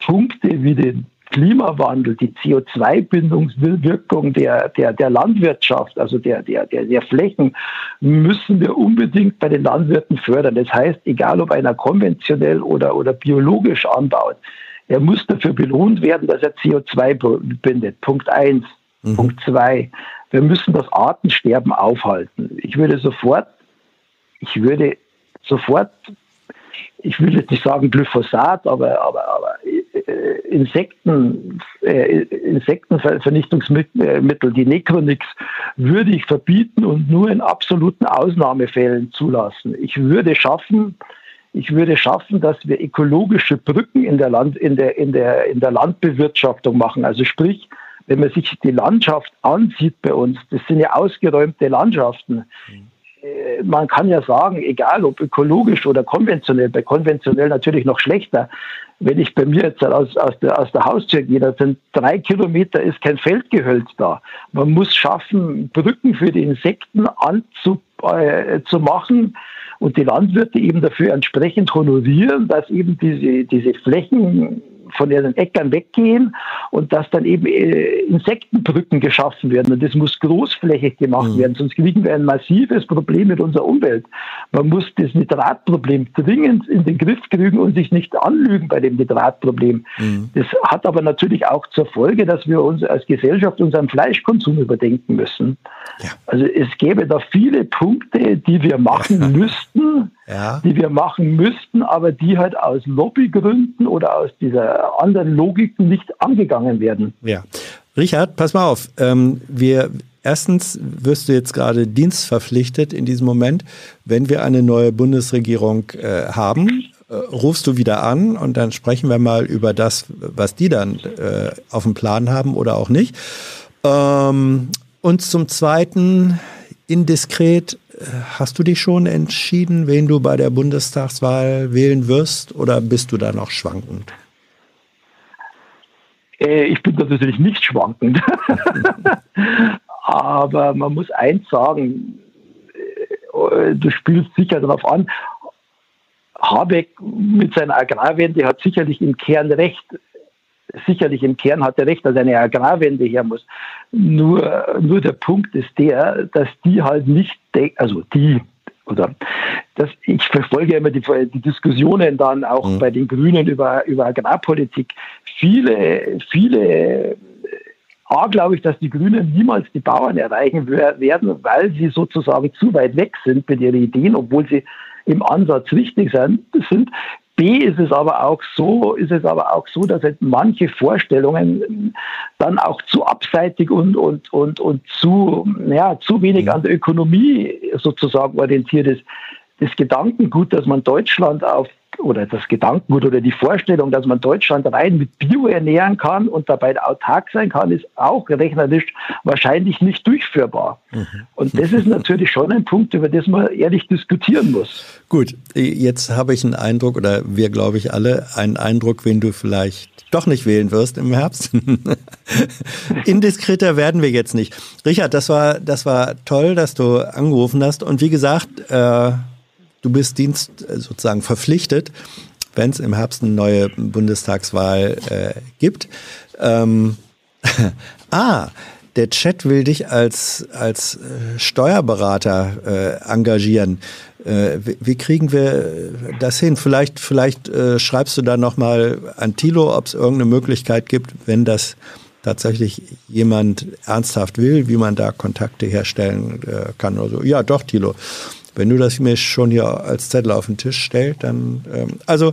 Punkte wie den Klimawandel, die CO2-Bindungswirkung der, der, der Landwirtschaft, also der, der, der, der Flächen, müssen wir unbedingt bei den Landwirten fördern. Das heißt, egal ob einer konventionell oder, oder biologisch anbaut, er muss dafür belohnt werden, dass er CO2 bindet. Punkt eins. Mhm. Punkt zwei. Wir müssen das Artensterben aufhalten. Ich würde sofort, ich würde sofort, ich will jetzt nicht sagen Glyphosat, aber, aber, aber äh, Insekten, äh, Insektenvernichtungsmittel, die Necronix, würde ich verbieten und nur in absoluten Ausnahmefällen zulassen. Ich würde schaffen, ich würde schaffen, dass wir ökologische Brücken in der, Land, in der, in der, in der Landbewirtschaftung machen. Also sprich, wenn man sich die Landschaft ansieht bei uns, das sind ja ausgeräumte Landschaften. Mhm. Man kann ja sagen, egal ob ökologisch oder konventionell, bei konventionell natürlich noch schlechter. Wenn ich bei mir jetzt aus, aus, der, aus der Haustür gehe, da sind drei Kilometer, ist kein Feldgehölz da. Man muss schaffen, Brücken für die Insekten anzumachen. Äh, und die Landwirte eben dafür entsprechend honorieren, dass eben diese, diese Flächen von ihren Äckern weggehen und dass dann eben äh, Insektenbrücken geschaffen werden. Und das muss großflächig gemacht mhm. werden, sonst kriegen wir ein massives Problem mit unserer Umwelt. Man muss das Nitratproblem dringend in den Griff kriegen und sich nicht anlügen bei dem Nitratproblem. Mhm. Das hat aber natürlich auch zur Folge, dass wir uns als Gesellschaft unseren Fleischkonsum überdenken müssen. Ja. Also es gäbe da viele Punkte, die wir machen müssten, ja. die wir machen müssten, aber die halt aus Lobbygründen oder aus dieser anderen Logik nicht angegangen werden. Ja. Richard, pass mal auf. Ähm, wir erstens wirst du jetzt gerade dienstverpflichtet in diesem Moment. Wenn wir eine neue Bundesregierung äh, haben, äh, rufst du wieder an und dann sprechen wir mal über das, was die dann äh, auf dem Plan haben oder auch nicht. Ähm, und zum Zweiten, indiskret, Hast du dich schon entschieden, wen du bei der Bundestagswahl wählen wirst oder bist du da noch schwankend? Äh, ich bin natürlich nicht schwankend. Aber man muss eins sagen, äh, du spielst sicher darauf an, Habeck mit seiner Agrarwende hat sicherlich im Kern recht sicherlich im Kern hat er recht, dass eine Agrarwende her muss. Nur, nur der Punkt ist der, dass die halt nicht, also die, oder das, ich verfolge immer die, die Diskussionen dann auch mhm. bei den Grünen über, über Agrarpolitik. Viele, viele A, glaube ich, dass die Grünen niemals die Bauern erreichen werden, weil sie sozusagen zu weit weg sind mit ihren Ideen, obwohl sie im Ansatz richtig sind. B ist es aber auch so, ist es aber auch so, dass halt manche Vorstellungen dann auch zu abseitig und, und, und, und zu, ja, zu wenig an der Ökonomie sozusagen orientiert ist. Das Gedankengut, dass man Deutschland auf oder das Gedankengut oder die Vorstellung, dass man Deutschland rein mit Bio ernähren kann und dabei autark sein kann, ist auch rechnerisch wahrscheinlich nicht durchführbar. Mhm. Und das ist natürlich schon ein Punkt, über das man ehrlich diskutieren muss. Gut, jetzt habe ich einen Eindruck, oder wir glaube ich alle, einen Eindruck, wen du vielleicht doch nicht wählen wirst im Herbst. Indiskreter werden wir jetzt nicht. Richard, das war, das war toll, dass du angerufen hast. Und wie gesagt, äh, du bist Dienst äh, sozusagen verpflichtet, wenn es im Herbst eine neue Bundestagswahl äh, gibt. Ähm, ah, der Chat will dich als, als äh, Steuerberater äh, engagieren. Äh, wie, kriegen wir das hin? Vielleicht, vielleicht äh, schreibst du da nochmal an Tilo, ob es irgendeine Möglichkeit gibt, wenn das tatsächlich jemand ernsthaft will, wie man da Kontakte herstellen äh, kann oder so. Ja, doch, Tilo. Wenn du das mir schon hier als Zettel auf den Tisch stellst, dann, ähm, also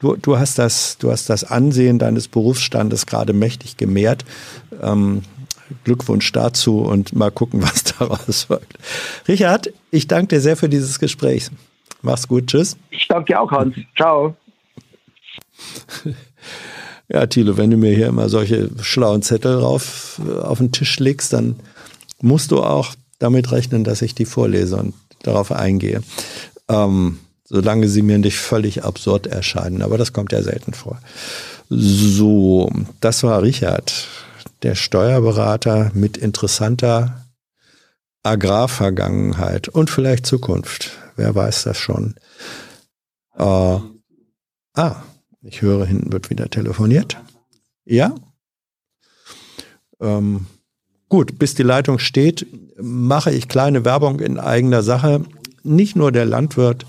du, du, hast das, du hast das Ansehen deines Berufsstandes gerade mächtig gemehrt. Ähm, Glückwunsch dazu und mal gucken, was daraus folgt. Richard, ich danke dir sehr für dieses Gespräch. Mach's gut, tschüss. Ich danke dir auch, Hans. Ciao. Ja, Thilo, wenn du mir hier immer solche schlauen Zettel rauf, äh, auf den Tisch legst, dann musst du auch damit rechnen, dass ich die vorlese. Und darauf eingehe. Ähm, solange sie mir nicht völlig absurd erscheinen. Aber das kommt ja selten vor. So, das war Richard, der Steuerberater mit interessanter Agrarvergangenheit und vielleicht Zukunft. Wer weiß das schon. Äh, ah, ich höre, hinten wird wieder telefoniert. Ja? Ähm, Gut, bis die Leitung steht, mache ich kleine Werbung in eigener Sache. Nicht nur der Landwirt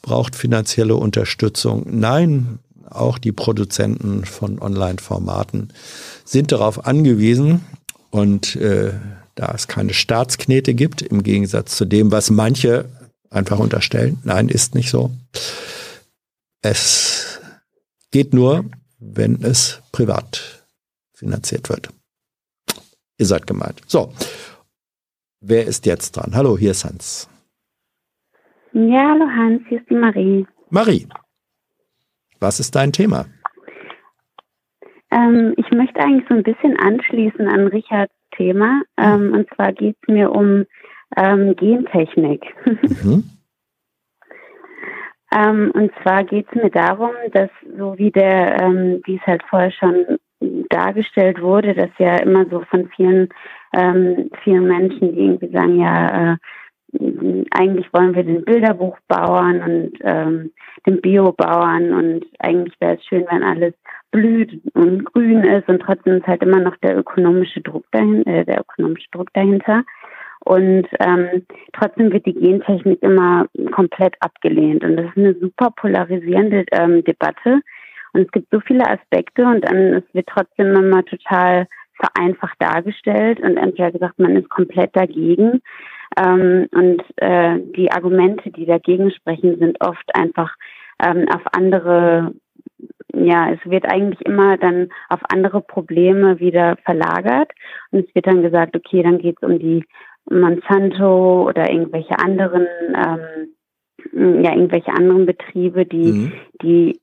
braucht finanzielle Unterstützung. Nein, auch die Produzenten von Online-Formaten sind darauf angewiesen. Und äh, da es keine Staatsknete gibt, im Gegensatz zu dem, was manche einfach unterstellen, nein, ist nicht so. Es geht nur, wenn es privat finanziert wird. Ihr seid gemeint. So, wer ist jetzt dran? Hallo, hier ist Hans. Ja, hallo Hans, hier ist die Marie. Marie, was ist dein Thema? Ähm, ich möchte eigentlich so ein bisschen anschließen an Richards Thema. Ähm, und zwar geht es mir um ähm, Gentechnik. Mhm. Ähm, und zwar geht es mir darum, dass so wie der, ähm, wie es halt vorher schon dargestellt wurde, dass ja immer so von vielen, ähm, vielen Menschen, die irgendwie sagen, ja, äh, eigentlich wollen wir den Bilderbuchbauern und ähm, den Biobauern und eigentlich wäre es schön, wenn alles blüht und grün ist und trotzdem ist halt immer noch der ökonomische Druck dahinter, äh, der ökonomische Druck dahinter. Und ähm, trotzdem wird die Gentechnik immer komplett abgelehnt. Und das ist eine super polarisierende ähm, Debatte. Und es gibt so viele Aspekte und dann es wird trotzdem immer total vereinfacht dargestellt und entweder gesagt, man ist komplett dagegen. Ähm, und äh, die Argumente, die dagegen sprechen, sind oft einfach ähm, auf andere, ja, es wird eigentlich immer dann auf andere Probleme wieder verlagert. Und es wird dann gesagt, okay, dann geht es um die Monsanto oder irgendwelche anderen, ähm, ja, irgendwelche anderen Betriebe, die, mhm. die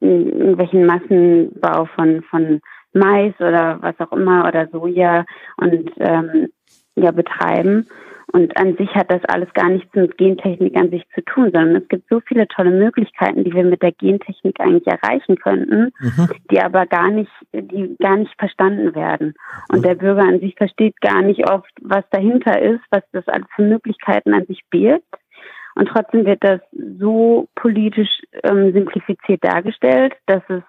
irgendwelchen Massenbau von, von Mais oder was auch immer oder Soja und ähm, ja betreiben. Und an sich hat das alles gar nichts mit Gentechnik an sich zu tun, sondern es gibt so viele tolle Möglichkeiten, die wir mit der Gentechnik eigentlich erreichen könnten, mhm. die aber gar nicht, die gar nicht verstanden werden. Und mhm. der Bürger an sich versteht gar nicht oft, was dahinter ist, was das alles für Möglichkeiten an sich birgt. Und trotzdem wird das so politisch ähm, simplifiziert dargestellt, dass es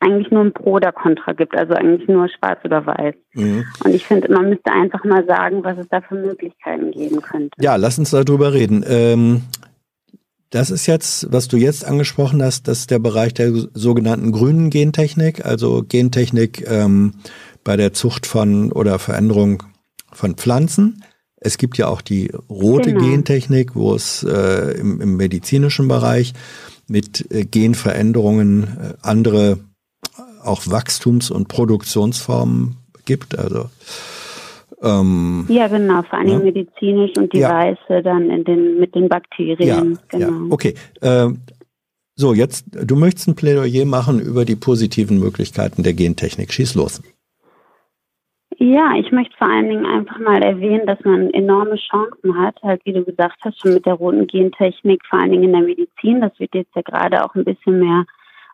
eigentlich nur ein Pro oder Contra gibt, also eigentlich nur schwarz oder weiß. Mhm. Und ich finde, man müsste einfach mal sagen, was es da für Möglichkeiten geben könnte. Ja, lass uns darüber reden. Ähm, das ist jetzt, was du jetzt angesprochen hast, das ist der Bereich der sogenannten grünen Gentechnik, also Gentechnik ähm, bei der Zucht von oder Veränderung von Pflanzen. Es gibt ja auch die rote genau. Gentechnik, wo es äh, im, im, medizinischen Bereich mit äh, Genveränderungen äh, andere auch Wachstums- und Produktionsformen gibt. Also ähm, ja, genau, vor allem ja. medizinisch und die ja. Weiße dann in den, mit den Bakterien. Ja, genau. ja. okay. Äh, so, jetzt, du möchtest ein Plädoyer machen über die positiven Möglichkeiten der Gentechnik. Schieß los. Ja, ich möchte vor allen Dingen einfach mal erwähnen, dass man enorme Chancen hat, halt wie du gesagt hast, schon mit der roten Gentechnik, vor allen Dingen in der Medizin. Das wird jetzt ja gerade auch ein bisschen mehr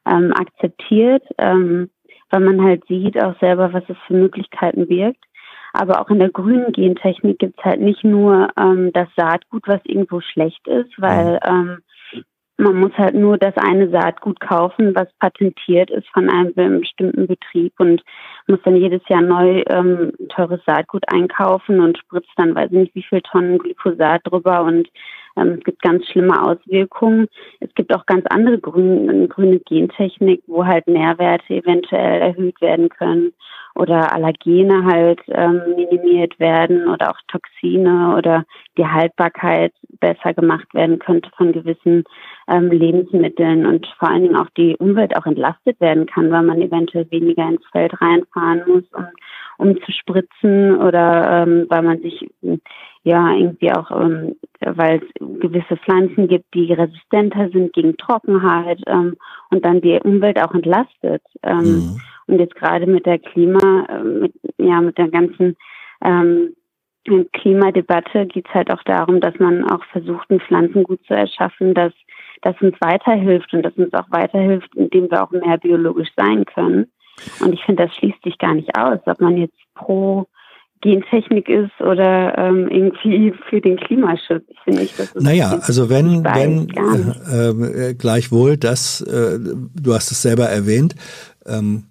ähm, akzeptiert, ähm, weil man halt sieht auch selber, was es für Möglichkeiten birgt. Aber auch in der grünen Gentechnik gibt es halt nicht nur ähm, das Saatgut, was irgendwo schlecht ist, weil ähm, man muss halt nur das eine Saatgut kaufen, was patentiert ist von einem bestimmten Betrieb und muss dann jedes Jahr neu ähm, teures Saatgut einkaufen und spritzt dann, weiß ich nicht, wie viel Tonnen Glyphosat drüber und ähm, es gibt ganz schlimme Auswirkungen. Es gibt auch ganz andere grüne, grüne Gentechnik, wo halt Nährwerte eventuell erhöht werden können oder Allergene halt ähm, minimiert werden oder auch Toxine oder die Haltbarkeit besser gemacht werden könnte von gewissen ähm, Lebensmitteln und vor allen Dingen auch die Umwelt auch entlastet werden kann, weil man eventuell weniger ins Feld reinfahren muss, um, um zu spritzen oder ähm, weil man sich ja irgendwie auch, ähm, weil es gewisse Pflanzen gibt, die resistenter sind gegen Trockenheit ähm, und dann die Umwelt auch entlastet. Ähm, mhm. Und jetzt gerade mit der Klima, äh, mit, ja, mit der ganzen ähm, Klimadebatte geht es halt auch darum, dass man auch versucht, ein Pflanzengut zu erschaffen, das, das uns weiterhilft und das uns auch weiterhilft, indem wir auch mehr biologisch sein können. Und ich finde, das schließt sich gar nicht aus, ob man jetzt pro Gentechnik ist oder ähm, irgendwie für den Klimaschutz. Ich finde nicht, dass Naja, also wenn, wenn äh, äh, gleichwohl das, äh, du hast es selber erwähnt, ähm,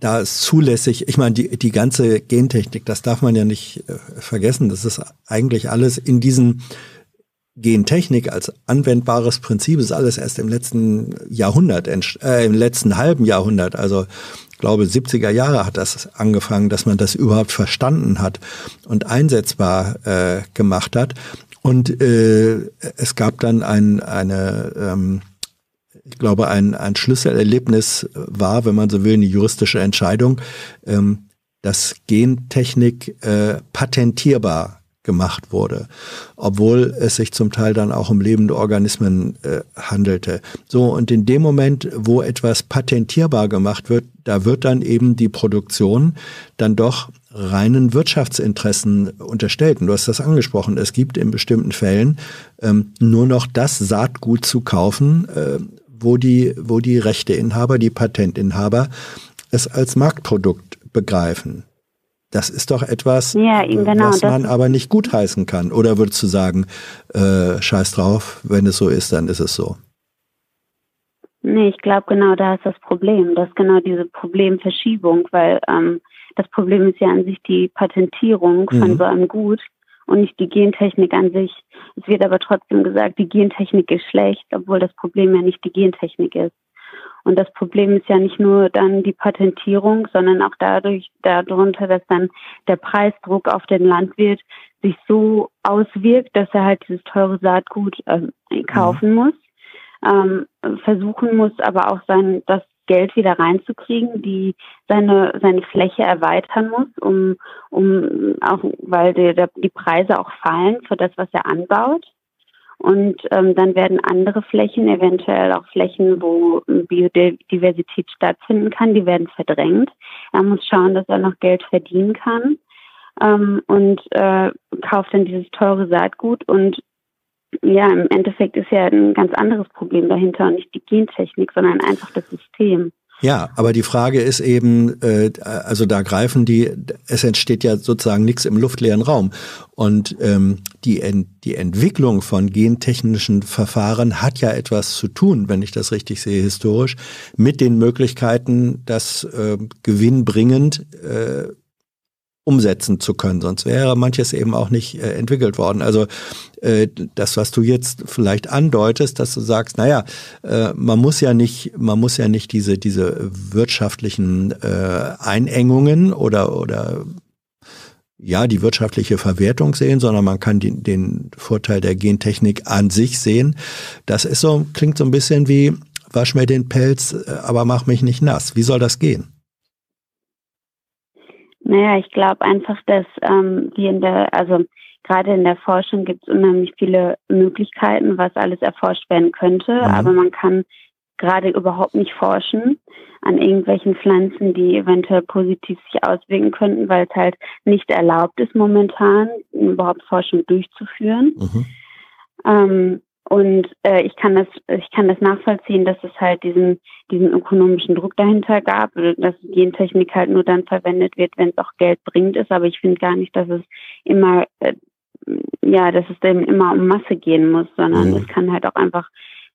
da ist zulässig, ich meine, die, die ganze Gentechnik, das darf man ja nicht äh, vergessen, das ist eigentlich alles in diesen Gentechnik als anwendbares Prinzip ist alles erst im letzten Jahrhundert, äh, im letzten halben Jahrhundert, also glaube 70er Jahre hat das angefangen, dass man das überhaupt verstanden hat und einsetzbar äh, gemacht hat. Und äh, es gab dann ein, eine, ähm, ich glaube, ein, ein Schlüsselerlebnis war, wenn man so will, eine juristische Entscheidung, ähm, dass Gentechnik äh, patentierbar gemacht wurde, obwohl es sich zum Teil dann auch um lebende Organismen äh, handelte. So, und in dem Moment, wo etwas patentierbar gemacht wird, da wird dann eben die Produktion dann doch reinen Wirtschaftsinteressen unterstellt. Und du hast das angesprochen. Es gibt in bestimmten Fällen ähm, nur noch das Saatgut zu kaufen, äh, wo die, wo die Rechteinhaber, die Patentinhaber es als Marktprodukt begreifen. Das ist doch etwas, ja, genau, was man aber nicht gutheißen kann. Oder würdest du sagen, äh, scheiß drauf, wenn es so ist, dann ist es so? Nee, ich glaube genau da ist das Problem. Das ist genau diese Problemverschiebung, weil ähm, das Problem ist ja an sich die Patentierung von mhm. so einem Gut und nicht die Gentechnik an sich. Es wird aber trotzdem gesagt, die Gentechnik ist schlecht, obwohl das Problem ja nicht die Gentechnik ist. Und das Problem ist ja nicht nur dann die Patentierung, sondern auch dadurch, darunter, dass dann der Preisdruck auf den Landwirt sich so auswirkt, dass er halt dieses teure Saatgut äh, kaufen mhm. muss, ähm, versuchen muss, aber auch sein, das Geld wieder reinzukriegen, die seine seine Fläche erweitern muss, um um auch weil die, die Preise auch fallen für das, was er anbaut. Und ähm, dann werden andere Flächen, eventuell auch Flächen, wo Biodiversität stattfinden kann, die werden verdrängt. Er muss schauen, dass er noch Geld verdienen kann ähm, und äh, kauft dann dieses teure Saatgut. Und ja, im Endeffekt ist ja ein ganz anderes Problem dahinter und nicht die Gentechnik, sondern einfach das System. Ja, aber die Frage ist eben, äh, also da greifen die, es entsteht ja sozusagen nichts im luftleeren Raum. Und ähm, die, Ent, die Entwicklung von gentechnischen Verfahren hat ja etwas zu tun, wenn ich das richtig sehe, historisch, mit den Möglichkeiten, das äh, gewinnbringend äh, umsetzen zu können. Sonst wäre manches eben auch nicht äh, entwickelt worden. Also äh, das, was du jetzt vielleicht andeutest, dass du sagst, naja, äh, man muss ja nicht, man muss ja nicht diese, diese wirtschaftlichen äh, Einengungen oder, oder ja, die wirtschaftliche Verwertung sehen, sondern man kann die, den Vorteil der Gentechnik an sich sehen. Das ist so, klingt so ein bisschen wie, wasch mir den Pelz, äh, aber mach mich nicht nass. Wie soll das gehen? Naja, ich glaube einfach, dass ähm, wir in der, also gerade in der Forschung gibt es unheimlich viele Möglichkeiten, was alles erforscht werden könnte, mhm. aber man kann gerade überhaupt nicht forschen an irgendwelchen Pflanzen, die eventuell positiv sich auswirken könnten, weil es halt nicht erlaubt ist momentan, überhaupt Forschung durchzuführen. Mhm. Ähm, und äh, ich kann das, ich kann das nachvollziehen, dass es halt diesen, diesen ökonomischen Druck dahinter gab, dass Gentechnik halt nur dann verwendet wird, wenn es auch Geld bringt ist. Aber ich finde gar nicht, dass es immer, äh, ja, dass es dann immer um Masse gehen muss, sondern mhm. es kann halt auch einfach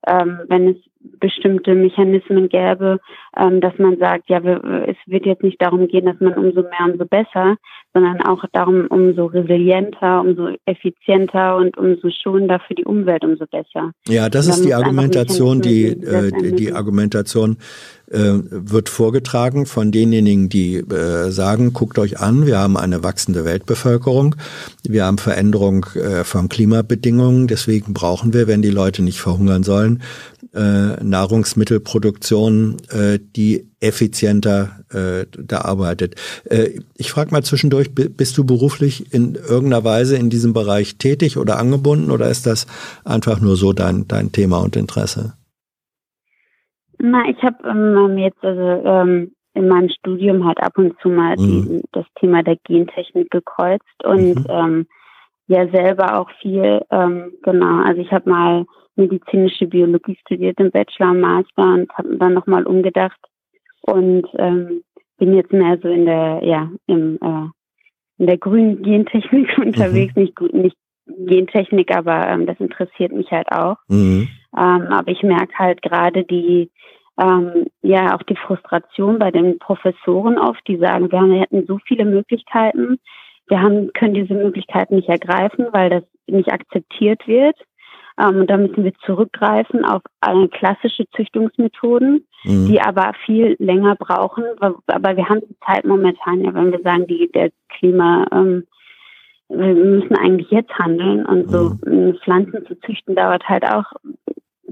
ähm, wenn es bestimmte Mechanismen gäbe, ähm, dass man sagt, ja, wir, es wird jetzt nicht darum gehen, dass man umso mehr, umso besser, sondern auch darum, umso resilienter, umso effizienter und umso schonender für die Umwelt, umso besser. Ja, das ist die Argumentation, die, äh, die Argumentation äh, wird vorgetragen von denjenigen, die äh, sagen, guckt euch an, wir haben eine wachsende Weltbevölkerung, wir haben Veränderung äh, von Klimabedingungen, deswegen brauchen wir, wenn die Leute nicht verhungern sollen, äh, Nahrungsmittelproduktion, äh, die effizienter äh, da arbeitet. Äh, ich frage mal zwischendurch, bist du beruflich in irgendeiner Weise in diesem Bereich tätig oder angebunden oder ist das einfach nur so dein, dein Thema und Interesse? Na, ich habe ähm, jetzt also ähm, in meinem Studium halt ab und zu mal mhm. die, das Thema der Gentechnik gekreuzt und mhm. ähm, ja selber auch viel, ähm, genau, also ich habe mal medizinische Biologie studiert im Bachelor, Master und habe dann nochmal umgedacht und ähm, bin jetzt mehr so in der, ja, im, äh, in der grünen Gentechnik unterwegs, mhm. nicht, nicht Gentechnik, aber ähm, das interessiert mich halt auch. Mhm. Ähm, aber ich merke halt gerade die, ähm, ja, auch die Frustration bei den Professoren oft, die sagen, wir, haben, wir hätten so viele Möglichkeiten, wir haben, können diese Möglichkeiten nicht ergreifen, weil das nicht akzeptiert wird. Ähm, und da müssen wir zurückgreifen auf äh, klassische Züchtungsmethoden, mhm. die aber viel länger brauchen. Aber wir haben die Zeit momentan ja, wenn wir sagen, die, der Klima, ähm, wir müssen eigentlich jetzt handeln und so mhm. Pflanzen zu züchten dauert halt auch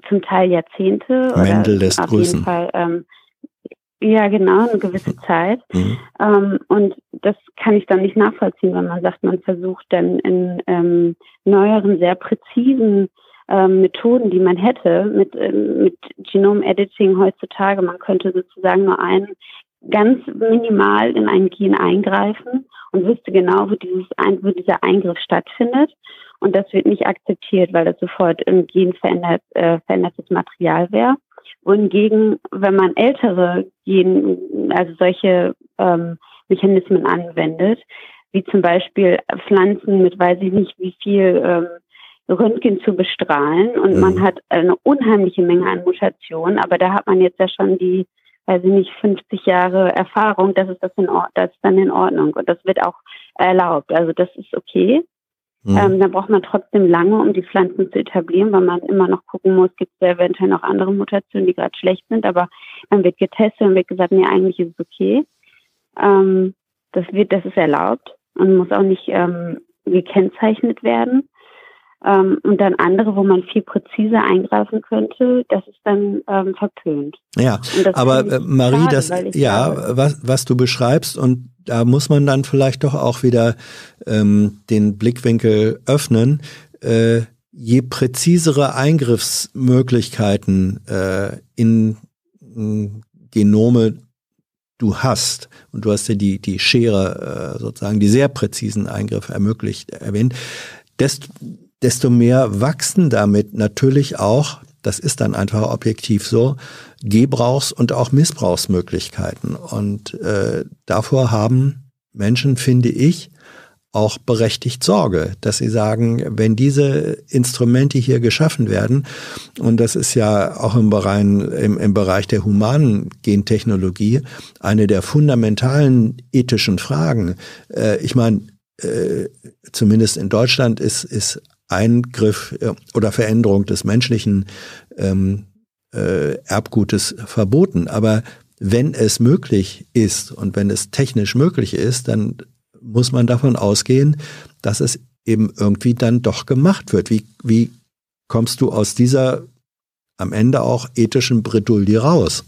zum Teil Jahrzehnte Mendel oder lässt auf grüßen. jeden Fall ähm, ja, genau, eine gewisse Zeit. Mhm. Ähm, und das kann ich dann nicht nachvollziehen, wenn man sagt, man versucht dann in ähm, neueren, sehr präzisen ähm, Methoden, die man hätte mit, ähm, mit Genome-Editing heutzutage, man könnte sozusagen nur ein ganz minimal in ein Gen eingreifen und wüsste genau, wo, dieses, wo dieser Eingriff stattfindet. Und das wird nicht akzeptiert, weil das sofort im Gen verändert, äh, verändertes Material wäre. Wohingegen, wenn man ältere Gen, also solche ähm, Mechanismen anwendet, wie zum Beispiel Pflanzen mit weiß ich nicht wie viel ähm, Röntgen zu bestrahlen und mhm. man hat eine unheimliche Menge an Mutationen, aber da hat man jetzt ja schon die, weiß ich nicht, 50 Jahre Erfahrung, das ist das, in Or das ist dann in Ordnung und das wird auch erlaubt. Also das ist okay. Mhm. Ähm, dann braucht man trotzdem lange, um die Pflanzen zu etablieren, weil man immer noch gucken muss, gibt es eventuell noch andere Mutationen, die gerade schlecht sind, aber dann wird getestet und wird gesagt, nee, eigentlich ist es okay. Ähm, das wird, das ist erlaubt und muss auch nicht ähm, gekennzeichnet werden. Ähm, und dann andere, wo man viel präziser eingreifen könnte, das ist dann ähm, verpönt. Ja, aber äh, Marie, schade, das ja, glaube, was, was du beschreibst und da muss man dann vielleicht doch auch wieder ähm, den Blickwinkel öffnen. Äh, je präzisere Eingriffsmöglichkeiten äh, in, in Genome du hast, und du hast ja die, die Schere äh, sozusagen, die sehr präzisen Eingriffe ermöglicht, erwähnt, desto, desto mehr wachsen damit natürlich auch, das ist dann einfach objektiv so, Gebrauchs- und auch Missbrauchsmöglichkeiten. Und äh, davor haben Menschen, finde ich, auch berechtigt Sorge, dass sie sagen, wenn diese Instrumente hier geschaffen werden, und das ist ja auch im Bereich, im, im Bereich der humanen Gentechnologie eine der fundamentalen ethischen Fragen. Äh, ich meine, äh, zumindest in Deutschland ist, ist Eingriff äh, oder Veränderung des menschlichen ähm, äh, Erbgutes verboten. Aber wenn es möglich ist und wenn es technisch möglich ist, dann muss man davon ausgehen, dass es eben irgendwie dann doch gemacht wird. Wie, wie kommst du aus dieser am Ende auch ethischen Bredouille raus?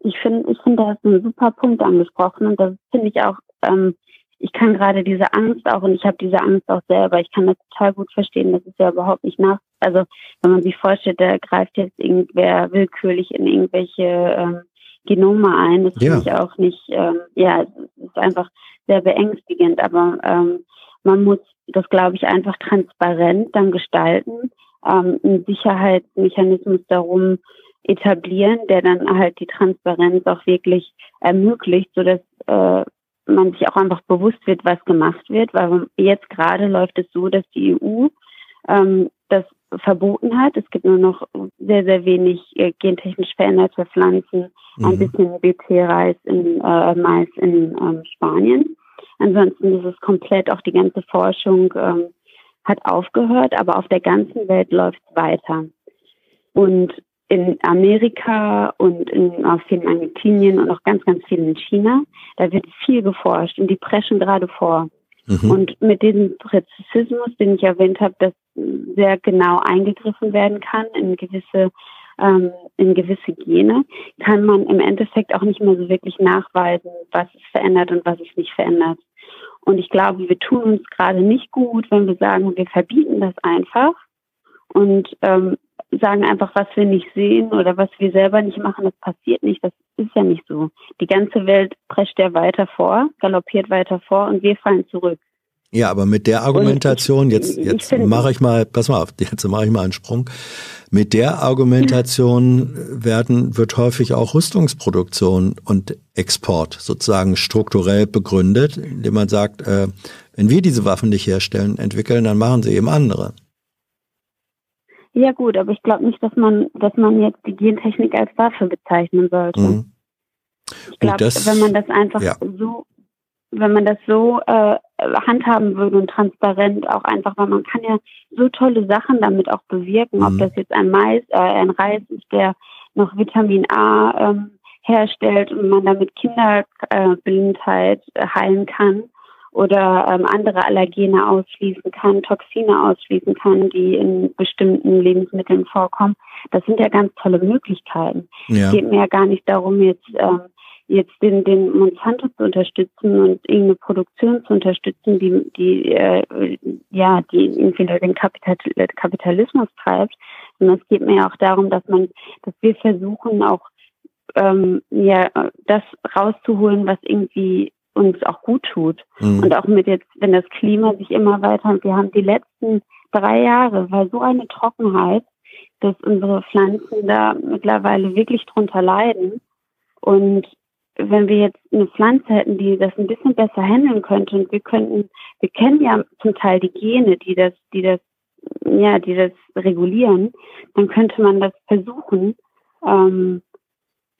Ich finde, ich finde, da hast du einen super Punkt angesprochen und das finde ich auch ähm, ich kann gerade diese Angst auch und ich habe diese Angst auch selber. Ich kann das total gut verstehen. Das ist ja überhaupt nicht nach. Also wenn man sich vorstellt, da greift jetzt irgendwer willkürlich in irgendwelche ähm, Genome ein, das ja. finde ich auch nicht. Ähm, ja, es ist einfach sehr beängstigend. Aber ähm, man muss das, glaube ich, einfach transparent dann gestalten, ähm, einen Sicherheitsmechanismus darum etablieren, der dann halt die Transparenz auch wirklich ermöglicht, sodass äh, man sich auch einfach bewusst wird, was gemacht wird, weil jetzt gerade läuft es so, dass die EU ähm, das verboten hat. Es gibt nur noch sehr, sehr wenig äh, gentechnisch veränderte Pflanzen, mhm. ein bisschen BT-Reis in äh, Mais in ähm, Spanien. Ansonsten ist es komplett, auch die ganze Forschung ähm, hat aufgehört, aber auf der ganzen Welt läuft es weiter. Und in Amerika und in auf vielen Argentinien und auch ganz, ganz viel in China. Da wird viel geforscht und die preschen gerade vor. Mhm. Und mit diesem Präzisismus, den ich erwähnt habe, dass sehr genau eingegriffen werden kann in gewisse ähm, in gewisse Gene, kann man im Endeffekt auch nicht mehr so wirklich nachweisen, was es verändert und was es nicht verändert. Und ich glaube, wir tun uns gerade nicht gut, wenn wir sagen, wir verbieten das einfach und ähm, sagen einfach, was wir nicht sehen oder was wir selber nicht machen, das passiert nicht. Das ist ja nicht so. Die ganze Welt prescht ja weiter vor, galoppiert weiter vor und wir fallen zurück. Ja, aber mit der Argumentation, jetzt, jetzt mache ich mal, pass mal auf, jetzt mache ich mal einen Sprung. Mit der Argumentation werden, wird häufig auch Rüstungsproduktion und Export sozusagen strukturell begründet, indem man sagt, äh, wenn wir diese Waffen nicht herstellen, entwickeln, dann machen sie eben andere. Ja gut, aber ich glaube nicht, dass man, dass man jetzt die Gentechnik als Waffe bezeichnen sollte. Mhm. Ich glaube, wenn man das einfach ja. so, wenn man das so äh, handhaben würde und transparent auch einfach, weil man kann ja so tolle Sachen damit auch bewirken, mhm. ob das jetzt ein Mais, äh, ein Reis ist, der noch Vitamin A ähm, herstellt und man damit Kinderblindheit äh, heilen kann oder ähm, andere Allergene ausschließen kann, Toxine ausschließen kann, die in bestimmten Lebensmitteln vorkommen. Das sind ja ganz tolle Möglichkeiten. Ja. Es geht mir ja gar nicht darum, jetzt ähm, jetzt den, den Monsanto zu unterstützen und irgendeine Produktion zu unterstützen, die, die äh, ja, die irgendwie den Kapital Kapitalismus treibt, sondern es geht mir ja auch darum, dass man, dass wir versuchen auch ähm, ja das rauszuholen, was irgendwie uns auch gut tut. Mhm. Und auch mit jetzt, wenn das Klima sich immer weiter, wir haben die letzten drei Jahre, war so eine Trockenheit, dass unsere Pflanzen da mittlerweile wirklich drunter leiden. Und wenn wir jetzt eine Pflanze hätten, die das ein bisschen besser handeln könnte und wir könnten, wir kennen ja zum Teil die Gene, die das, die das, ja, die das regulieren, dann könnte man das versuchen, ähm,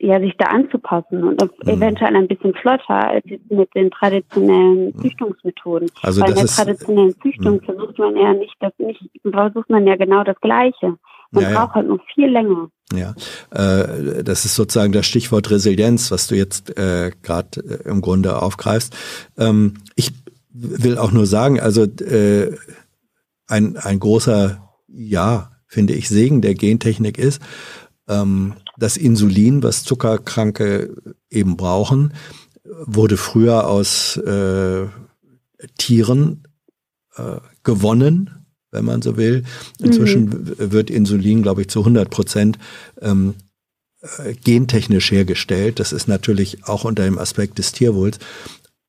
ja, sich da anzupassen und mhm. eventuell ein bisschen flotter als mit den traditionellen mhm. Züchtungsmethoden. Also in der traditionellen Züchtung mh. versucht man ja nicht das nicht, versucht man ja genau das Gleiche. Man ja, braucht halt nur viel länger. Ja, äh, das ist sozusagen das Stichwort Resilienz, was du jetzt äh, gerade äh, im Grunde aufgreifst. Ähm, ich will auch nur sagen, also äh, ein, ein großer, ja, finde ich, Segen der Gentechnik ist, ähm, das Insulin, was Zuckerkranke eben brauchen, wurde früher aus äh, Tieren äh, gewonnen, wenn man so will. Inzwischen mhm. wird Insulin, glaube ich, zu 100 Prozent ähm, äh, gentechnisch hergestellt. Das ist natürlich auch unter dem Aspekt des Tierwohls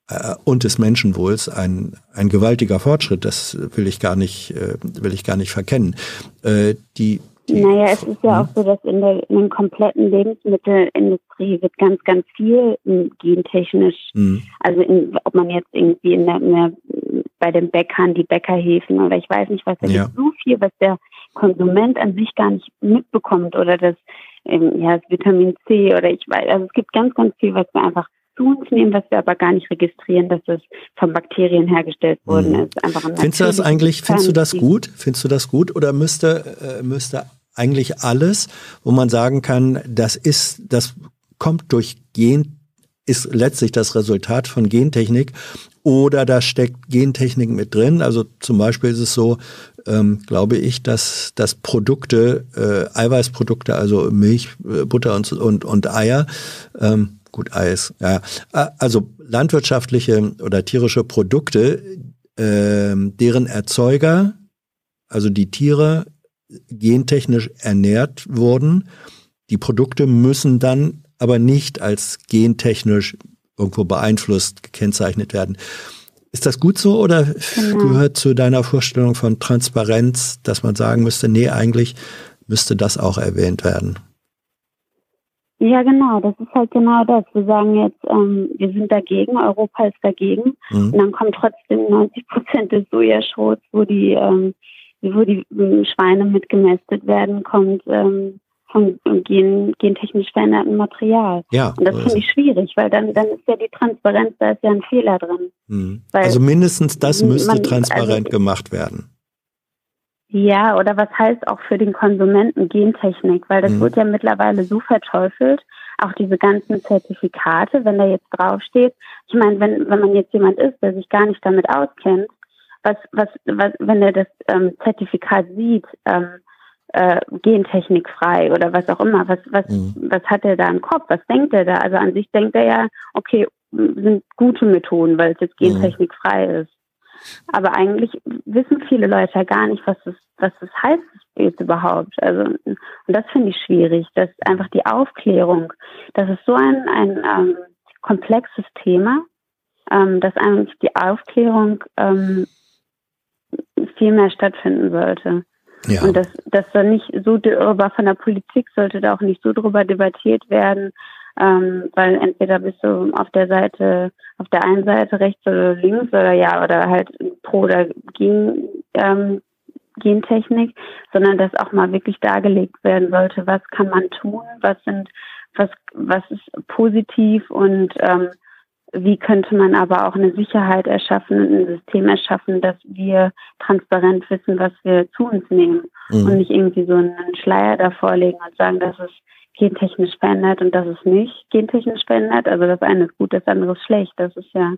äh, und des Menschenwohls ein, ein gewaltiger Fortschritt. Das will ich gar nicht, äh, will ich gar nicht verkennen. Äh, die naja, es ist ja auch so, dass in der, in der kompletten Lebensmittelindustrie wird ganz, ganz viel gentechnisch, mhm. also in, ob man jetzt irgendwie in der, in der, bei den Bäckern die Bäckerhäfen oder ich weiß nicht was, da ja. gibt so viel, was der Konsument an sich gar nicht mitbekommt oder das, ähm, ja, das Vitamin C oder ich weiß, also es gibt ganz, ganz viel, was wir einfach zu uns nehmen, was wir aber gar nicht registrieren, dass das von Bakterien hergestellt worden mhm. ist. Einfach findest du das eigentlich, findest du das gut? Findest du das gut oder müsste, äh, müsste eigentlich alles, wo man sagen kann, das ist, das kommt durch Gen, ist letztlich das Resultat von Gentechnik oder da steckt Gentechnik mit drin. Also zum Beispiel ist es so, ähm, glaube ich, dass, dass Produkte, äh, Eiweißprodukte, also Milch, äh, Butter und, und, und Eier, ähm, gut, Eis, ja, also landwirtschaftliche oder tierische Produkte, äh, deren Erzeuger, also die Tiere, gentechnisch ernährt wurden. Die Produkte müssen dann aber nicht als gentechnisch irgendwo beeinflusst gekennzeichnet werden. Ist das gut so oder genau. gehört zu deiner Vorstellung von Transparenz, dass man sagen müsste, nee, eigentlich müsste das auch erwähnt werden? Ja, genau, das ist halt genau das. Wir sagen jetzt, ähm, wir sind dagegen, Europa ist dagegen. Mhm. Und dann kommen trotzdem 90 Prozent des Sojaschrots, wo die ähm, wo die ähm, Schweine mitgemästet werden, kommt ähm, von gen, gentechnisch verändertem Material. Ja, und das finde ich schwierig, weil dann, dann ist ja die Transparenz, da ist ja ein Fehler drin. Mhm. Also mindestens das müsste man, transparent also, gemacht werden. Ja, oder was heißt auch für den Konsumenten Gentechnik? Weil das mhm. wird ja mittlerweile so verteufelt. Auch diese ganzen Zertifikate, wenn da jetzt draufsteht. Ich meine, wenn, wenn man jetzt jemand ist, der sich gar nicht damit auskennt, was, was, was wenn er das ähm, Zertifikat sieht, ähm, äh, gentechnikfrei oder was auch immer, was, was, mhm. was hat er da im Kopf? Was denkt er da? Also an sich denkt er ja, okay, sind gute Methoden, weil es jetzt mhm. gentechnikfrei ist. Aber eigentlich wissen viele Leute gar nicht, was das, was das heißt jetzt überhaupt. Also, und das finde ich schwierig, dass einfach die Aufklärung, das ist so ein, ein ähm, komplexes Thema, ähm, dass eigentlich die Aufklärung ähm, viel mehr stattfinden sollte. Ja. Und dass das dann nicht so darüber von der Politik sollte da auch nicht so darüber debattiert werden, ähm, weil entweder bist du auf der Seite, auf der einen Seite rechts oder links oder ja, oder halt pro oder gegen ähm, Gentechnik, sondern dass auch mal wirklich dargelegt werden sollte, was kann man tun, was sind, was, was ist positiv und ähm, wie könnte man aber auch eine Sicherheit erschaffen und ein System erschaffen, dass wir transparent wissen, was wir zu uns nehmen mhm. und nicht irgendwie so einen Schleier davor legen und sagen, das ist gentechnisch verändert und das ist nicht gentechnisch verändert. Also das eine ist gut, das andere ist schlecht. Das ist ja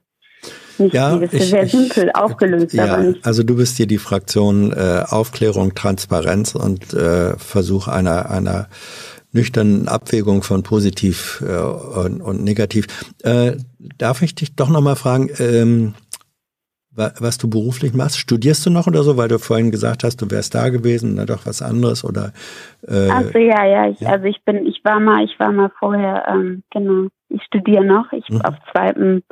nicht ja, das ist ich, sehr simpel ich, aufgelöst. Ja, aber nicht. also du bist hier die Fraktion äh, Aufklärung, Transparenz und äh, Versuch einer einer nüchternen Abwägung von positiv äh, und, und, negativ. Äh, darf ich dich doch nochmal fragen, ähm, was du beruflich machst? Studierst du noch oder so, weil du vorhin gesagt hast, du wärst da gewesen, na doch was anderes oder? Äh, also ja, ja, ich, ja, also ich bin, ich war mal, ich war mal vorher, ähm, genau, ich studiere noch, ich mhm. auf zweitem,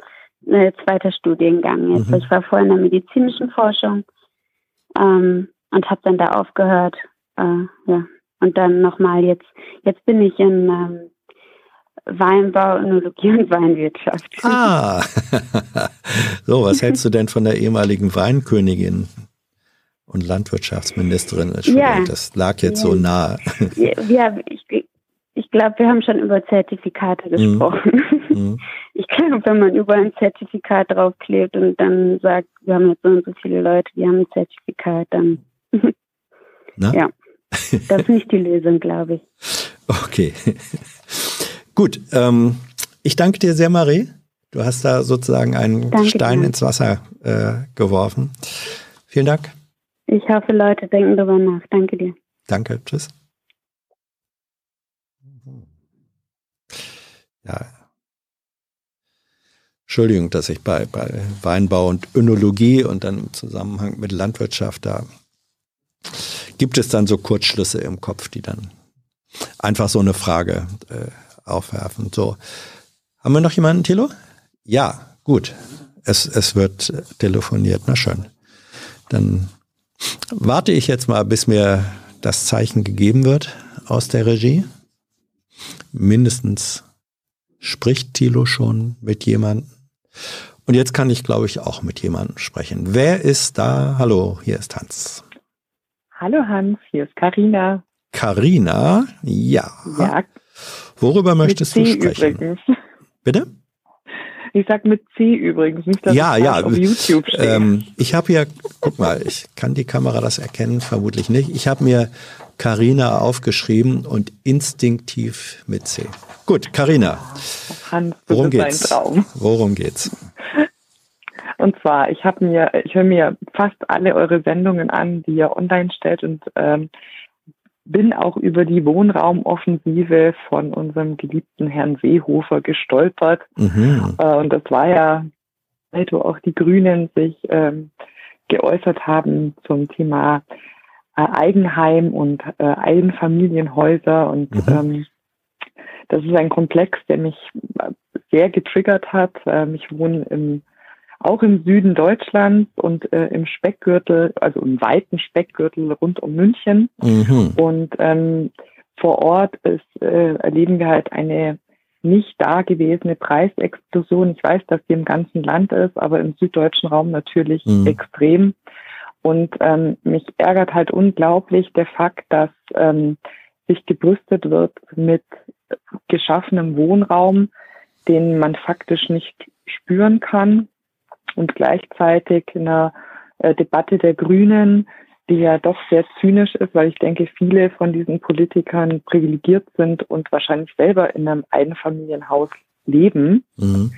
äh, zweiter Studiengang jetzt. Mhm. Ich war vorher in der medizinischen Forschung ähm, und habe dann da aufgehört, äh, ja, und dann nochmal jetzt, jetzt bin ich in, ähm, Weinbau, Önologie und Weinwirtschaft. Ah, so, was hältst du denn von der ehemaligen Weinkönigin und Landwirtschaftsministerin? Ja. Das lag jetzt ja. so nah. Ja, ich, ich glaube, wir haben schon über Zertifikate mhm. gesprochen. Mhm. Ich glaube, wenn man über ein Zertifikat draufklebt und dann sagt, wir haben jetzt so und so viele Leute, die haben ein Zertifikat, dann Na? ja. Das ist nicht die Lösung, glaube ich. Okay. Gut. Ähm, ich danke dir sehr, Marie. Du hast da sozusagen einen danke Stein dir. ins Wasser äh, geworfen. Vielen Dank. Ich hoffe, Leute denken darüber nach. Danke dir. Danke. Tschüss. Ja. Entschuldigung, dass ich bei, bei Weinbau und Önologie und dann im Zusammenhang mit Landwirtschaft da gibt es dann so Kurzschlüsse im Kopf, die dann einfach so eine Frage äh, aufwerfen. So, haben wir noch jemanden, Thilo? Ja, gut. Es, es wird telefoniert. Na schön. Dann warte ich jetzt mal, bis mir das Zeichen gegeben wird aus der Regie. Mindestens spricht Thilo schon mit jemandem. Und jetzt kann ich, glaube ich, auch mit jemandem sprechen. Wer ist da? Hallo, hier ist Hans. Hallo Hans, hier ist Karina. Karina, ja. Ja. Worüber möchtest du sprechen? Übrigens. Bitte? Ich sag mit C übrigens, nicht, dass ja, ja. auf YouTube stehe. Ähm, ich habe hier, guck mal, ich kann die Kamera das erkennen, vermutlich nicht. Ich habe mir Karina aufgeschrieben und instinktiv mit C. Gut, Karina. Hans, worum geht's? Traum. Worum geht's? Und zwar, ich habe mir, ich höre mir fast alle eure Sendungen an, die ihr online stellt und ähm, bin auch über die Wohnraumoffensive von unserem geliebten Herrn Seehofer gestolpert. Mhm. Äh, und das war ja, wo auch die Grünen sich ähm, geäußert haben zum Thema äh, Eigenheim und äh, Eigenfamilienhäuser. Und mhm. ähm, das ist ein Komplex, der mich sehr getriggert hat. Ähm, ich wohne im auch im Süden Deutschlands und äh, im Speckgürtel, also im weiten Speckgürtel rund um München. Mhm. Und ähm, vor Ort ist, äh, erleben wir halt eine nicht dagewesene Preisexplosion. Ich weiß, dass die im ganzen Land ist, aber im süddeutschen Raum natürlich mhm. extrem. Und ähm, mich ärgert halt unglaublich der Fakt, dass ähm, sich gebrüstet wird mit geschaffenem Wohnraum, den man faktisch nicht spüren kann und gleichzeitig in einer äh, Debatte der Grünen, die ja doch sehr zynisch ist, weil ich denke, viele von diesen Politikern privilegiert sind und wahrscheinlich selber in einem Einfamilienhaus leben. Mhm.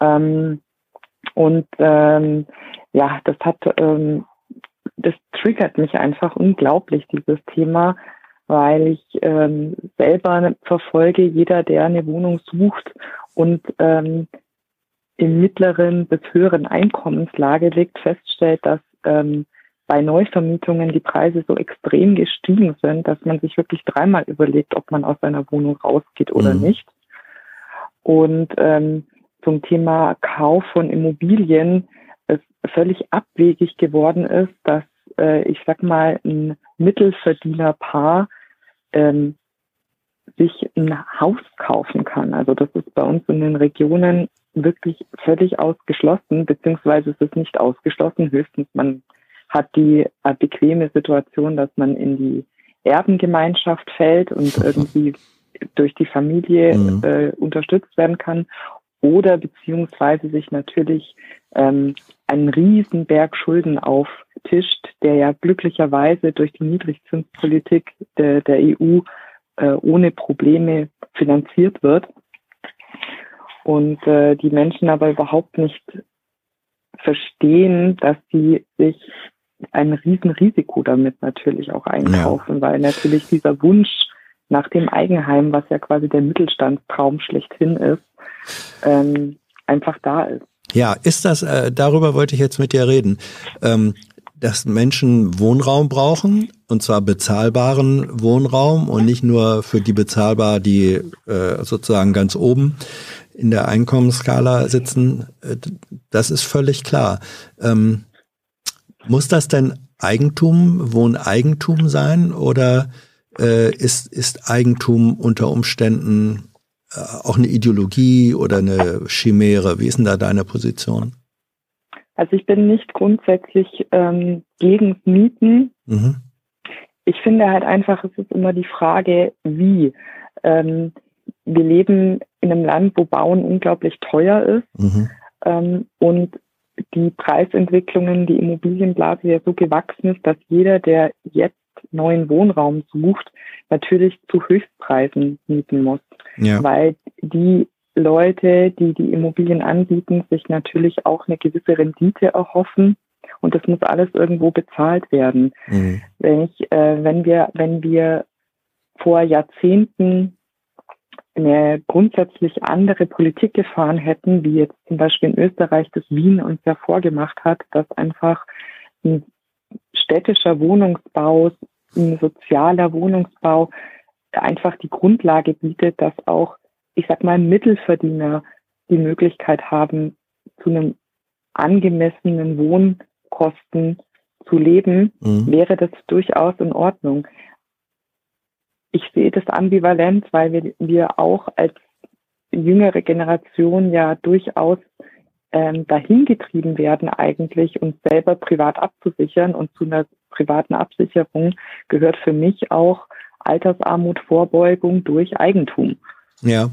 Ähm, und ähm, ja, das hat, ähm, das triggert mich einfach unglaublich, dieses Thema, weil ich ähm, selber verfolge, jeder, der eine Wohnung sucht und ähm, im mittleren bis höheren Einkommenslage liegt, feststellt, dass ähm, bei Neuvermietungen die Preise so extrem gestiegen sind, dass man sich wirklich dreimal überlegt, ob man aus seiner Wohnung rausgeht oder mhm. nicht. Und ähm, zum Thema Kauf von Immobilien es völlig abwegig geworden ist, dass äh, ich sag mal ein Mittelverdienerpaar ähm, sich ein Haus kaufen kann. Also das ist bei uns in den Regionen wirklich völlig ausgeschlossen, beziehungsweise es ist nicht ausgeschlossen. Höchstens man hat die äh, bequeme Situation, dass man in die Erbengemeinschaft fällt und irgendwie durch die Familie mhm. äh, unterstützt werden kann oder beziehungsweise sich natürlich ähm, einen riesen Berg Schulden auftischt, der ja glücklicherweise durch die Niedrigzinspolitik der, der EU äh, ohne Probleme finanziert wird und äh, die Menschen aber überhaupt nicht verstehen, dass sie sich ein Riesenrisiko damit natürlich auch einkaufen, ja. weil natürlich dieser Wunsch nach dem Eigenheim, was ja quasi der Mittelstandstraum schlechthin ist, ähm, einfach da ist. Ja, ist das, äh, darüber wollte ich jetzt mit dir reden. Ähm, dass Menschen Wohnraum brauchen, und zwar bezahlbaren Wohnraum und nicht nur für die bezahlbar, die äh, sozusagen ganz oben in der Einkommensskala sitzen, äh, das ist völlig klar. Ähm, muss das denn Eigentum, Wohneigentum sein oder äh, ist, ist Eigentum unter Umständen äh, auch eine Ideologie oder eine Chimäre? Wie ist denn da deine Position? Also ich bin nicht grundsätzlich ähm, gegen Mieten. Mhm. Ich finde halt einfach, es ist immer die Frage, wie. Ähm, wir leben in einem Land, wo Bauen unglaublich teuer ist mhm. ähm, und die Preisentwicklungen, die Immobilienblase ja so gewachsen ist, dass jeder, der jetzt neuen Wohnraum sucht, natürlich zu Höchstpreisen mieten muss, ja. weil die Leute, die die Immobilien anbieten, sich natürlich auch eine gewisse Rendite erhoffen und das muss alles irgendwo bezahlt werden. Mhm. Wenn ich, äh, wenn wir, wenn wir vor Jahrzehnten eine grundsätzlich andere Politik gefahren hätten, wie jetzt zum Beispiel in Österreich das Wien uns ja vorgemacht hat, dass einfach ein städtischer Wohnungsbau, ein sozialer Wohnungsbau einfach die Grundlage bietet, dass auch, ich sag mal, Mittelverdiener die Möglichkeit haben, zu einem angemessenen Wohnkosten zu leben, mhm. wäre das durchaus in Ordnung ich sehe das ambivalent, weil wir, wir auch als jüngere Generation ja durchaus ähm, dahin getrieben werden, eigentlich uns selber privat abzusichern. Und zu einer privaten Absicherung gehört für mich auch Altersarmut, Vorbeugung durch Eigentum. Ja.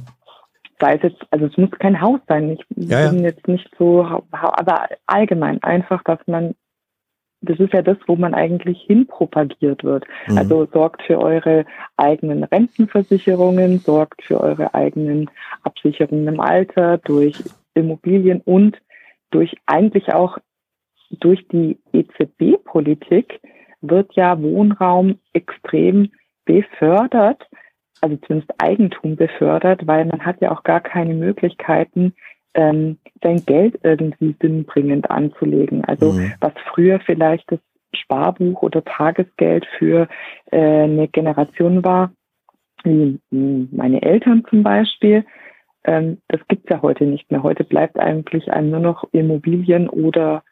Sei es jetzt, also es muss kein Haus sein. Ich ja, bin ja. jetzt nicht so, aber allgemein einfach, dass man das ist ja das, wo man eigentlich hinpropagiert wird. Mhm. Also sorgt für eure eigenen Rentenversicherungen, sorgt für eure eigenen Absicherungen im Alter durch Immobilien und durch eigentlich auch durch die EZB-Politik wird ja Wohnraum extrem befördert, also zumindest Eigentum befördert, weil man hat ja auch gar keine Möglichkeiten, ähm, sein Geld irgendwie sinnbringend anzulegen. Also mhm. was früher vielleicht das Sparbuch oder Tagesgeld für äh, eine Generation war, wie meine Eltern zum Beispiel, ähm, das gibt's ja heute nicht mehr. Heute bleibt eigentlich einem nur noch Immobilien oder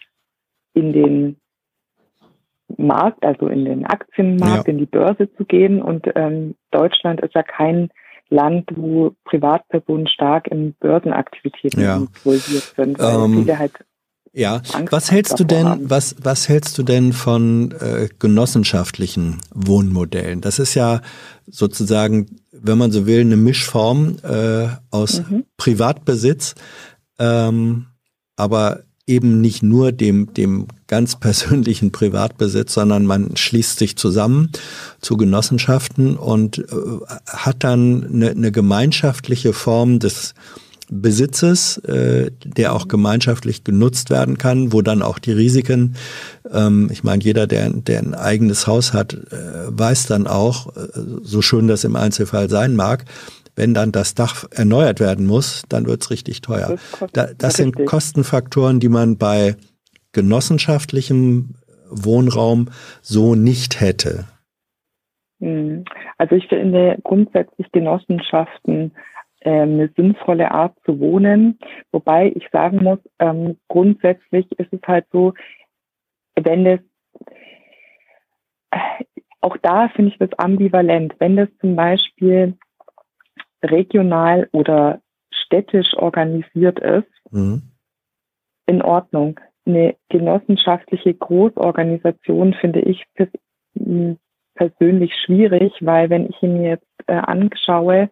in den Markt, also in den Aktienmarkt, ja. in die Börse zu gehen. Und ähm, Deutschland ist ja kein Land, wo Privatpersonen stark in Börsenaktivitäten ja. involviert sind, weil ähm, viele halt ja, Angst was hältst du denn, haben. was, was hältst du denn von äh, genossenschaftlichen Wohnmodellen? Das ist ja sozusagen, wenn man so will, eine Mischform äh, aus mhm. Privatbesitz, ähm, aber eben nicht nur dem, dem ganz persönlichen Privatbesitz, sondern man schließt sich zusammen zu Genossenschaften und äh, hat dann eine, eine gemeinschaftliche Form des Besitzes, äh, der auch gemeinschaftlich genutzt werden kann, wo dann auch die Risiken, ähm, ich meine, jeder, der, der ein eigenes Haus hat, äh, weiß dann auch, äh, so schön das im Einzelfall sein mag, wenn dann das Dach erneuert werden muss, dann wird's richtig teuer. Das, da, das sind Kostenfaktoren, die man bei genossenschaftlichem Wohnraum so nicht hätte. Hm. Also ich finde grundsätzlich Genossenschaften ähm, eine sinnvolle Art zu wohnen. Wobei ich sagen muss, ähm, grundsätzlich ist es halt so, wenn das, auch da finde ich das ambivalent, wenn das zum Beispiel regional oder städtisch organisiert ist, mhm. in Ordnung. Eine genossenschaftliche Großorganisation finde ich persönlich schwierig, weil wenn ich ihn jetzt äh, anschaue,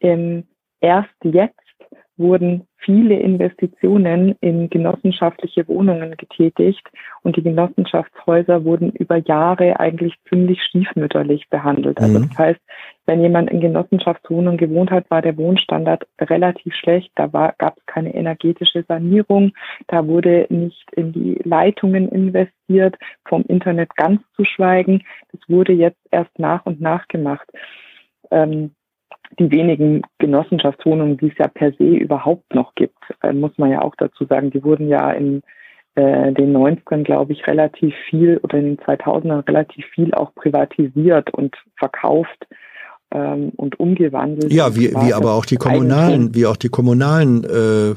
ähm, erst jetzt wurden viele Investitionen in genossenschaftliche Wohnungen getätigt und die Genossenschaftshäuser wurden über Jahre eigentlich ziemlich stiefmütterlich behandelt. Also mhm. das heißt, wenn jemand in Genossenschaftswohnungen gewohnt hat, war der Wohnstandard relativ schlecht. Da gab es keine energetische Sanierung. Da wurde nicht in die Leitungen investiert, vom Internet ganz zu schweigen. Das wurde jetzt erst nach und nach gemacht. Ähm, die wenigen Genossenschaftswohnungen, die es ja per se überhaupt noch gibt, äh, muss man ja auch dazu sagen, die wurden ja in äh, den 90ern, glaube ich, relativ viel oder in den 2000ern relativ viel auch privatisiert und verkauft ähm, und umgewandelt. Ja, wie, wie aber auch die kommunalen, wie auch die kommunalen äh,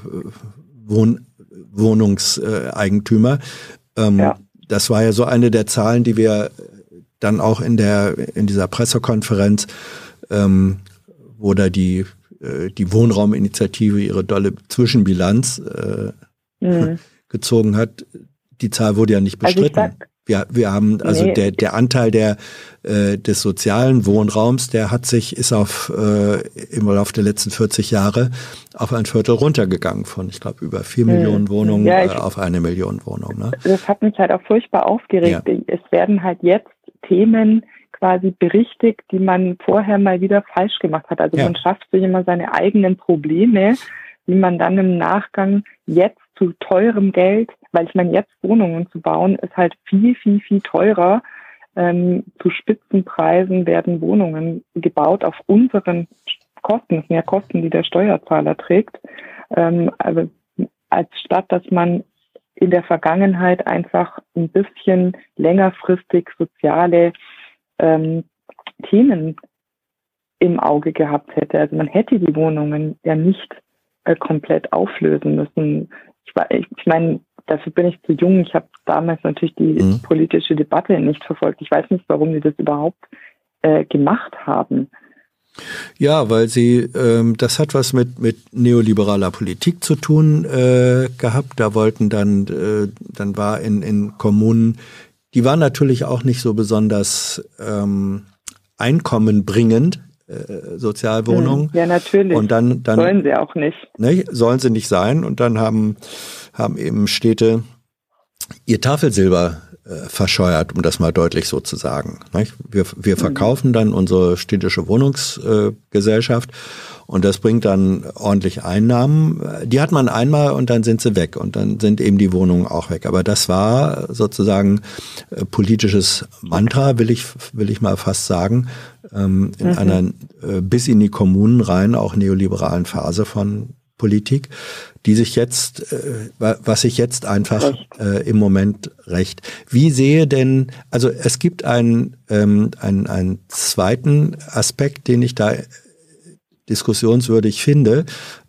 Wohn Wohnungseigentümer. Ähm, ja. Das war ja so eine der Zahlen, die wir dann auch in der in dieser Pressekonferenz ähm, wo da die äh, die Wohnrauminitiative ihre dolle Zwischenbilanz äh, mhm. gezogen hat. Die Zahl wurde ja nicht also bestritten. Also wir, wir haben also nee. der, der Anteil der, äh, des sozialen Wohnraums, der hat sich, ist auf äh, im Laufe der letzten 40 Jahre auf ein Viertel runtergegangen von, ich glaube, über vier hm. Millionen Wohnungen ja, ich, äh, auf eine Million Wohnungen. Ne? Das hat mich halt auch furchtbar aufgeregt. Ja. Es werden halt jetzt Themen quasi berichtigt, die man vorher mal wieder falsch gemacht hat. Also ja. man schafft sich immer seine eigenen Probleme, die man dann im Nachgang jetzt zu teurem Geld, weil ich meine, jetzt Wohnungen zu bauen, ist halt viel, viel, viel teurer. Ähm, zu Spitzenpreisen werden Wohnungen gebaut auf unseren Kosten. Das sind Kosten, die der Steuerzahler trägt. Ähm, also als statt, dass man in der Vergangenheit einfach ein bisschen längerfristig soziale ähm, Themen im Auge gehabt hätte. Also man hätte die Wohnungen ja nicht äh, komplett auflösen müssen. Ich, ich meine, dafür bin ich zu jung. Ich habe damals natürlich die mhm. politische Debatte nicht verfolgt. Ich weiß nicht, warum die das überhaupt äh, gemacht haben. Ja, weil sie, ähm, das hat was mit, mit neoliberaler Politik zu tun äh, gehabt. Da wollten dann, äh, dann war in, in Kommunen, die waren natürlich auch nicht so besonders ähm, einkommenbringend, äh, Sozialwohnungen. Hm, ja, natürlich. Und dann, dann sollen sie auch nicht. Ne, sollen sie nicht sein. Und dann haben, haben eben Städte ihr Tafelsilber äh, verscheuert, um das mal deutlich so zu sagen. Nicht? Wir, wir hm. verkaufen dann unsere städtische Wohnungsgesellschaft äh, und das bringt dann ordentlich Einnahmen. Die hat man einmal und dann sind sie weg und dann sind eben die Wohnungen auch weg. Aber das war sozusagen äh, politisches Mantra, will ich, will ich mal fast sagen, ähm, in mhm. einer äh, bis in die Kommunen rein auch neoliberalen Phase von Politik, die sich jetzt, äh, was sich jetzt einfach äh, im Moment recht. Wie sehe denn, also es gibt einen, ähm, einen, einen zweiten Aspekt, den ich da diskussionswürdig finde,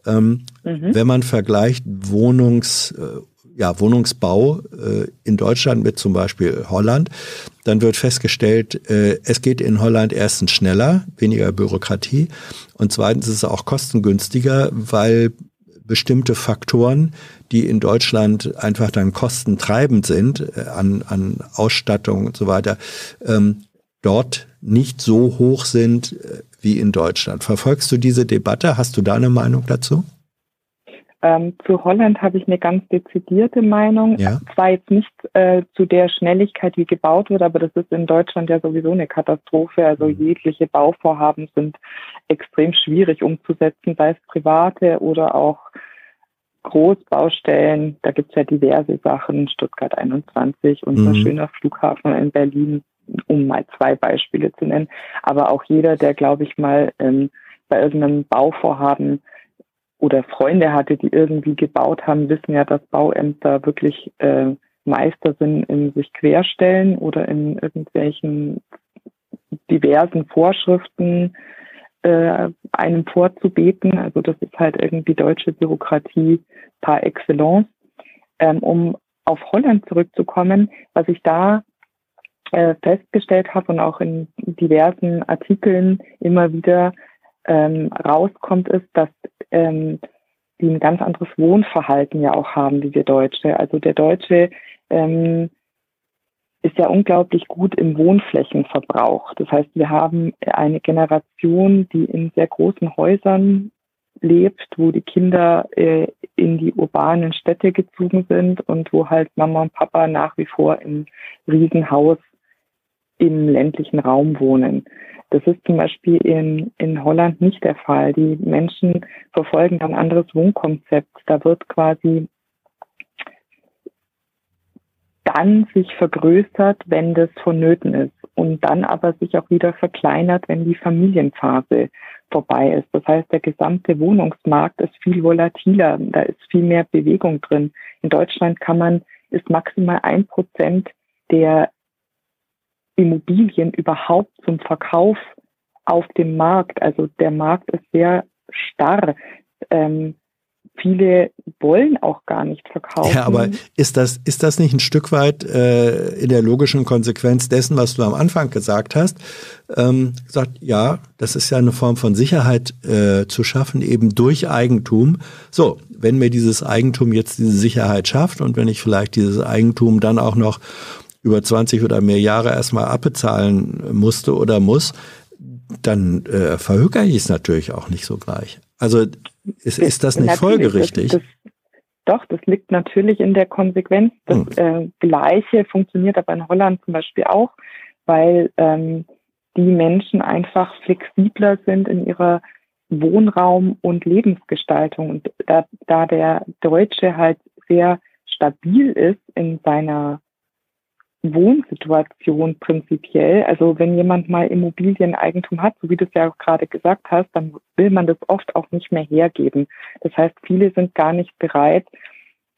ähm, mhm. wenn man vergleicht Wohnungs, äh, ja, Wohnungsbau äh, in Deutschland mit zum Beispiel Holland, dann wird festgestellt, äh, es geht in Holland erstens schneller, weniger Bürokratie und zweitens ist es auch kostengünstiger, weil bestimmte Faktoren, die in Deutschland einfach dann kostentreibend sind, äh, an, an Ausstattung und so weiter, ähm, dort nicht so hoch sind äh, wie in Deutschland. Verfolgst du diese Debatte? Hast du da eine Meinung dazu? Ähm, zu Holland habe ich eine ganz dezidierte Meinung. Ja. Zwar jetzt nicht äh, zu der Schnelligkeit, wie gebaut wird, aber das ist in Deutschland ja sowieso eine Katastrophe. Also mhm. jegliche Bauvorhaben sind extrem schwierig umzusetzen, sei es private oder auch Großbaustellen. Da gibt es ja diverse Sachen. Stuttgart 21, unser mhm. schöner Flughafen in Berlin, um mal zwei Beispiele zu nennen. Aber auch jeder, der, glaube ich, mal ähm, bei irgendeinem Bauvorhaben oder Freunde hatte, die irgendwie gebaut haben, wissen ja, dass Bauämter wirklich äh, Meister sind in sich querstellen oder in irgendwelchen diversen Vorschriften äh, einem vorzubeten. Also das ist halt irgendwie deutsche Bürokratie par excellence. Ähm, um auf Holland zurückzukommen, was ich da äh, festgestellt habe und auch in diversen Artikeln immer wieder ähm, rauskommt, ist, dass ähm, die ein ganz anderes Wohnverhalten ja auch haben wie wir Deutsche. Also der Deutsche ähm, ist ja unglaublich gut im Wohnflächenverbrauch. Das heißt, wir haben eine Generation, die in sehr großen Häusern lebt, wo die Kinder äh, in die urbanen Städte gezogen sind und wo halt Mama und Papa nach wie vor im Riesenhaus im ländlichen Raum wohnen. Das ist zum Beispiel in, in Holland nicht der Fall. Die Menschen verfolgen ein anderes Wohnkonzept. Da wird quasi dann sich vergrößert, wenn das vonnöten ist und dann aber sich auch wieder verkleinert, wenn die Familienphase vorbei ist. Das heißt, der gesamte Wohnungsmarkt ist viel volatiler, da ist viel mehr Bewegung drin. In Deutschland kann man, ist maximal ein Prozent der Immobilien überhaupt zum Verkauf auf dem Markt. Also der Markt ist sehr starr. Ähm, viele wollen auch gar nicht verkaufen. Ja, aber ist das, ist das nicht ein Stück weit äh, in der logischen Konsequenz dessen, was du am Anfang gesagt hast? Ähm, gesagt, ja, das ist ja eine Form von Sicherheit äh, zu schaffen, eben durch Eigentum. So, wenn mir dieses Eigentum jetzt diese Sicherheit schafft und wenn ich vielleicht dieses Eigentum dann auch noch über 20 oder mehr Jahre erstmal abbezahlen musste oder muss, dann äh, verhökere ich es natürlich auch nicht so gleich. Also ist, ist das nicht natürlich, folgerichtig? Das, das, doch, das liegt natürlich in der Konsequenz. Das hm. äh, Gleiche funktioniert aber in Holland zum Beispiel auch, weil ähm, die Menschen einfach flexibler sind in ihrer Wohnraum- und Lebensgestaltung. Und da, da der Deutsche halt sehr stabil ist in seiner Wohnsituation prinzipiell. Also wenn jemand mal Immobilieneigentum hat, so wie du es ja auch gerade gesagt hast, dann will man das oft auch nicht mehr hergeben. Das heißt, viele sind gar nicht bereit,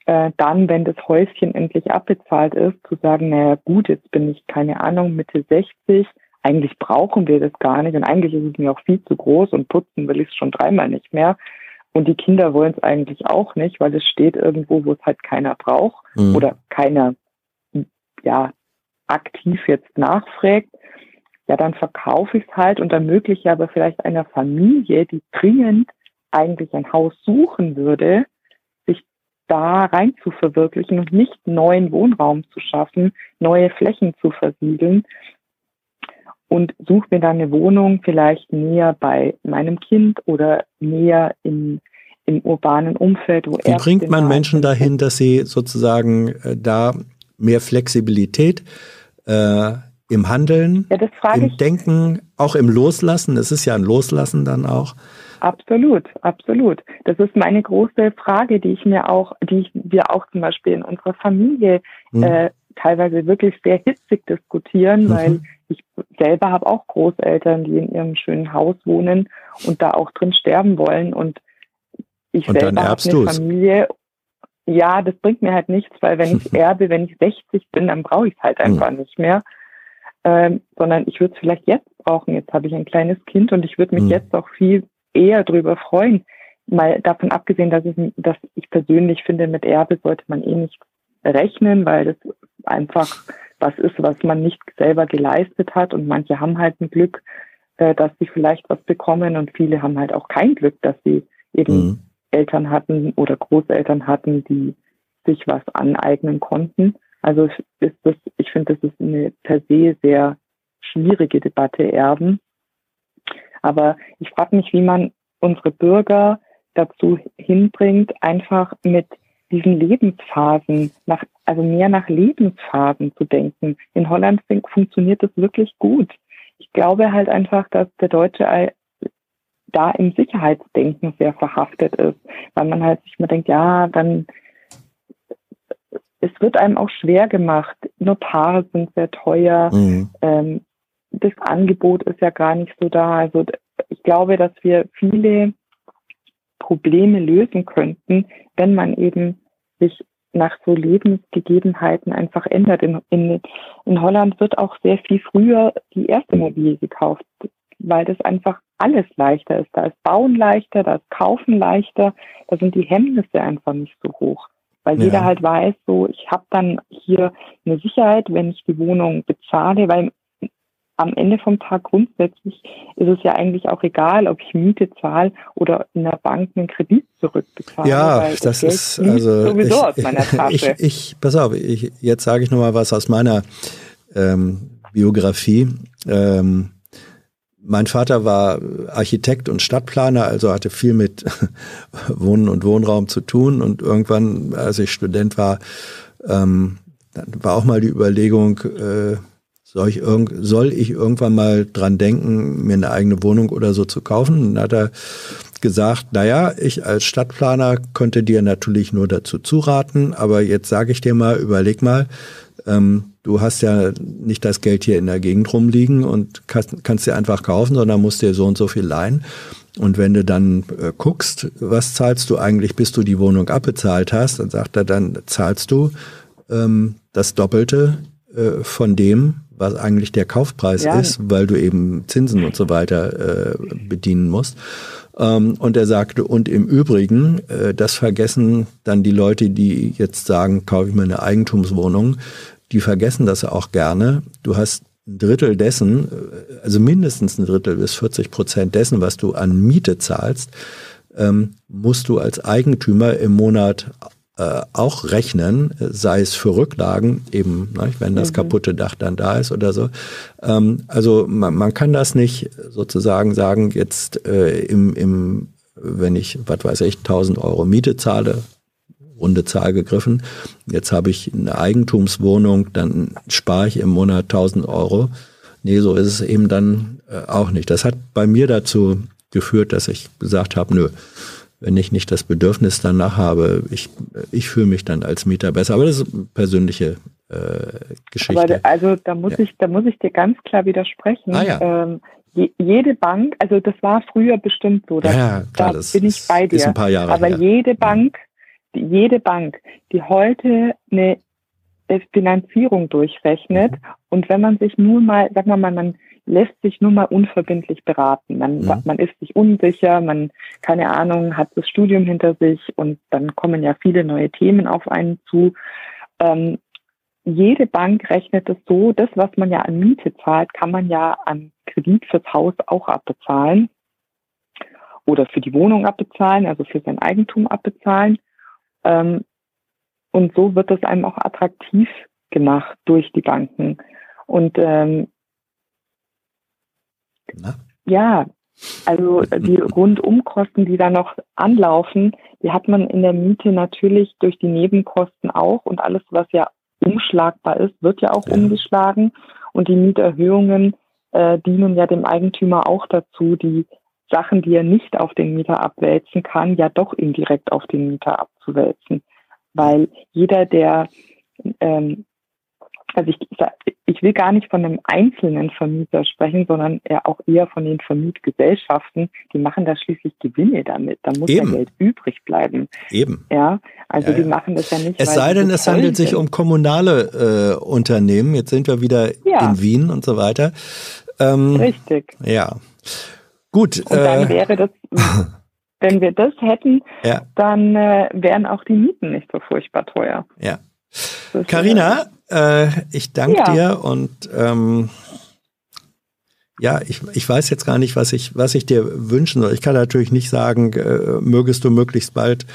äh, dann, wenn das Häuschen endlich abbezahlt ist, zu sagen, naja gut, jetzt bin ich, keine Ahnung, Mitte 60, eigentlich brauchen wir das gar nicht und eigentlich ist es mir auch viel zu groß und putzen will ich es schon dreimal nicht mehr. Und die Kinder wollen es eigentlich auch nicht, weil es steht irgendwo, wo es halt keiner braucht mhm. oder keiner ja aktiv jetzt nachfragt, ja, dann verkaufe ich es halt und ermögliche aber vielleicht einer Familie, die dringend eigentlich ein Haus suchen würde, sich da rein zu verwirklichen und nicht neuen Wohnraum zu schaffen, neue Flächen zu versiegeln und suche mir dann eine Wohnung vielleicht näher bei meinem Kind oder näher in, im urbanen Umfeld. Wo Wie bringt man Menschen dahin, dass sie sozusagen äh, da mehr Flexibilität äh, im Handeln, ja, im. Denken, auch im Loslassen. Es ist ja ein Loslassen dann auch. Absolut, absolut. Das ist meine große Frage, die ich mir auch, die ich, wir auch zum Beispiel in unserer Familie mhm. äh, teilweise wirklich sehr hitzig diskutieren, mhm. weil ich selber habe auch Großeltern, die in ihrem schönen Haus wohnen und da auch drin sterben wollen und ich und selber habe eine Familie ja, das bringt mir halt nichts, weil wenn ich erbe, wenn ich 60 bin, dann brauche ich es halt einfach mhm. nicht mehr. Ähm, sondern ich würde es vielleicht jetzt brauchen. Jetzt habe ich ein kleines Kind und ich würde mich mhm. jetzt auch viel eher darüber freuen. Mal davon abgesehen, dass ich, dass ich persönlich finde, mit Erbe sollte man eh nicht rechnen, weil das einfach was ist, was man nicht selber geleistet hat. Und manche haben halt ein Glück, äh, dass sie vielleicht was bekommen und viele haben halt auch kein Glück, dass sie eben mhm. Eltern hatten oder Großeltern hatten, die sich was aneignen konnten. Also ist das, ich finde, das ist eine per se sehr schwierige Debatte Erben. Aber ich frage mich, wie man unsere Bürger dazu hinbringt, einfach mit diesen Lebensphasen, nach, also mehr nach Lebensphasen zu denken. In Holland funktioniert das wirklich gut. Ich glaube halt einfach, dass der Deutsche da im Sicherheitsdenken sehr verhaftet ist, weil man halt sich mal denkt, ja, dann es wird einem auch schwer gemacht. Notare sind sehr teuer. Mhm. Ähm, das Angebot ist ja gar nicht so da. Also ich glaube, dass wir viele Probleme lösen könnten, wenn man eben sich nach so Lebensgegebenheiten einfach ändert. In, in, in Holland wird auch sehr viel früher die erste Immobilie gekauft weil das einfach alles leichter ist. Da ist Bauen leichter, da ist Kaufen leichter, da sind die Hemmnisse einfach nicht so hoch. Weil ja. jeder halt weiß, so ich habe dann hier eine Sicherheit, wenn ich die Wohnung bezahle, weil am Ende vom Tag grundsätzlich ist es ja eigentlich auch egal, ob ich Miete zahle oder in der Bank einen Kredit zurückbezahle. Ja, das, das ist also sowieso ich, aus meiner Tasche. Ich, ich, pass auf, ich, jetzt sage ich noch mal was aus meiner ähm, Biografie. Ähm, mein Vater war Architekt und Stadtplaner, also hatte viel mit Wohnen und Wohnraum zu tun. Und irgendwann, als ich Student war, ähm, war auch mal die Überlegung, äh, soll ich, soll ich irgendwann mal dran denken, mir eine eigene Wohnung oder so zu kaufen? Und dann hat er gesagt, naja, ich als Stadtplaner konnte dir natürlich nur dazu zuraten, aber jetzt sage ich dir mal, überleg mal, ähm, du hast ja nicht das Geld hier in der Gegend rumliegen und kannst, kannst dir einfach kaufen, sondern musst dir so und so viel leihen. Und wenn du dann äh, guckst, was zahlst du eigentlich, bis du die Wohnung abbezahlt hast, dann sagt er, dann zahlst du ähm, das Doppelte äh, von dem, was eigentlich der Kaufpreis ja. ist, weil du eben Zinsen und so weiter äh, bedienen musst. Ähm, und er sagte, und im Übrigen, äh, das vergessen dann die Leute, die jetzt sagen, kaufe ich mir eine Eigentumswohnung, die vergessen das auch gerne. Du hast ein Drittel dessen, äh, also mindestens ein Drittel bis 40 Prozent dessen, was du an Miete zahlst, ähm, musst du als Eigentümer im Monat äh, auch rechnen, sei es für Rücklagen, eben, ne, wenn das mhm. kaputte Dach dann da ist oder so. Ähm, also man, man, kann das nicht sozusagen sagen, jetzt äh, im, im, wenn ich, was weiß ich, 1000 Euro Miete zahle, runde Zahl gegriffen, jetzt habe ich eine Eigentumswohnung, dann spare ich im Monat 1000 Euro. Nee, so ist es eben dann äh, auch nicht. Das hat bei mir dazu geführt, dass ich gesagt habe, nö, wenn ich nicht das Bedürfnis danach habe, ich, ich fühle mich dann als Mieter besser. Aber das ist eine persönliche äh, Geschichte. Aber also da muss ja. ich, da muss ich dir ganz klar widersprechen. Ah, ja. ähm, je, jede Bank, also das war früher bestimmt so, da, ja, klar, da bin ich bei dir. Ist ein paar Jahre aber her. jede Bank, jede Bank, die heute eine Finanzierung durchrechnet mhm. und wenn man sich nur mal, sagen wir mal, man lässt sich nur mal unverbindlich beraten. Man, ja. man ist sich unsicher, man, keine Ahnung, hat das Studium hinter sich und dann kommen ja viele neue Themen auf einen zu. Ähm, jede Bank rechnet es so, das, was man ja an Miete zahlt, kann man ja an Kredit fürs Haus auch abbezahlen oder für die Wohnung abbezahlen, also für sein Eigentum abbezahlen. Ähm, und so wird es einem auch attraktiv gemacht durch die Banken. Und ähm, na? Ja, also die Rundumkosten, die da noch anlaufen, die hat man in der Miete natürlich durch die Nebenkosten auch und alles, was ja umschlagbar ist, wird ja auch ja. umgeschlagen und die Mieterhöhungen äh, dienen ja dem Eigentümer auch dazu, die Sachen, die er nicht auf den Mieter abwälzen kann, ja doch indirekt auf den Mieter abzuwälzen, weil jeder, der ähm, also ich, ich will gar nicht von einem einzelnen Vermieter sprechen, sondern eher auch eher von den Vermietgesellschaften. Die machen da schließlich Gewinne damit. Da muss Eben. ja Geld übrig bleiben. Eben. Ja, also ja, ja. die machen das ja nicht. Es sei denn, es handelt sind. sich um kommunale äh, Unternehmen. Jetzt sind wir wieder ja. in Wien und so weiter. Ähm, Richtig. Ja. Gut. Und dann äh, wäre das, wenn wir das hätten, ja. dann äh, wären auch die Mieten nicht so furchtbar teuer. Ja. Carina, äh, ich danke ja. dir und ähm, ja, ich, ich weiß jetzt gar nicht, was ich, was ich dir wünschen soll. Ich kann natürlich nicht sagen, äh, mögest du möglichst bald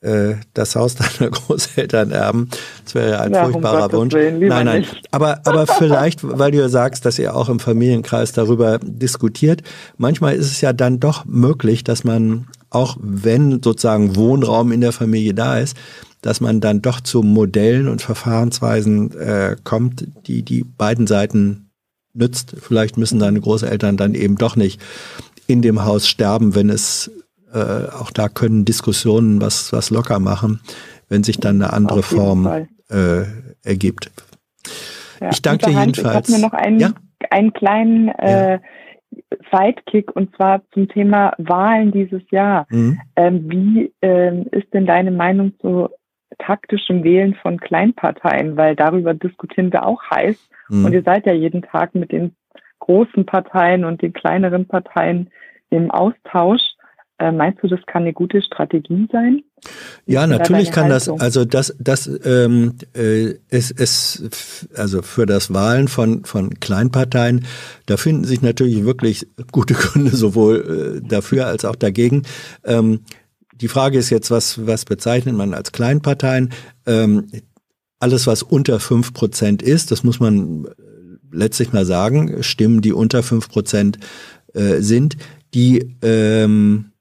das Haus deiner Großeltern erben. Das wäre ein ja, furchtbarer um Wunsch. Willen, nein, nein. Nicht. Aber, aber vielleicht, weil du ja sagst, dass ihr auch im Familienkreis darüber diskutiert, manchmal ist es ja dann doch möglich, dass man, auch wenn sozusagen Wohnraum in der Familie da ist, dass man dann doch zu Modellen und Verfahrensweisen äh, kommt, die die beiden Seiten nützt. Vielleicht müssen deine Großeltern dann eben doch nicht in dem Haus sterben, wenn es äh, auch da können Diskussionen was was locker machen, wenn sich dann eine andere Form äh, ergibt. Ja, ich danke dir jedenfalls. Ich habe mir noch einen, ja? einen kleinen äh. Sidekick und zwar zum Thema Wahlen dieses Jahr. Mhm. Ähm, wie ähm, ist denn deine Meinung zu taktischem Wählen von Kleinparteien, weil darüber diskutieren wir auch heiß. Mhm. Und ihr seid ja jeden Tag mit den großen Parteien und den kleineren Parteien im Austausch. Äh, meinst du, das kann eine gute Strategie sein? Ja, natürlich kann Haltung? das. Also das, das ähm, äh, es, es, also für das Wahlen von von Kleinparteien, da finden sich natürlich wirklich gute Gründe sowohl äh, dafür als auch dagegen. Ähm, die Frage ist jetzt, was, was bezeichnet man als Kleinparteien? Ähm, alles, was unter fünf Prozent ist, das muss man letztlich mal sagen, Stimmen, die unter fünf Prozent äh, sind, die ähm,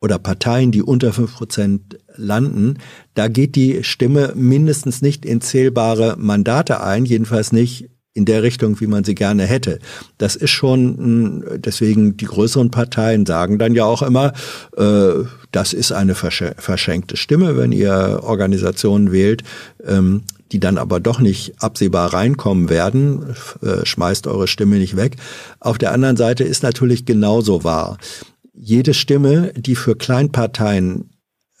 oder Parteien, die unter fünf Prozent landen, da geht die Stimme mindestens nicht in zählbare Mandate ein, jedenfalls nicht in der Richtung, wie man sie gerne hätte. Das ist schon, deswegen die größeren Parteien sagen dann ja auch immer, äh, das ist eine verschenkte Stimme, wenn ihr Organisationen wählt, ähm, die dann aber doch nicht absehbar reinkommen werden, äh, schmeißt eure Stimme nicht weg. Auf der anderen Seite ist natürlich genauso wahr. Jede Stimme, die für Kleinparteien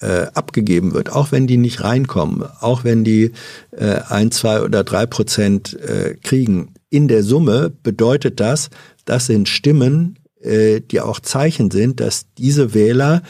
äh, abgegeben wird, auch wenn die nicht reinkommen, auch wenn die äh, ein, zwei oder drei Prozent äh, kriegen. In der Summe bedeutet das, das sind Stimmen, äh, die auch Zeichen sind, dass diese Wähler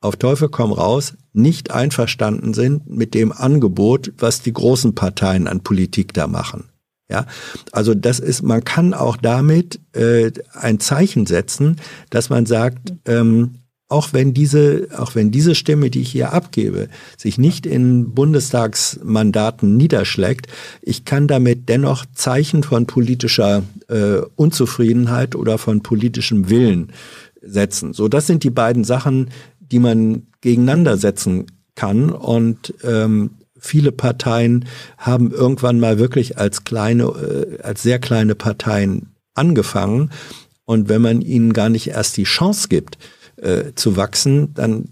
auf Teufel komm raus nicht einverstanden sind mit dem Angebot, was die großen Parteien an Politik da machen. Ja, also das ist, man kann auch damit äh, ein Zeichen setzen, dass man sagt, ähm, auch wenn diese, auch wenn diese Stimme, die ich hier abgebe, sich nicht in Bundestagsmandaten niederschlägt, ich kann damit dennoch Zeichen von politischer äh, Unzufriedenheit oder von politischem Willen setzen. So, das sind die beiden Sachen, die man gegeneinander setzen kann. Und ähm, viele Parteien haben irgendwann mal wirklich als kleine, äh, als sehr kleine Parteien angefangen. Und wenn man ihnen gar nicht erst die Chance gibt, äh, zu wachsen, dann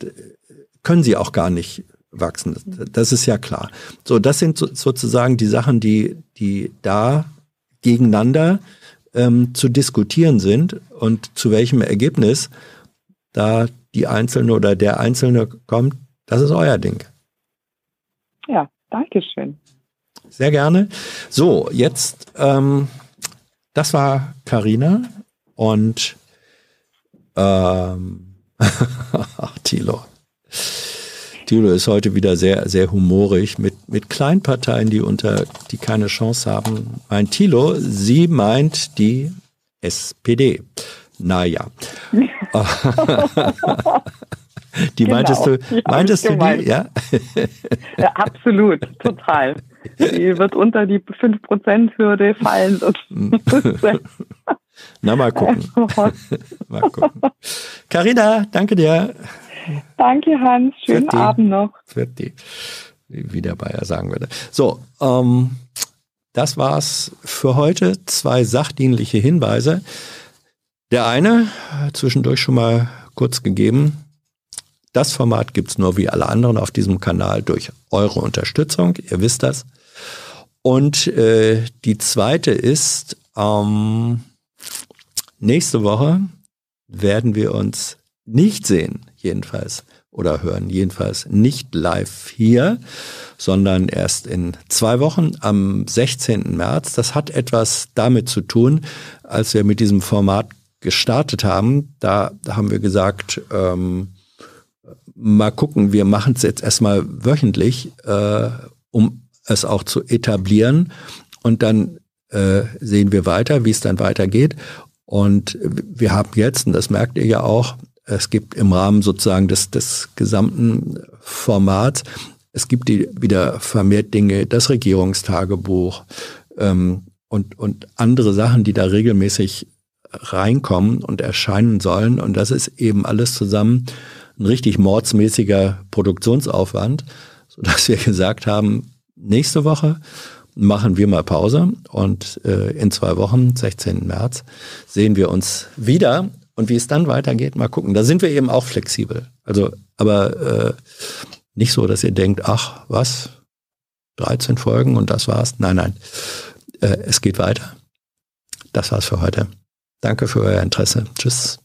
können sie auch gar nicht wachsen. Das ist ja klar. So, das sind so, sozusagen die Sachen, die, die da gegeneinander ähm, zu diskutieren sind und zu welchem Ergebnis da die Einzelne oder der Einzelne kommt, das ist euer Ding. Ja, danke schön. Sehr gerne. So, jetzt, ähm, das war Karina und ähm, ach, Thilo. Thilo ist heute wieder sehr, sehr humorig mit, mit Kleinparteien, die unter, die keine Chance haben. Mein Thilo, sie meint die SPD. Naja. die genau, meintest du, meintest du die, ja? ja? Absolut, total. Die wird unter die 5%-Hürde fallen. Na, mal gucken. mal gucken. Carina, danke dir. Danke, Hans. Schönen die, Abend noch. Für die, wie der Bayer sagen würde. So, ähm, das war's für heute. Zwei sachdienliche Hinweise. Der eine, zwischendurch schon mal kurz gegeben, das Format gibt's nur wie alle anderen auf diesem Kanal durch eure Unterstützung. Ihr wisst das. Und äh, die zweite ist, ähm, nächste Woche werden wir uns nicht sehen, jedenfalls, oder hören, jedenfalls nicht live hier, sondern erst in zwei Wochen am 16. März. Das hat etwas damit zu tun, als wir mit diesem Format gestartet haben, da haben wir gesagt, ähm, mal gucken, wir machen es jetzt erstmal wöchentlich, äh, um es auch zu etablieren. Und dann äh, sehen wir weiter, wie es dann weitergeht. Und wir haben jetzt, und das merkt ihr ja auch, es gibt im Rahmen sozusagen des, des gesamten Formats, es gibt die wieder vermehrt Dinge, das Regierungstagebuch ähm, und, und andere Sachen, die da regelmäßig reinkommen und erscheinen sollen. Und das ist eben alles zusammen ein richtig mordsmäßiger Produktionsaufwand, sodass wir gesagt haben, nächste Woche machen wir mal Pause und äh, in zwei Wochen, 16. März, sehen wir uns wieder. Und wie es dann weitergeht, mal gucken. Da sind wir eben auch flexibel. Also, aber äh, nicht so, dass ihr denkt, ach, was? 13 Folgen und das war's. Nein, nein. Äh, es geht weiter. Das war's für heute. Danke für euer Interesse. Tschüss.